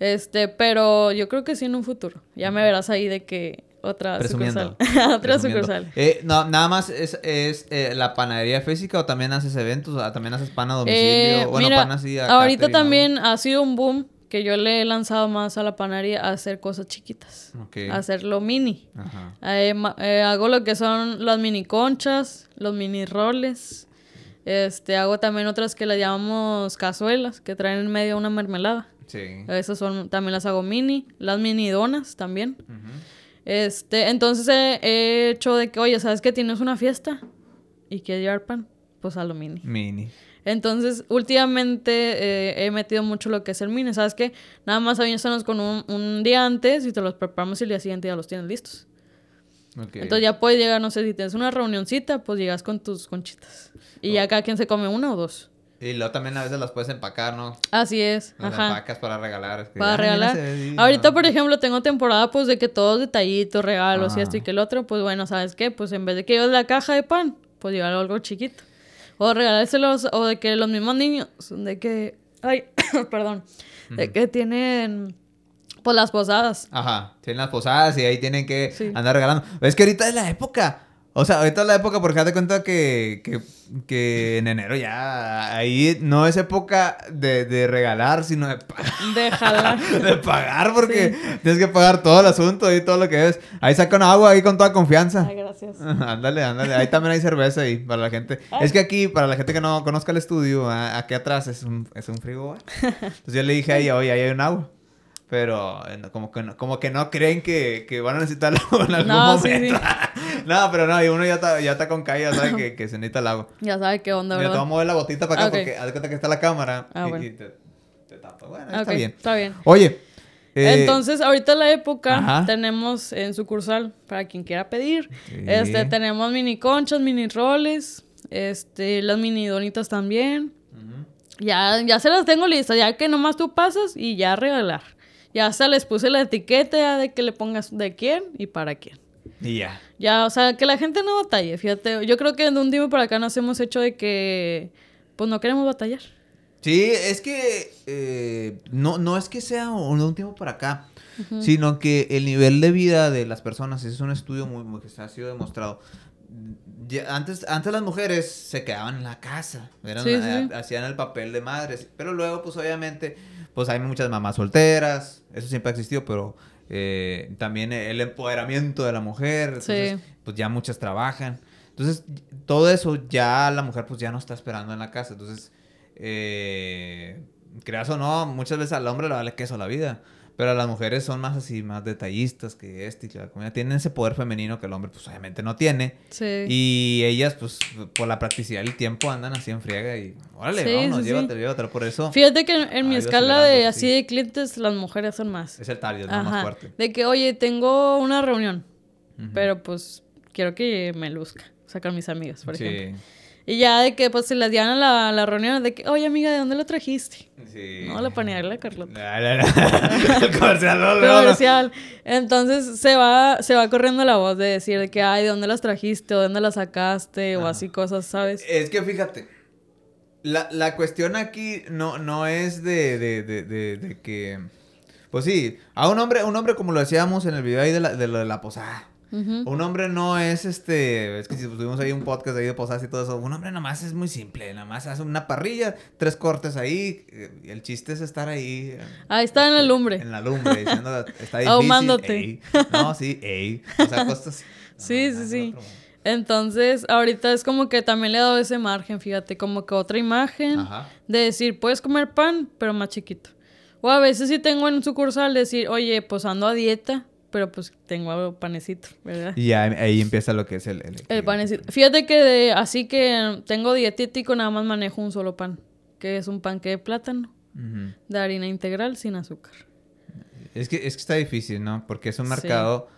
Este, pero yo creo que sí en un futuro. Ya me verás ahí de que otra sucursal. (laughs) otra sucursal. Eh, no, nada más es, es eh, la panadería física o también haces eventos, o también haces pan a domicilio. Eh, bueno, pan así a Ahorita también ha sido un boom que yo le he lanzado más a la panadería a hacer cosas chiquitas. A hacerlo mini. Eh, eh, hago lo que son las mini conchas, los mini roles. Este, hago también otras que las llamamos cazuelas, que traen en medio una mermelada. Sí. Esas son, también las hago mini. Las mini donas también. Este, entonces he, hecho de que, oye, ¿sabes que tienes una fiesta? ¿Y quieres llevar pan? Pues a lo mini. Mini. Entonces, últimamente eh, he metido mucho lo que es el mini. ¿Sabes qué? Nada más avísanos con un, un día antes y te los preparamos y el día siguiente ya los tienes listos. Entonces ya puedes llegar, no sé, si tienes una reunioncita, pues llegas con tus conchitas. Y ya oh. cada quien se come una o dos. Y luego también a veces las puedes empacar, ¿no? Así es. Las Ajá. empacas para regalar. Para regalar. Ahorita, por ejemplo, tengo temporada pues de que todos detallitos, regalos y esto y que el otro, pues bueno, ¿sabes qué? Pues en vez de que lleves la caja de pan, pues llevar algo chiquito. O regalárselos, o de que los mismos niños, de que, ay, (coughs) perdón, de que tienen, pues las posadas. Ajá, tienen las posadas y ahí tienen que Sí. andar regalando. Es que ahorita es la época. O sea, ahorita es la época porque haz de cuenta que, que, que en enero ya ahí no es época de, de regalar, sino de pagar. De jalar. (laughs) de pagar porque tienes que pagar todo el asunto y todo lo que es. Ahí sacan agua ahí con toda confianza. Ay, gracias. (laughs) ándale, ándale. Ahí también hay cerveza ahí para la gente. Ay. Es que aquí, para la gente que no conozca el estudio, aquí atrás es un, es un frigo. (laughs) Entonces yo le dije a ella, oye, ahí hay un agua. Pero eh, como, que no, como que no creen que, que van a necesitarlo (laughs) en algún No, sí, momento. (laughs) no, pero no, y uno ya está, ya está con ya sabe que, que se necesita el agua. (laughs) Ya sabe qué onda, Mira, te voy a ¿verdad? mover la botita para acá Ah, ok. porque haz cuenta que está la cámara Ah, y, bueno. y te, te tapa. Bueno, está bien. Está bien. Oye. eh, Entonces, ahorita en la época Ajá. tenemos en sucursal, para quien quiera pedir, Sí. este, tenemos mini conchas, mini roles, este, las mini donitas también. Ya, ya se las tengo listas, ya que nomás tú pasas y ya regalar. Ya hasta les puse la etiqueta de que le pongas de quién y para quién. Y ya. Ya, o sea, que la gente no batalle, fíjate. Yo creo que de un tiempo para acá nos hemos hecho de que, pues no queremos batallar. Sí, es que eh, no, no es que sea un, un tiempo para acá, sino que el nivel de vida de las personas, es un estudio muy, muy que se ha sido demostrado. Ya, antes, antes las mujeres se quedaban en la casa, eran- Sí, sí, sí. hacían el papel de madres, pero luego pues obviamente pues hay muchas mamás solteras, eso siempre ha existido, pero eh, también el empoderamiento de la mujer, entonces, Sí. pues ya muchas trabajan. Entonces, todo eso ya la mujer pues ya no está esperando en la casa. Entonces, eh, creas o no, muchas veces al hombre le vale queso la vida. Pero las mujeres son más así, más detallistas que este y que la comida. Tienen ese poder femenino que el hombre pues obviamente no tiene. Sí. Y ellas pues por la practicidad y el tiempo andan así en friega y órale, Sí, vámonos, sí, sí. llévatelo, llévatelo. Por eso Fíjate que en, en mi escala de así sí. de clientes, las mujeres son más. es el target, ¿no? más fuerte. De que, oye, tengo una reunión, pero pues quiero que me luzca. Sacar mis amigas, por sí, ejemplo. Y ya de que pues se las llevan a la, la reunión de que, oye amiga, ¿de dónde lo trajiste? sí. No, la panearla de Carlota. La. el (laughs) comercial, no, no, no. Comercial. Entonces se va, se va corriendo la voz de decir de que, ay, ¿de dónde las trajiste? ¿O de dónde las sacaste? O así cosas, ¿sabes? Es que fíjate, la, la cuestión aquí no, no es de, de, de, de, de que... Pues sí, a un hombre, un hombre como lo decíamos en el video ahí de, la, de lo de la posada. Un hombre no es este, es que si tuvimos ahí un podcast ahí de posadas y todo eso, un hombre nomás es muy simple, nada más hace una parrilla, tres cortes ahí, eh, y el chiste es estar ahí. eh, Ahí está en la este, lumbre. En la lumbre, diciendo, está (laughs) difícil. Ahumándote. ey". No, sí, ey. O sea, cosas. Sí, (laughs) No, sí, sí. Entonces, ahorita es como que también le he dado ese margen, fíjate, como que otra imagen Ajá. de decir, puedes comer pan, pero más chiquito. O a veces sí tengo en sucursal decir, oye, pues ando a dieta, pero pues tengo panecito, ¿verdad? Y ya ahí empieza lo que es el... El, El panecito. Fíjate que de- así que tengo dietético, nada más manejo un solo pan, que es un panque de plátano, de harina integral sin azúcar. Es que, es que está difícil, ¿no? Porque es un Sí. mercado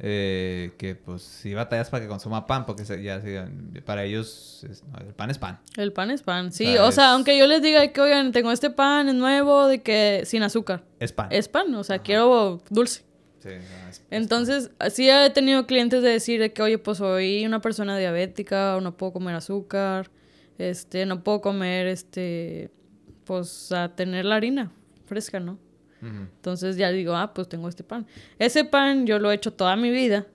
eh, que, pues, sí batallas para que consuma pan, porque se- ya se- para ellos es- no, el pan es pan. El pan es pan, sí. sea, O sea, es- aunque yo les diga que, oigan, tengo este pan, es nuevo, de que sin azúcar. Es pan. Es pan, o sea, quiero dulce. Sí, no, es- es Entonces, sí he tenido clientes de decir de que, oye, pues soy una persona diabética, o no puedo comer azúcar, este, no puedo comer, este, pues, a tener la harina fresca, ¿no? Entonces ya digo, ah, pues tengo este pan. Ese pan yo lo he hecho toda mi vida.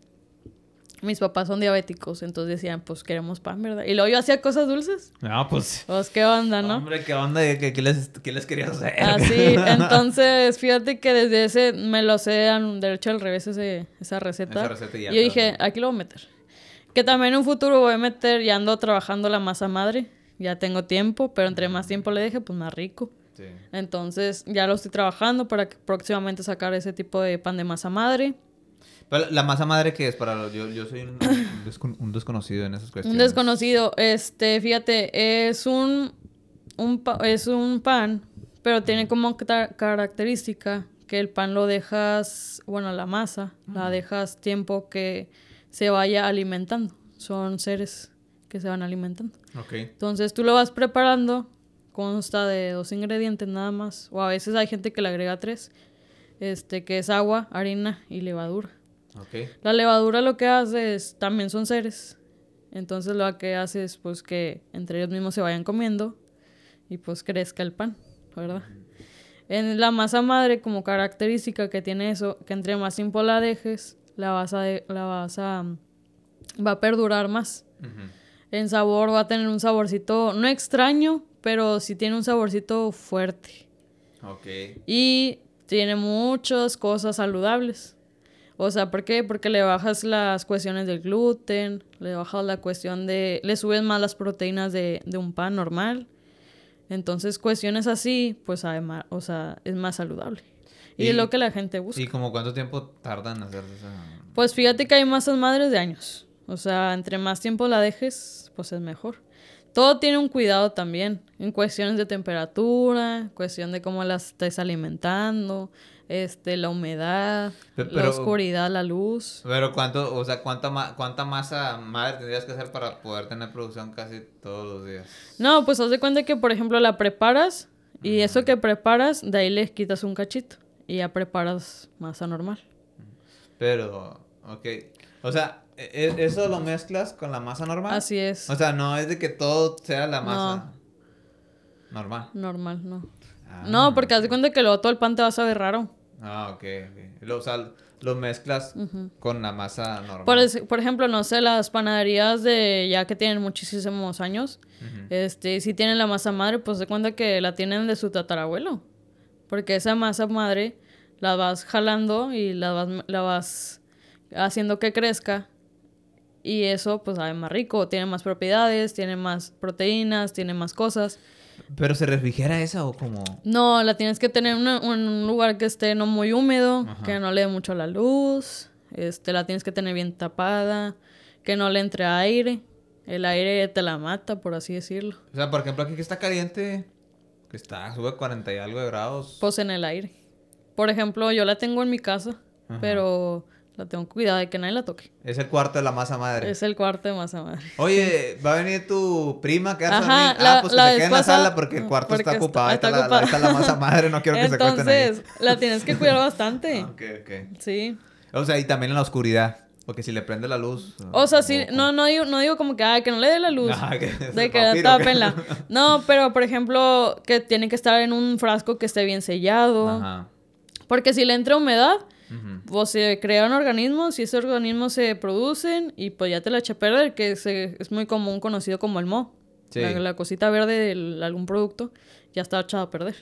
Mis papás son diabéticos, entonces decían, pues queremos pan, ¿verdad? Y luego yo hacía cosas dulces. No, pues... Pues qué onda, ¿no? Hombre, ¿qué onda? ¿Qué, qué les, qué les querías hacer? Así, (laughs) entonces, fíjate que desde ese me lo sé al derecho al revés ese, esa receta. Esa receta y ya y yo dije, aquí lo voy a meter. Que también en un futuro voy a meter, ya ando trabajando la masa madre, ya tengo tiempo, pero entre más tiempo le deje, pues más rico. Sí. Entonces ya lo estoy trabajando para que próximamente sacar ese tipo de pan de masa madre. Pero la masa madre que es para los... Yo, yo soy un, un descon- un desconocido en esas cuestiones. Un desconocido, este, fíjate, es un, un es un pan, pero tiene como ca- característica que el pan lo dejas, bueno, la masa, la dejas tiempo que se vaya alimentando. Son seres que se van alimentando. Ok. Entonces tú lo vas preparando consta de dos ingredientes nada más. O a veces hay gente que le agrega tres. Este, que es agua, harina y levadura. Okay. La levadura lo que hace es, también son seres. Entonces lo que hace es pues que entre ellos mismos se vayan comiendo y pues crezca el pan, ¿verdad? En la masa madre como característica que tiene eso, que entre más tiempo la dejes, la vas a, la vas a, va a perdurar más. En sabor va a tener un saborcito, no extraño, pero sí tiene un saborcito fuerte. Ok. Y tiene muchas cosas saludables. O sea, ¿por qué? Porque le bajas las cuestiones del gluten, le bajas la cuestión de... le subes más las proteínas de, de un pan normal. Entonces, cuestiones así, pues además, o sea, es más saludable. Y, es lo que la gente busca. ¿Y como cuánto tiempo tardan en hacer? Pues fíjate que hay masas madres de años. O sea, entre más tiempo la dejes, pues es mejor. Todo tiene un cuidado también, en cuestiones de temperatura, cuestión de cómo las estés alimentando, este, la humedad, la oscuridad, la luz. Pero cuánto, o sea, cuánta, cuánta masa madre tendrías que hacer para poder tener producción casi todos los días. No, pues haz de cuenta que, por ejemplo, la preparas y eso que preparas, de ahí le quitas un cachito y ya preparas masa normal. Pero, ok. O sea, e, e, ¿eso lo mezclas con la masa normal? Así es. O sea, no es de que todo sea la masa normal. Normal, no. Ah, no, porque haz de cuenta que luego todo el pan te va a saber raro. Ah, ok. Lo, o sea, lo mezclas con la masa normal. Por, ejemplo, no sé, las panaderías de ya que tienen muchísimos años, este, si tienen la masa madre, pues de cuenta que la tienen de su tatarabuelo. Porque esa masa madre la vas jalando y la vas, la vas haciendo que crezca. Y eso, pues, sabe más rico. Tiene más propiedades, tiene más proteínas, tiene más cosas. ¿Pero se refrigera esa o como...? No, la tienes que tener en un lugar que esté no muy húmedo, que no le dé mucho la luz, este, la tienes que tener bien tapada, que no le entre aire. El aire te la mata, por así decirlo. O sea, por ejemplo, aquí que está caliente, que está, sube 40 y algo de grados. Pues en el aire. Por ejemplo, yo la tengo en mi casa, pero la tengo cuidado de que nadie la toque. Es el cuarto de la masa madre. Es el cuarto de masa madre. Oye, va a venir tu prima que hace Ajá, Ah, pues que se quede en la sala porque el cuarto está ocupado. Ahí está, La, está, la, masa madre, no quiero que se cuesten ahí. Entonces, la tienes que cuidar bastante. ok, ok. Sí. O sea, y también en la oscuridad. Porque si le prende la luz. O sea, sí, no, no, digo, no digo como que, ay, que no le dé la luz. (laughs) Ah, que de que tápenla. (laughs) No, pero por ejemplo, que tiene que estar en un frasco que esté bien sellado. Ajá. Porque si le entra humedad, pues se crean organismos y esos organismos se producen y pues ya te la eché a perder, que es muy común conocido como el mo. La, cosita verde de algún producto ya está echada a perder.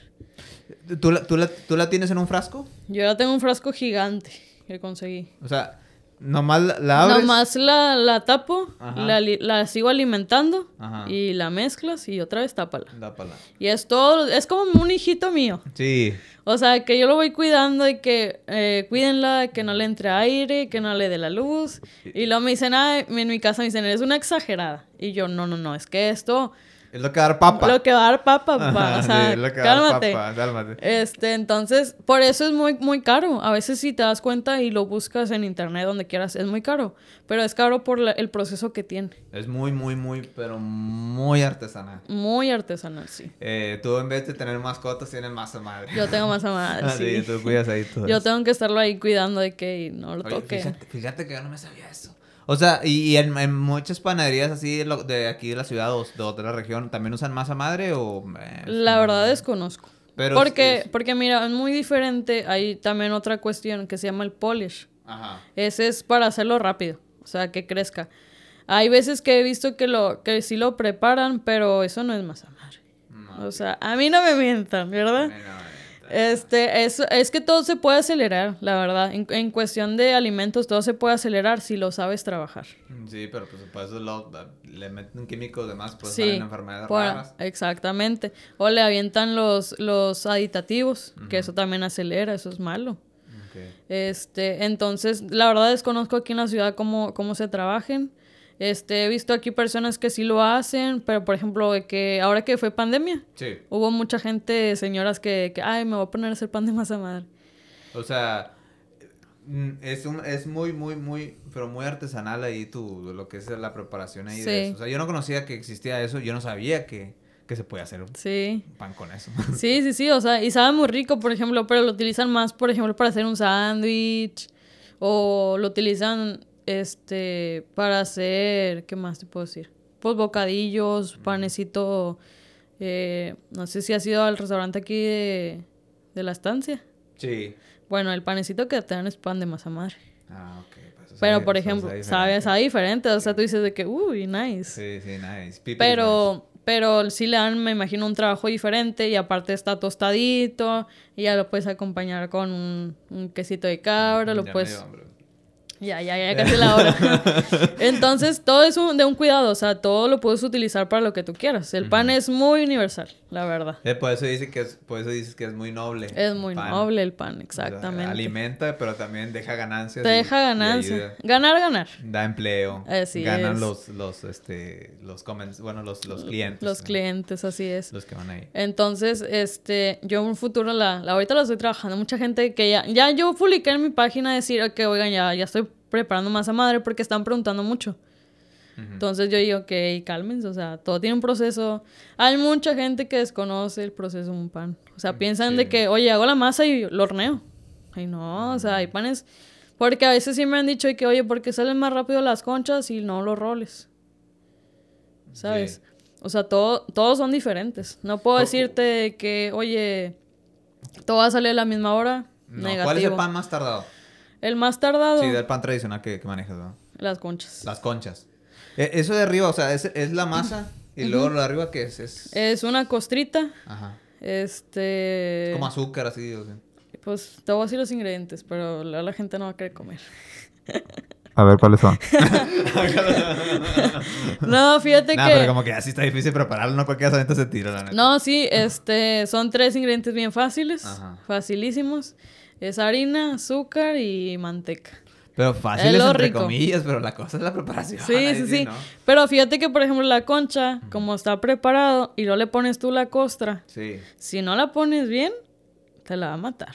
¿Tú la, tú, la, ¿Tú la tienes en un frasco? Yo ya tengo un frasco gigante que conseguí. O sea, Nomás la, abres. Nomás la, la tapo, la, la, sigo alimentando y la mezclas y otra vez tápala. Tápala. Y es todo, es como un hijito mío. Sí. O sea, que yo lo voy cuidando y que eh, cuídenla, que no le entre aire, que no le dé la luz. Y luego me dicen, ah, en mi casa me dicen, eres una exagerada. Y yo, no, no, no, es que esto es lo que va a dar papa. Lo que va a dar papa, papá. o sea, cálmate. Este, entonces, por eso es muy, muy caro. A veces si te das cuenta y lo buscas en internet donde quieras, es muy caro. Pero es caro por el proceso que tiene. Es muy, muy, muy, pero muy artesanal. Muy artesanal, sí. Eh, tú en vez de tener mascotas tienes masa madre. Yo tengo masa (laughs) madre, ah, sí. tú cuidas ahí todo Yo tengo que estarlo ahí cuidando de que no lo toque. Fíjate, fíjate que yo no me sabía eso. O sea, y, en, muchas panaderías así de aquí de la ciudad o de otra región, ¿también usan masa madre o...? Eh, la verdad desconozco. Pero porque, porque mira, es muy diferente. Hay también otra cuestión que se llama el polish. Ajá. Ese es para hacerlo rápido, o sea, que crezca. Hay veces que he visto que, lo, que sí lo preparan, pero eso no es masa madre. o sea, a mí no me mientan, ¿verdad? Este, es, es que todo se puede acelerar, la verdad. En, cuestión de alimentos, todo se puede acelerar si lo sabes trabajar. Sí, pero pues por eso lo, le meten químicos demás, pues sí, enfermedades raras. Exactamente. O le avientan los, los aditativos, que eso también acelera, eso es malo. Este, entonces, la verdad desconozco aquí en la ciudad cómo, cómo se trabajen. Este, he visto aquí personas que sí lo hacen, pero por ejemplo, que ahora que fue pandemia, hubo mucha gente, señoras que, que, ay, me voy a poner a hacer pan de masa madre. O sea, mm, es, un, es muy, muy, muy, pero muy artesanal ahí tu, lo que es la preparación ahí de eso. O sea, yo no conocía que existía eso, yo no sabía que, que se puede hacer sí. pan con eso. (laughs) Sí, sí, sí, o sea, y sabe muy rico, por ejemplo, pero lo utilizan más, por ejemplo, para hacer un sándwich o lo utilizan este para hacer, ¿qué más te puedo decir? Pues bocadillos, panecito, eh, no sé si has ido al restaurante aquí de, de la estancia. Sí. Bueno, el panecito que te dan es pan de masa madre. Ah, ok. Pues, Pero, por ejemplo, sabe, sabe diferente. O sea, tú dices de que, uy, nice. Sí, sí, nice. pero, pero sí le dan, me imagino, un trabajo diferente y aparte está tostadito y ya lo puedes acompañar con un, quesito de cabra, lo puedes... Ya, ya, ya casi la hora. (laughs) Entonces, todo es de un cuidado, o sea, todo lo puedes utilizar para lo que tú quieras. El pan es muy universal, la verdad. Eh, por eso dice que es, por eso dices que es muy noble. Es muy noble el pan, exactamente. alimenta, pero también deja ganancias. Te deja ganancias. Ganar, ganar. Da empleo. Así Ganan los, los, este, los bueno, los, los clientes. Los clientes, así es. Los que van ahí. Entonces, este, yo en un futuro la, la ahorita lo estoy trabajando. Mucha gente que ya, ya yo publiqué en mi página decir que, oigan, ya, ya estoy preparando masa madre porque están preguntando mucho. Entonces yo digo, ok, cálmense, o sea, todo tiene un proceso. Hay mucha gente que desconoce el proceso de un pan. O sea, piensan de que, oye, hago la masa y lo horneo. Ay, no, o sea, hay panes... Porque a veces sí me han dicho que, oye, porque salen más rápido las conchas y no los roles. ¿Sabes? O sea, todo, todos son diferentes. No puedo decirte que, oye, todo va a salir a la misma hora. ¿Cuál es el pan más tardado? El más tardado. Sí, del pan tradicional que, manejas, ¿no? Las conchas. Las conchas. E, eso de arriba, o sea, es, es la masa. Y luego lo de arriba, ¿qué es? es? Es una costrita. Ajá. Este. Es como azúcar, así, o sea. Pues te voy a decir los ingredientes, pero la, la gente no va a querer comer. A ver, ¿cuáles son? (laughs) no, fíjate que... No, pero como que así está difícil prepararlo, no cualquier asadito se tira, la neta. No, sí, este... Son tres ingredientes bien fáciles. Ajá. Facilísimos. Es harina, azúcar y manteca. Pero fácil es entre comillas, pero la cosa es la preparación. Sí, (laughs) sí, sí. Pero fíjate que, por ejemplo, la concha, como está preparado y no le pones tú la costra, sí. si no la pones bien, te la va a matar.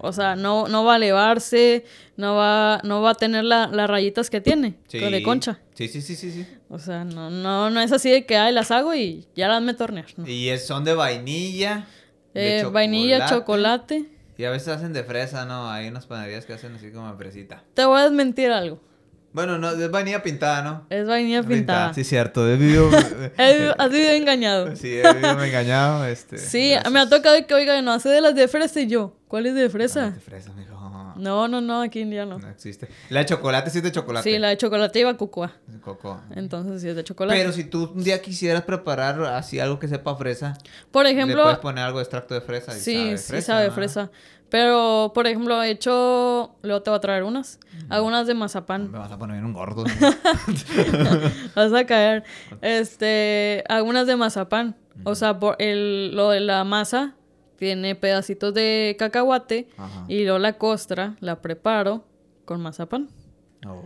O sea, no, no va a elevarse, no va, no va a tener las rayitas que tiene de concha. Sí, sí, sí, sí, sí. O sea, no, no, no es así de que ay, las hago y ya las me tornear. Y son de vainilla. Eh, vainilla, chocolate. Y a veces hacen de fresa, ¿no? Hay unas panaderías que hacen así como fresita. Te voy a desmentir algo. Bueno, no, es vainilla pintada, ¿no? Es vainilla pintada. Sí, cierto. (laughs) He vivido... Has vivido engañado. Sí, he vivido engañado. Este, sí, me ha tocado que, oiga, no hace de las de fresa y yo. ¿Cuál es de fresa? No, de fresa, mijo. No, no, no, aquí en día no. No existe. La de chocolate sí es de chocolate. Sí, la de chocolate iba cocoa. Cocoa. Entonces sí es de chocolate. Pero si tú un día quisieras preparar así algo que sepa fresa. Por ejemplo. Le puedes poner algo de extracto de fresa. Y sí, sabe fresa, sí sabe fresa. Pero, por ejemplo, he hecho. Luego te voy a traer unas. Algunas de mazapán. Me vas a poner bien un gordo. (laughs) vas a caer. Este. Algunas de mazapán. O sea, por el, lo de la masa tiene pedacitos de cacahuate. Y luego la costra la preparo con mazapán. Oh.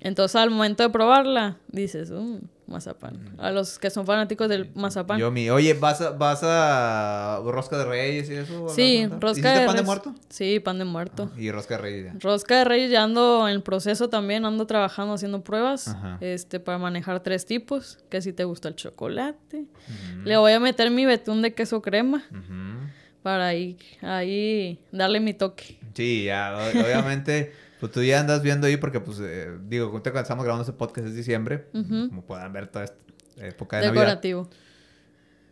Entonces, al momento de probarla, dices, um, mazapán. A los que son fanáticos del mazapán. Yo mi, oye, ¿vas a, vas a rosca de reyes y eso? Sí, rosca de pan de muerto? Sí, pan de muerto. y rosca de reyes. Ya. Rosca de reyes ya ando en el proceso también, ando trabajando haciendo pruebas, este, para manejar tres tipos, que si te gusta el chocolate. Le voy a meter mi betún de queso crema. Para ahí, ahí darle mi toque. Sí, ya, obviamente (laughs) Pues tú ya andas viendo ahí porque, pues, eh, digo, cuando estamos grabando este podcast es diciembre. Como puedan ver toda esta época de Decorativo.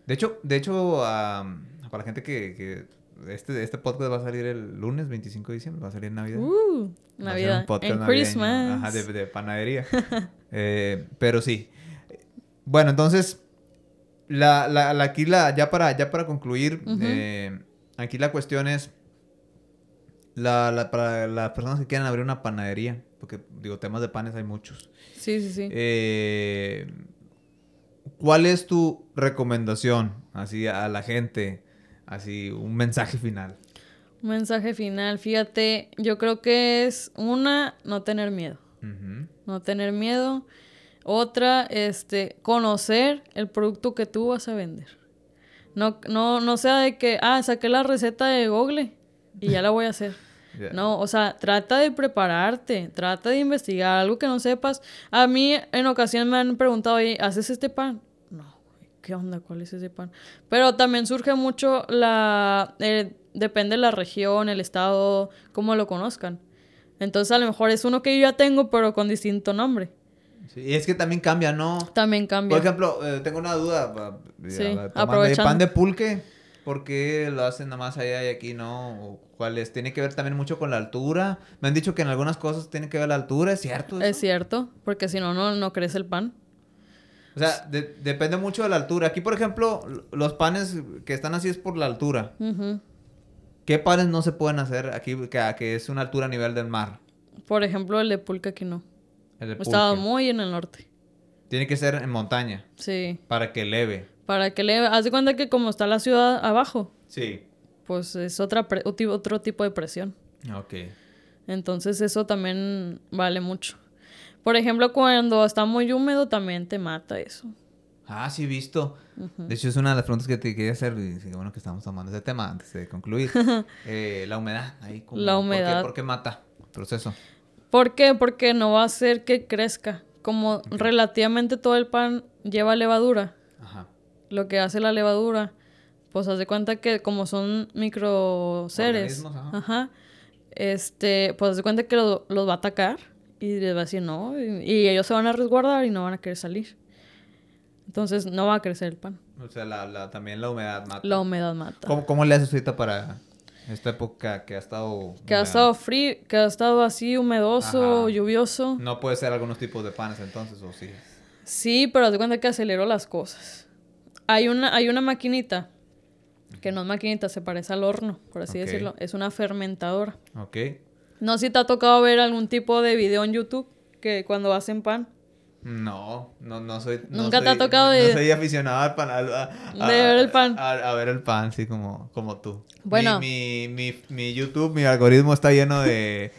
De hecho, de hecho, para la gente que, que este, este podcast va a salir el lunes 25 de diciembre, va a salir en Navidad. Uh, Navidad. en Christmas. Ajá, de, panadería. (laughs) eh, pero sí. Bueno, entonces, la, la, la, aquí la, ya para, ya para concluir, eh, aquí la cuestión es la, la, para las personas que quieran abrir una panadería, porque digo, temas de panes hay muchos. Sí, sí, sí. Eh, ¿Cuál es tu recomendación así a la gente? Así, un mensaje final. Un mensaje final, fíjate, yo creo que es una, no tener miedo. No tener miedo. Otra, este, conocer el producto que tú vas a vender. No, no, no sea de que, ah, saqué la receta de Google y ya la voy a hacer. (laughs) No, o sea, trata de prepararte, trata de investigar algo que no sepas. A mí en ocasiones me han preguntado, oye, ¿haces este pan? No, ¿qué onda? ¿Cuál es ese pan? Pero también surge mucho la... eh, depende de la región, el estado, cómo lo conozcan. Entonces a lo mejor es uno que yo ya tengo, pero con distinto nombre. Sí, y es que también cambia, ¿no? También cambia. Por ejemplo, eh, tengo una duda. Sí, aprovechando. pan de pulque, ¿por qué lo hacen nada más allá y aquí no? ¿O ¿Cuál es? ¿Tiene que ver también mucho con la altura? Me han dicho que en algunas cosas tiene que ver la altura, ¿es cierto? Es cierto, porque si no, no, no crece el pan. O sea, de- depende mucho de la altura. Aquí, por ejemplo, los panes que están así es por la altura. ¿Qué panes no se pueden hacer aquí que, que es una altura a nivel del mar? Por ejemplo, el de pulque aquí no. El de Estaba pulque. muy en el norte. Tiene que ser en montaña Sí. para que eleve. Para que le... Haz de cuenta que como está la ciudad abajo, Sí. pues es otra pre- otro tipo de presión. Ok. Entonces eso también vale mucho. Por ejemplo, cuando está muy húmedo también te mata eso. Ah, sí, visto. De hecho, es una de las preguntas que te quería hacer. Y bueno que estamos tomando ese tema antes de concluir. (laughs) Eh, la humedad. Ahí como- La ¿por qué- humedad. ¿Por qué, mata el proceso? ¿Por qué? Porque no va a hacer que crezca. Como relativamente todo el pan lleva levadura. Lo que hace la levadura, pues haz de cuenta que como son microseres, ajá. ajá, este, pues haz de cuenta que lo- los va a atacar y les va a decir no, y, y ellos se van a resguardar y no van a querer salir. Entonces no va a crecer el pan. O sea, la, la- también la humedad mata. La humedad mata. ¿Cómo, cómo le haces ahorita para esta época que ha estado... Que ha estado frío, que ha estado así humedoso, Ajá. lluvioso. No puede ser algunos tipos de panes entonces, ¿o sí? Sí, pero haz de cuenta que aceleró las cosas. Hay una, hay una maquinita, que no es maquinita, se parece al horno, por así Ok. decirlo. Es una fermentadora. Ok. No sé si te ha tocado ver algún tipo de video en YouTube que cuando hacen pan. No, no, no soy... no Nunca te ha soy- tocado no- de- No soy aficionado al pan. a- a- De ver el pan. A, a ver el pan, sí, como, como tú. Bueno. Mi, mi, mi, mi YouTube, mi algoritmo está lleno de...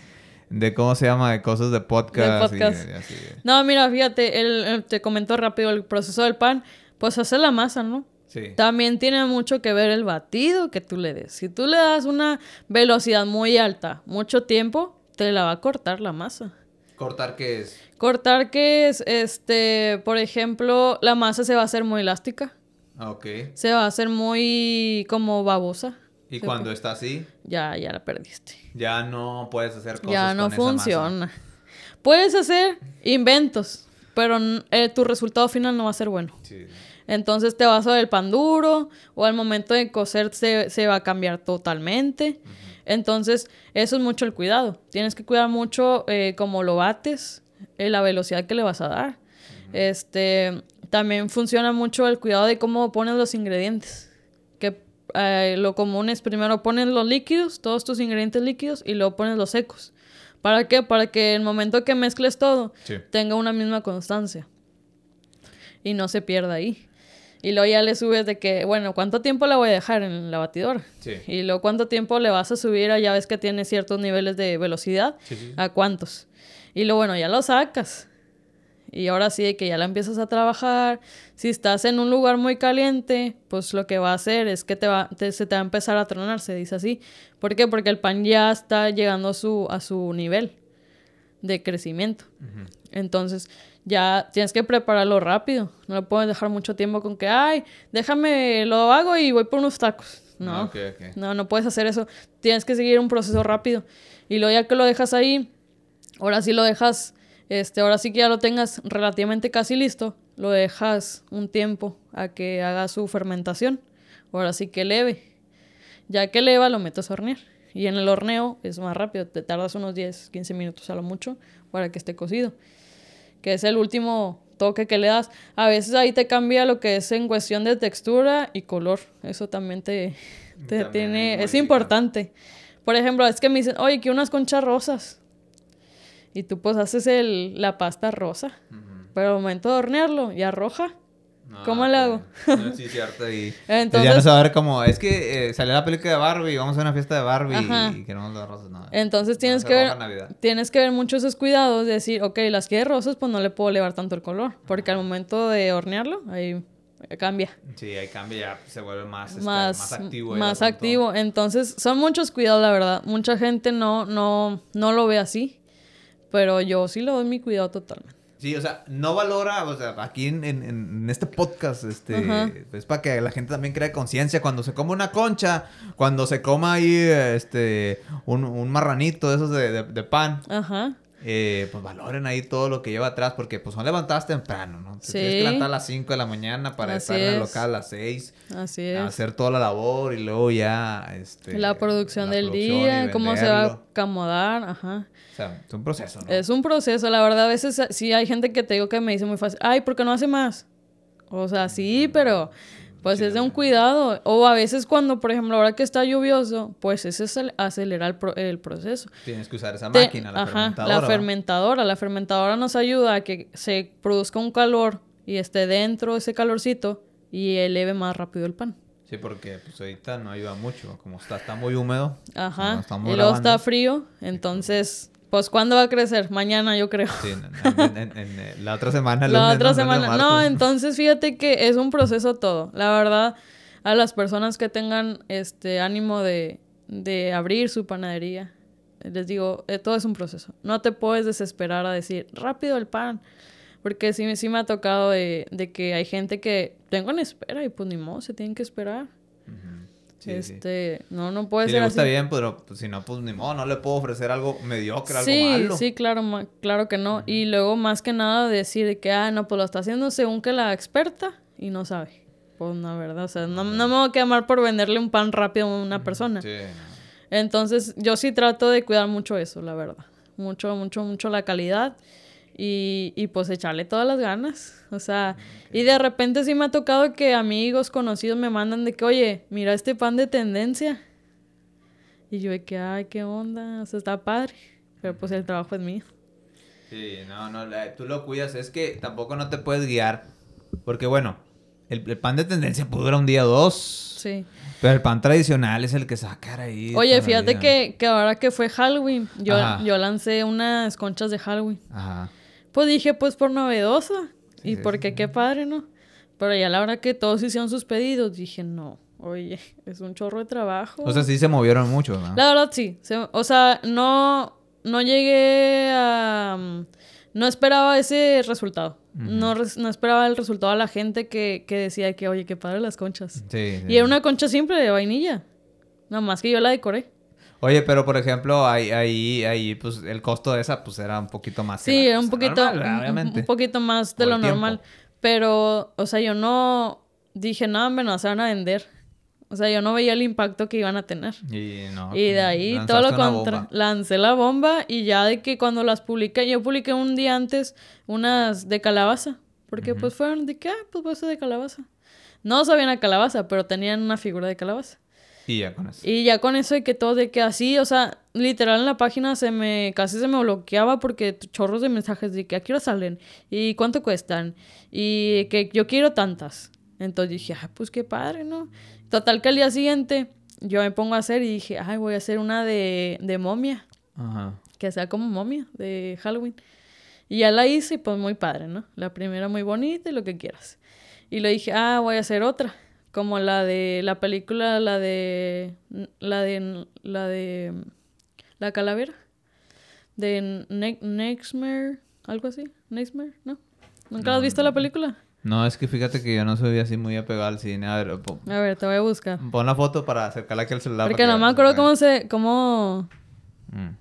De cómo se llama, de cosas de podcast. y podcast. de- así de- No, mira, fíjate, él te comentó rápido el proceso del pan. Pues hacer la masa, ¿no? Sí. También tiene mucho que ver el batido que tú le des. Si tú le das una velocidad muy alta, mucho tiempo, te la va a cortar la masa. Cortar qué es. Cortar que es, este, por ejemplo, la masa se va a hacer muy elástica, Ah, Ok. se va a hacer muy como babosa. Y cuando está así, Ya, ya la perdiste. ya no puedes hacer cosas Ya no con esa masa. funciona. Puedes hacer inventos, pero eh, tu resultado final no va a ser bueno. Sí. Entonces te vas a ver el pan duro o al momento de cocer se, se va a cambiar totalmente. Entonces eso es mucho el cuidado. Tienes que cuidar mucho eh, cómo lo bates, eh, la velocidad que le vas a dar. Este también funciona mucho el cuidado de cómo pones los ingredientes. Que eh, lo común es primero pones los líquidos, todos tus ingredientes líquidos y luego pones los secos. ¿Para qué? Para que el momento que mezcles todo Sí. tenga una misma constancia y no se pierda ahí. Y luego ya le subes de que, bueno, ¿cuánto tiempo la voy a dejar en la batidora? Sí. Y luego cuánto tiempo le vas a subir a, ya ves que tiene ciertos niveles de velocidad, sí. a cuántos. Y luego, bueno, ya lo sacas. Y ahora sí de que ya la empiezas a trabajar. Si estás en un lugar muy caliente, pues lo que va a hacer es que te va, te- se te va a empezar a tronar, se dice así. ¿Por qué? Porque el pan ya está llegando a su, a su nivel de crecimiento. Entonces, ya tienes que prepararlo rápido. No lo puedes dejar mucho tiempo con que, ay, déjame, lo hago y voy por unos tacos. No, Ah, no, no puedes hacer eso. Tienes que seguir un proceso rápido. Y luego ya que lo dejas ahí, ahora sí lo dejas, este, ahora sí que ya lo tengas relativamente casi listo, lo dejas un tiempo a que haga su fermentación. Ahora sí que leve. Ya que eleva, lo metes a hornear. Y en el horneo es más rápido, te tardas unos 10, 15 minutos a lo mucho para que esté cocido. Que es el último toque que le das. A veces ahí te cambia lo que es en cuestión de textura y color. Eso también te, te También tiene... Es importante. Por ejemplo, es que me dicen, oye, que unas conchas rosas. Y tú pues haces el, la pasta rosa. Ujú. Pero al momento de hornearlo, ya roja. No, ¿Cómo le hago? No, sí, cierto. Y (laughs) pues Entonces- ya no se va a ver como, es que eh, salió la película de Barbie, vamos a una fiesta de Barbie Ajá. y queremos las rosas. No, Entonces tienes que ver, tienes que ver mucho esos cuidados de decir, ok, las quiere rosas, pues no le puedo elevar tanto el color, porque al momento de hornearlo, ahí cambia. Sí, ahí cambia, ya se vuelve más, este, más, más activo. más activo. Entonces, son muchos cuidados, la verdad. Mucha gente no, no, no lo ve así, pero yo sí lo doy mi cuidado totalmente. Sí, o sea, no valora, o sea, aquí en, en, este podcast, este, es para que la gente también cree conciencia. Cuando se come una concha, cuando se coma ahí, este, un, un marranito de esos de, de pan. Ajá eh, pues valoren ahí todo lo que lleva atrás, porque pues son levantadas temprano, ¿no? Te Tienes que levantar a las 5 de la mañana para estar en el local a las 6. Así es. Hacer toda la labor y luego ya, este... La producción del día, cómo se va a acomodar, ajá. O sea, es un proceso, ¿no? Es un proceso, la verdad, a veces sí hay gente que te digo que me dice muy fácil, ay, ¿por qué no hace más? O sea, sí, pero pues es de un cuidado. O a veces cuando, por ejemplo, ahora que está lluvioso, pues ese es acelerar el, proceso. Tienes que usar esa máquina, la fermentadora. La fermentadora. La fermentadora nos ayuda a que se produzca un calor y esté dentro ese calorcito y eleve más rápido el pan. Sí, porque pues ahorita no ayuda mucho. Como está, está muy húmedo. Ajá. y luego está frío, entonces pues, ¿cuándo va a crecer? Mañana, yo creo. Sí, en, la otra semana. La otra semana. No, entonces fíjate que es un proceso todo. La verdad, a las personas que tengan este ánimo de, de abrir su panadería, les digo, eh, todo es un proceso. No te puedes desesperar a decir, rápido el pan. Porque sí, sí me ha tocado de, de que hay gente que tengo en espera y pues ni modo, se tienen que esperar este, no, no puede si ser le gusta bien, pero pues, si no, pues ni modo, no le puedo ofrecer algo mediocre, algo malo. Sí, claro, claro que no. Y luego, más que nada, decir que, ah, no, pues lo está haciendo según que la experta y no sabe. Pues la verdad, o sea, no, no me voy a quemar por venderle un pan rápido a una persona. Sí. Entonces, yo sí trato de cuidar mucho eso, la verdad. Mucho, mucho, mucho la calidad y, y pues echarle todas las ganas. O sea, y de repente sí me ha tocado que amigos conocidos me mandan de que, oye, mira este pan de tendencia. Y yo de que, ay, qué onda, o sea, está padre. Pero pues el trabajo es mío. Sí, no, no, tú lo cuidas. Es que tampoco no te puedes guiar. Porque bueno, el, pan de tendencia puede durar un día o dos. Sí. Pero el pan tradicional es el que sacar ahí. Oye, fíjate que, que, ahora que fue Halloween, yo, yo lancé unas conchas de Halloween. Ajá. Pues dije, pues por novedosa. y porque qué padre, ¿no? Pero ya a la hora que todos hicieron sus pedidos, dije, no, oye, es un chorro de trabajo. O sea, sí se movieron mucho, ¿no? La verdad, sí. o sea, no, no llegué a... Mm, no esperaba ese resultado. no, no, esperaba el resultado a la gente que, que, decía que, oye, qué padre las conchas. Sí, Y era una concha simple de vainilla. Nada más que yo la decoré. Oye, pero por ejemplo, ahí, ahí, ahí, pues el costo de esa, pues era un poquito más. Sí, era un poquito, un, poquito más de lo normal. Pero, o sea, yo no dije, no, hombre, no se van a vender. O sea, yo no veía el impacto que iban a tener. Y, no, y de ahí todo lo contra. Lancé la bomba y ya de que cuando las publiqué, yo publiqué un día antes unas de calabaza. Porque pues fueron de que, ah, pues pues de calabaza. No sabían a calabaza, pero tenían una figura de calabaza. Y ya con eso. Y ya con eso de que todo, de que así, o sea, literal en la página se me, casi se me bloqueaba porque chorros de mensajes de que a qué hora salen y cuánto cuestan y que yo quiero tantas. Entonces dije, ah, pues qué padre, ¿no? Total que al día siguiente yo me pongo a hacer y dije, ay, voy a hacer una de, de momia. Ajá. Que sea como momia de Halloween. Y ya la hice y pues muy padre, ¿no? La primera muy bonita y lo que quieras. Y le dije, ah, voy a hacer otra como la de la película, la de la de la de la calavera de ne Nextmare, algo así, Nextmare, ¿no? ¿Nunca has visto la película? No, es que fíjate que yo no soy así muy apegado al cine. A ver, a ver te voy a buscar. Pon la foto para acercarla aquí al celular. Porque no me acuerdo cómo se... cómo... Mm.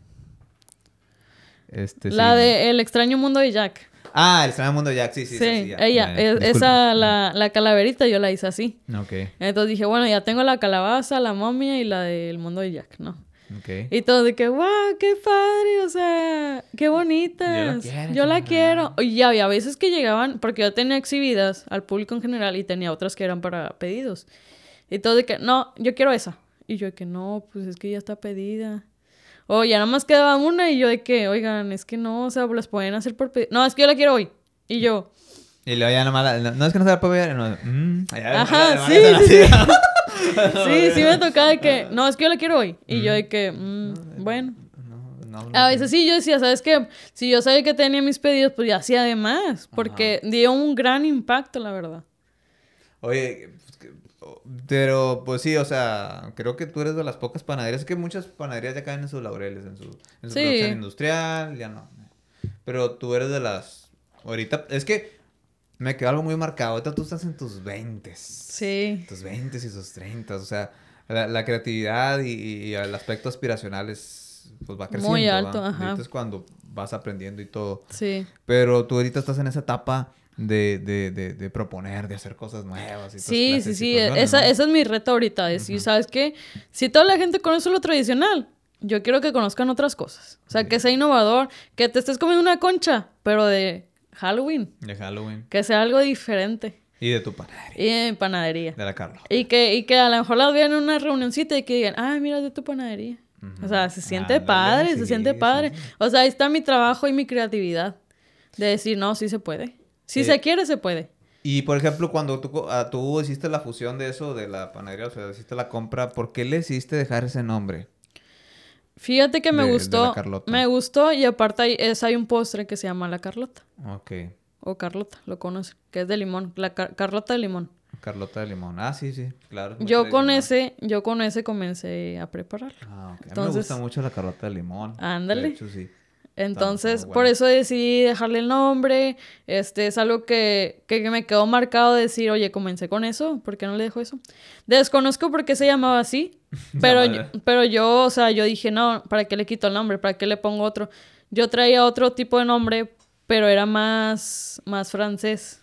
Este, la de El extraño mundo de Jack. Ah, el extraño mundo Jack, sí, sí. Sí, ella, esa, la, la, calaverita yo la hice así. Ok. Entonces dije, bueno, ya tengo la calabaza, la momia y la del mundo de Jack, ¿no? Okay. Y todo de que, wow, qué padre, o sea, qué bonitas. Yo la quiero. Y ya había veces que llegaban, porque yo tenía exhibidas al público en general y tenía otras que eran para pedidos. Y todo de que, no, yo quiero esa. Y yo de que, no, pues es que ya está pedida. O ya nada más quedaba una y yo de que, oigan, es que no, o sea, las pueden hacer por pedir. No, es que yo la quiero hoy. Y yo. Y luego ya nomás, no, no es que no se la puede pedir. No, mm, Ajá, sí, sí. (laughs) sí, sí me tocaba de que, no, es que yo la quiero hoy. Y yo de que, mm, bueno. A veces sí, yo decía, ¿sabes qué? Si yo sabía que tenía mis pedidos, pues ya hacía de más. Porque dio un gran impacto, la verdad. Oye, pero, pues sí, o sea, creo que tú eres de las pocas panaderías. Es que muchas panaderías ya caen en sus laureles, en su, en su producción industrial, ya no. Pero tú eres de las ahorita, es que me quedó algo muy marcado. Ahorita tú estás en tus 20. Sí. Tus 20 y tus 30. O sea, la, creatividad y, el aspecto aspiracional es, pues va creciendo. Muy alto, ajá. Ahorita es cuando vas aprendiendo y todo. Sí. Pero tú ahorita estás en esa etapa de, de, de, de proponer, de hacer cosas nuevas. Y sí, sí, sí. Esa, esa, es mi reto ahorita. Decir, ¿sabes qué? Si toda la gente conoce lo tradicional, yo quiero que conozcan otras cosas. O sea, que sea innovador, que te estés comiendo una concha, pero de Halloween. De Halloween. Que sea algo diferente. Y de tu panadería. Y de mi panadería. De la Carla. Y que, y que a lo mejor las vean en una reunioncita y que digan, ah, mira, de tu panadería. O sea, se siente padre, se siente padre. O sea, ahí está mi trabajo y mi creatividad. De decir, no, sí se puede. Si se quiere, se puede. Y por ejemplo, cuando tú, ah, tú hiciste la fusión de eso, de la panadería, o sea, hiciste la compra, ¿por qué le hiciste dejar ese nombre? Fíjate que me gustó. me gustó y aparte hay, es, hay un postre que se llama la Carlota. Ok. O Carlota, lo conoce, que es de limón, la Carlota de limón. Carlota de limón. Ah, sí, sí, claro. Yo con ese, yo con ese comencé a prepararlo. Ah, ok. Entonces, me gusta mucho la Carlota de limón. Ándale. De hecho, sí. Entonces, por eso decidí dejarle el nombre. Este es algo que, que, me quedó marcado decir, oye, comencé con eso, ¿por qué no le dejo eso? Desconozco por qué se llamaba así, (laughs) (laughs) pero, yo, pero yo, o sea, yo dije, no, ¿para qué le quito el nombre? ¿Para qué le pongo otro? Yo traía otro tipo de nombre, pero era más, más francés,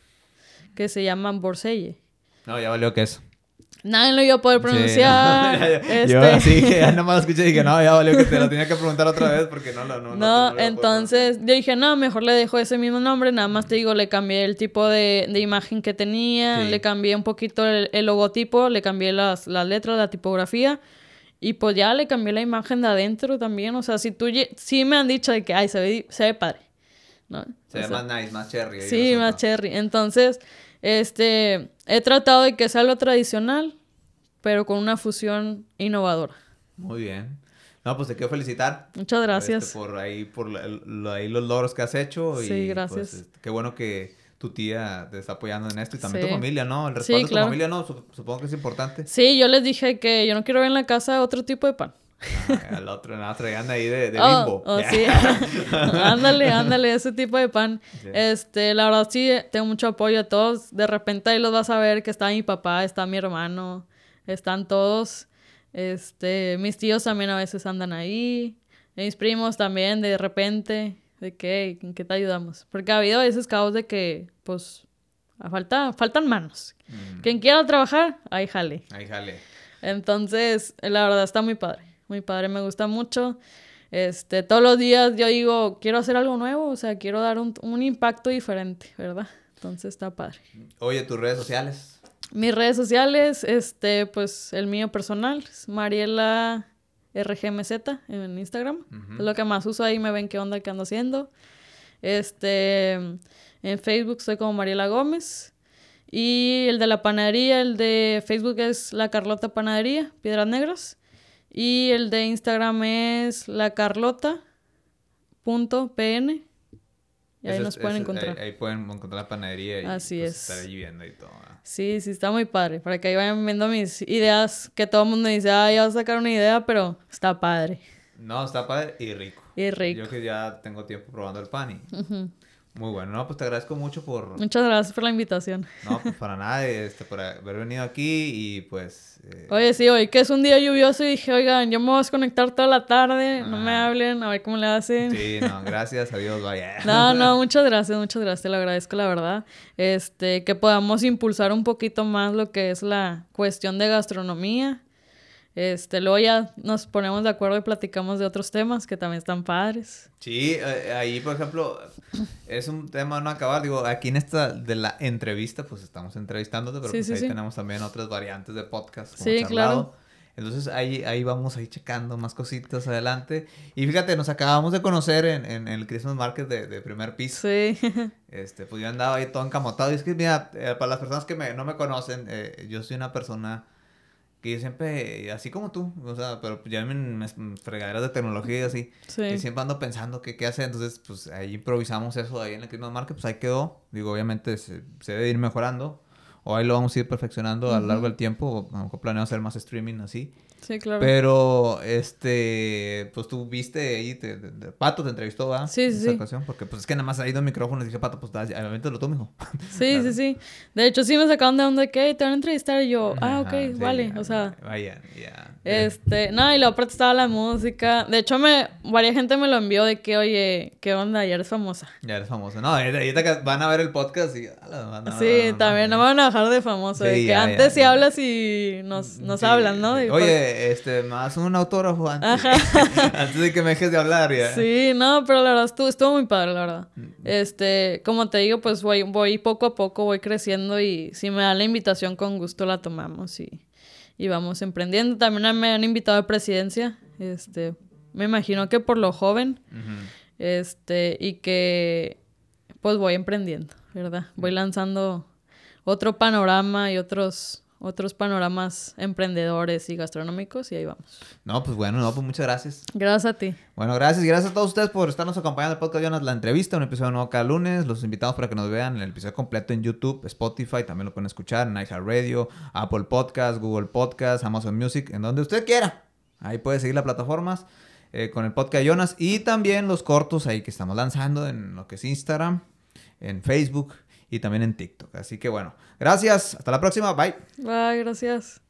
que se llama Borselle. No, ya valió que eso. Nadie lo iba a poder pronunciar. (laughs) Yo este. así que ya nomás escuché y dije, no, ya valió que te lo tenía que preguntar otra vez porque no, no, no. No, entonces yo dije, no, mejor le dejo ese mismo nombre. Nada más te digo, le cambié el tipo de, de imagen que tenía, le cambié un poquito el, logotipo, le cambié las, las, letras, la tipografía. Y pues ya le cambié la imagen de adentro también. O sea, si tú, sí me han dicho de que, ay, se ve, se ve padre. ¿no? Se ve más nice, más cherry. Sí, más cherry. Entonces, este, he tratado de que sea lo tradicional, pero con una fusión innovadora. Muy bien. No, pues te quiero felicitar. Muchas este, gracias. por ahí, por ahí los logros que has hecho. Sí, pues, gracias. Este, qué bueno que tu tía te está apoyando en esto y también tu familia, ¿no? El respaldo de tu familia, ¿no? Supongo que es importante. Sí, yo les dije que yo no quiero ver en la casa otro tipo de pan. Ah, el otro, traían ahí de, de oh, bimbo. Oh, sí. (laughs) ándale, ándale, ese tipo de pan. Este, la verdad sí, tengo mucho apoyo a todos. De repente ahí los vas a ver que está mi papá, está mi hermano, están todos. Este, mis tíos también a veces andan ahí. Mis primos también, de repente, de que, ¿en qué te ayudamos? Porque ha habido a veces caos de que, pues, falta, faltan manos. Mm. Quien quiera trabajar, ahí jale. Ahí jale. Entonces, la verdad está muy padre muy padre, me gusta mucho. Este, todos los días yo digo, quiero hacer algo nuevo, o sea, quiero dar un, un impacto diferente, ¿verdad? Entonces está padre. Oye, tus redes sociales. Mis redes sociales, este, pues el mío personal, es Mariela RGMZ en Instagram. Es lo que más uso ahí, me ven qué onda que ando haciendo. Este, en Facebook soy como Mariela Gómez. Y el de la panadería, el de Facebook es La Carlota Panadería, Piedras Negras. Y el de Instagram es lacarlota.pn. Y ahí nos pueden encontrar. Ahí, pueden encontrar la panadería y Así pues, es. estar allí viendo y todo. Sí, sí, está muy padre. Para que ahí vayan viendo mis ideas, que todo el mundo dice, ah, ya vas a sacar una idea, pero está padre. No, está padre y rico. Y rico. Yo que ya tengo tiempo probando el pan y... Muy bueno, no, pues te agradezco mucho por... Muchas gracias por la invitación. (laughs) No, pues para nada, este, por haber venido aquí y pues... Eh, Oye, sí, hoy que es un día lluvioso y dije, oigan, yo me voy a desconectar toda la tarde, no me hablen, a ver cómo le hacen. Sí, no, gracias, adiós, vaya. (laughs) No, no, muchas gracias, muchas gracias, te lo agradezco, la verdad. Este, que podamos impulsar un poquito más lo que es la cuestión de gastronomía este, luego ya nos ponemos de acuerdo y platicamos de otros temas que también están padres. Sí, eh, ahí por ejemplo, es un tema no acabar. Digo, aquí en esta de la entrevista, pues estamos entrevistándote, pero pues ahí tenemos también otras variantes de podcast. sí, claro. Entonces ahí, ahí vamos ahí checando más cositas adelante. Y fíjate, nos acabamos de conocer en, en, el Christmas Market de, de, primer piso. Sí. (laughs) Este, pues yo andaba ahí todo encamotado. Y es que, mira, eh, para las personas que me, no me conocen, eh, yo soy una persona que yo siempre, así como tú, o sea, pero ya en fregaderas de tecnología y así, sí. siempre ando pensando que qué hacer, entonces pues ahí improvisamos eso ahí en el Christmas Market, pues ahí quedó, digo, obviamente se, debe ir mejorando, o ahí lo vamos a ir perfeccionando a lo largo del tiempo. A lo mejor planeamos hacer más streaming así. Sí, claro. Pero, este, pues tú viste ahí, te, Pato te entrevistó, ¿verdad? Sí, sí, sí. ocasión, porque pues es que nada más ha ido el micrófono y dije, Pato, pues lo tú, mijo. (laughs) Sí, sí, sí. De hecho, sí me sacaron de onda que te van a entrevistar y yo, ah, ok, vale, o sea. Vaya, ya. Este, no, y luego aparte estaba la música. De hecho, me, varias gente me lo envió de que, oye, ¿qué onda? Ya eres famosa. Ya eres famosa. No, ahorita van a ver el podcast y... sí, también no me van a bajar de famoso. de que antes si hablas y nos, nos hablan, ¿no? Oye, pues este, más un autógrafo antes, (laughs) antes de que me dejes de hablar ya. Sí, no, pero la verdad estuvo, estuvo muy padre, la verdad. Mm. Este, como te digo, pues voy, voy poco a poco, voy creciendo y si me da la invitación con gusto la tomamos y, y vamos emprendiendo. También me han invitado a presidencia, este, me imagino que por lo joven, este, y que pues voy emprendiendo, ¿verdad? Voy lanzando otro panorama y otros otros panoramas emprendedores y gastronómicos y ahí vamos. No, pues bueno, no, pues muchas gracias. Gracias a ti. Bueno, gracias. Gracias a todos ustedes por estarnos acompañando en el podcast Jonas, la entrevista, un episodio nuevo cada lunes. Los invitamos para que nos vean el episodio completo en YouTube, Spotify, también lo pueden escuchar en iHeartRadio, Apple Podcast, Google Podcast, Amazon Music, en donde usted quiera. Ahí puede seguir las plataformas eh, con el podcast Jonas y también los cortos ahí que estamos lanzando en lo que es Instagram, en Facebook y también en TikTok. Así que bueno, gracias. Hasta la próxima. Bye. Bye, gracias.